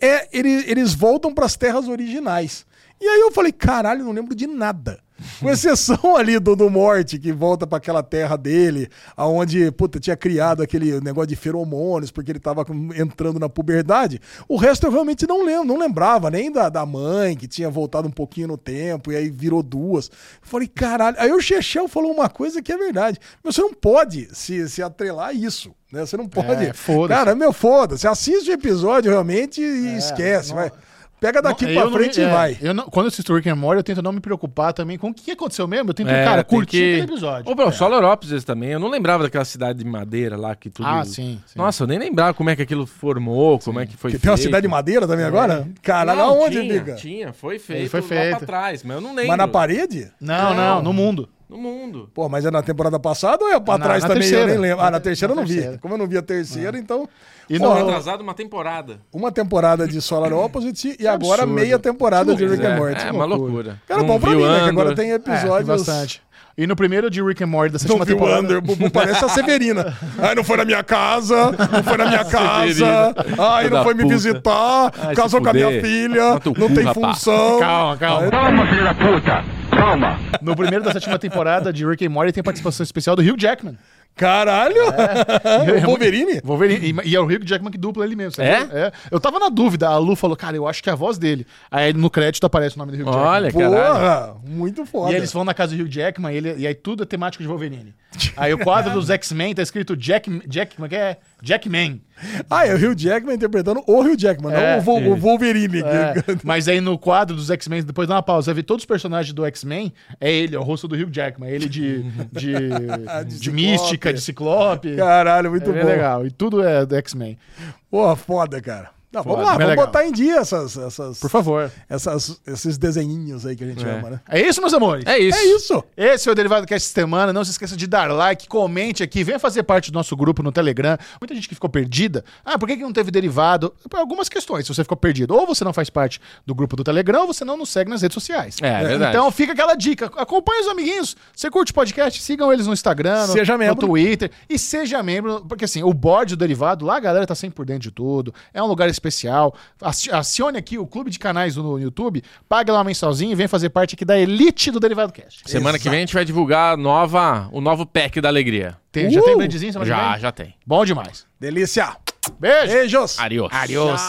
é, ele- eles voltam pras terras originais. E aí eu falei, caralho, não lembro de nada. Com exceção ali do, do Morte, que volta pra aquela terra dele, aonde, puta, tinha criado aquele negócio de feromônios, porque ele tava entrando na puberdade. O resto eu realmente não lembro, não lembrava, nem da, da mãe, que tinha voltado um pouquinho no tempo, e aí virou duas. Eu falei, caralho. Aí o Chechel falou uma coisa que é verdade. Você não pode se, se atrelar a isso. Né? Você não pode. É, foda-se. Cara, meu, foda-se. Assiste o episódio realmente e esquece. não- vai. Pega daqui Não, pra eu não frente me- e é, vai. eu não- quando eu assisto Rick and Morty, eu tento não me preocupar também com o que aconteceu mesmo. Eu tento, É, cara, curtir que- aquele episódio. Ô, bro, Solar Opposites também. Eu não lembrava daquela cidade de madeira lá que tudo. Ah, sim, sim. Nossa, eu nem lembrava como é que aquilo formou, como é que foi Que tem uma feito. cidade de madeira também agora? Caralho, Não, aonde tinha, fica? Tinha, foi feito, foi lá feito. pra trás, mas eu não lembro. Mas na parede? Não, não, Não. no mundo. No mundo. Pô, mas é na temporada passada ou é pra Na- trás na também? terceira. Eu nem lembro. Ah, na terceira eu Na não vi. terceira. Como eu não vi a terceira, então. E não- atrasado uma temporada. uma temporada de Solar Opposite e agora absurdo. meia temporada de Rick é, and Morty. é uma loucura. Cara, Não bom pra mim, né? Que agora tem É, tem episódios. bastante. E no primeiro de Rick and Morty da Não sétima viu o temporada... Under, Bubu parece a Severina. Ai, não foi na minha casa, não foi na minha casa. Ai, não foi me visitar, Ai, casou com a minha filha, teu não tem rapaz. função. Calma, calma. Calma, filho da puta! Calma! No primeiro da sétima temporada de Rick and Morty tem participação especial do Hugh Jackman. Caralho! É. o Wolverine? Wolverine. E, e é o Hugh Jackman que dupla ele mesmo. sabe? É? Eu tava na dúvida. A Lu falou, cara, eu acho que é a voz dele. Aí no crédito aparece o nome do Hugh Jackman. Olha. Porra, muito foda. E eles vão na casa do Hugh Jackman e, ele- e aí tudo é temático de Wolverine. Aí o quadro dos X-Men tá escrito Jack, Jack, como é que é? Jackman. Ah, é o Hugh Jackman interpretando o Hugh Jackman, É, não o, o Wolverine. É, mas aí no quadro dos X-Men, depois dá uma pausa, você vê todos os personagens do X-Men, é ele, é o rosto do Hugh Jackman, é ele de, de, de, Ciclope. mística, de ciclope. Caralho, muito é bom. legal. E tudo é do X-Men. Porra, foda, cara. Não, Foda, vamos lá, vamos legal. botar em dia essas, essas, Por favor. essas, esses desenhinhos aí que a gente ama, né? É isso, meus amores? É isso. É isso. Esse é o Derivado Cast semana. Não se esqueça de dar like, comente aqui, venha fazer parte do nosso grupo no Telegram. Muita gente que ficou perdida. Ah, por que, que não teve derivado? Por algumas questões. Se você ficou perdido, ou você não faz parte do grupo do Telegram, ou você não nos segue nas redes sociais. É, é verdade. Então fica aquela dica. Acompanhe os amiguinhos. Você curte o podcast, sigam eles no Instagram, no, Seja membro. no Twitter. E seja membro, porque assim, o board do Derivado, lá a galera tá sempre por dentro de tudo. É um lugar especial. Aci- Acione aqui o clube de canais no YouTube, pague lá uma mensalzinha e vem fazer parte aqui da elite do Derivado Cast. Semana que vem a gente vai divulgar nova, o novo pack da alegria. Tem- Já Uh! tem brindezinho semana que Já, vem? já tem. Bom demais. Delícia. Beijo. Beijos. Adiós. Adiós.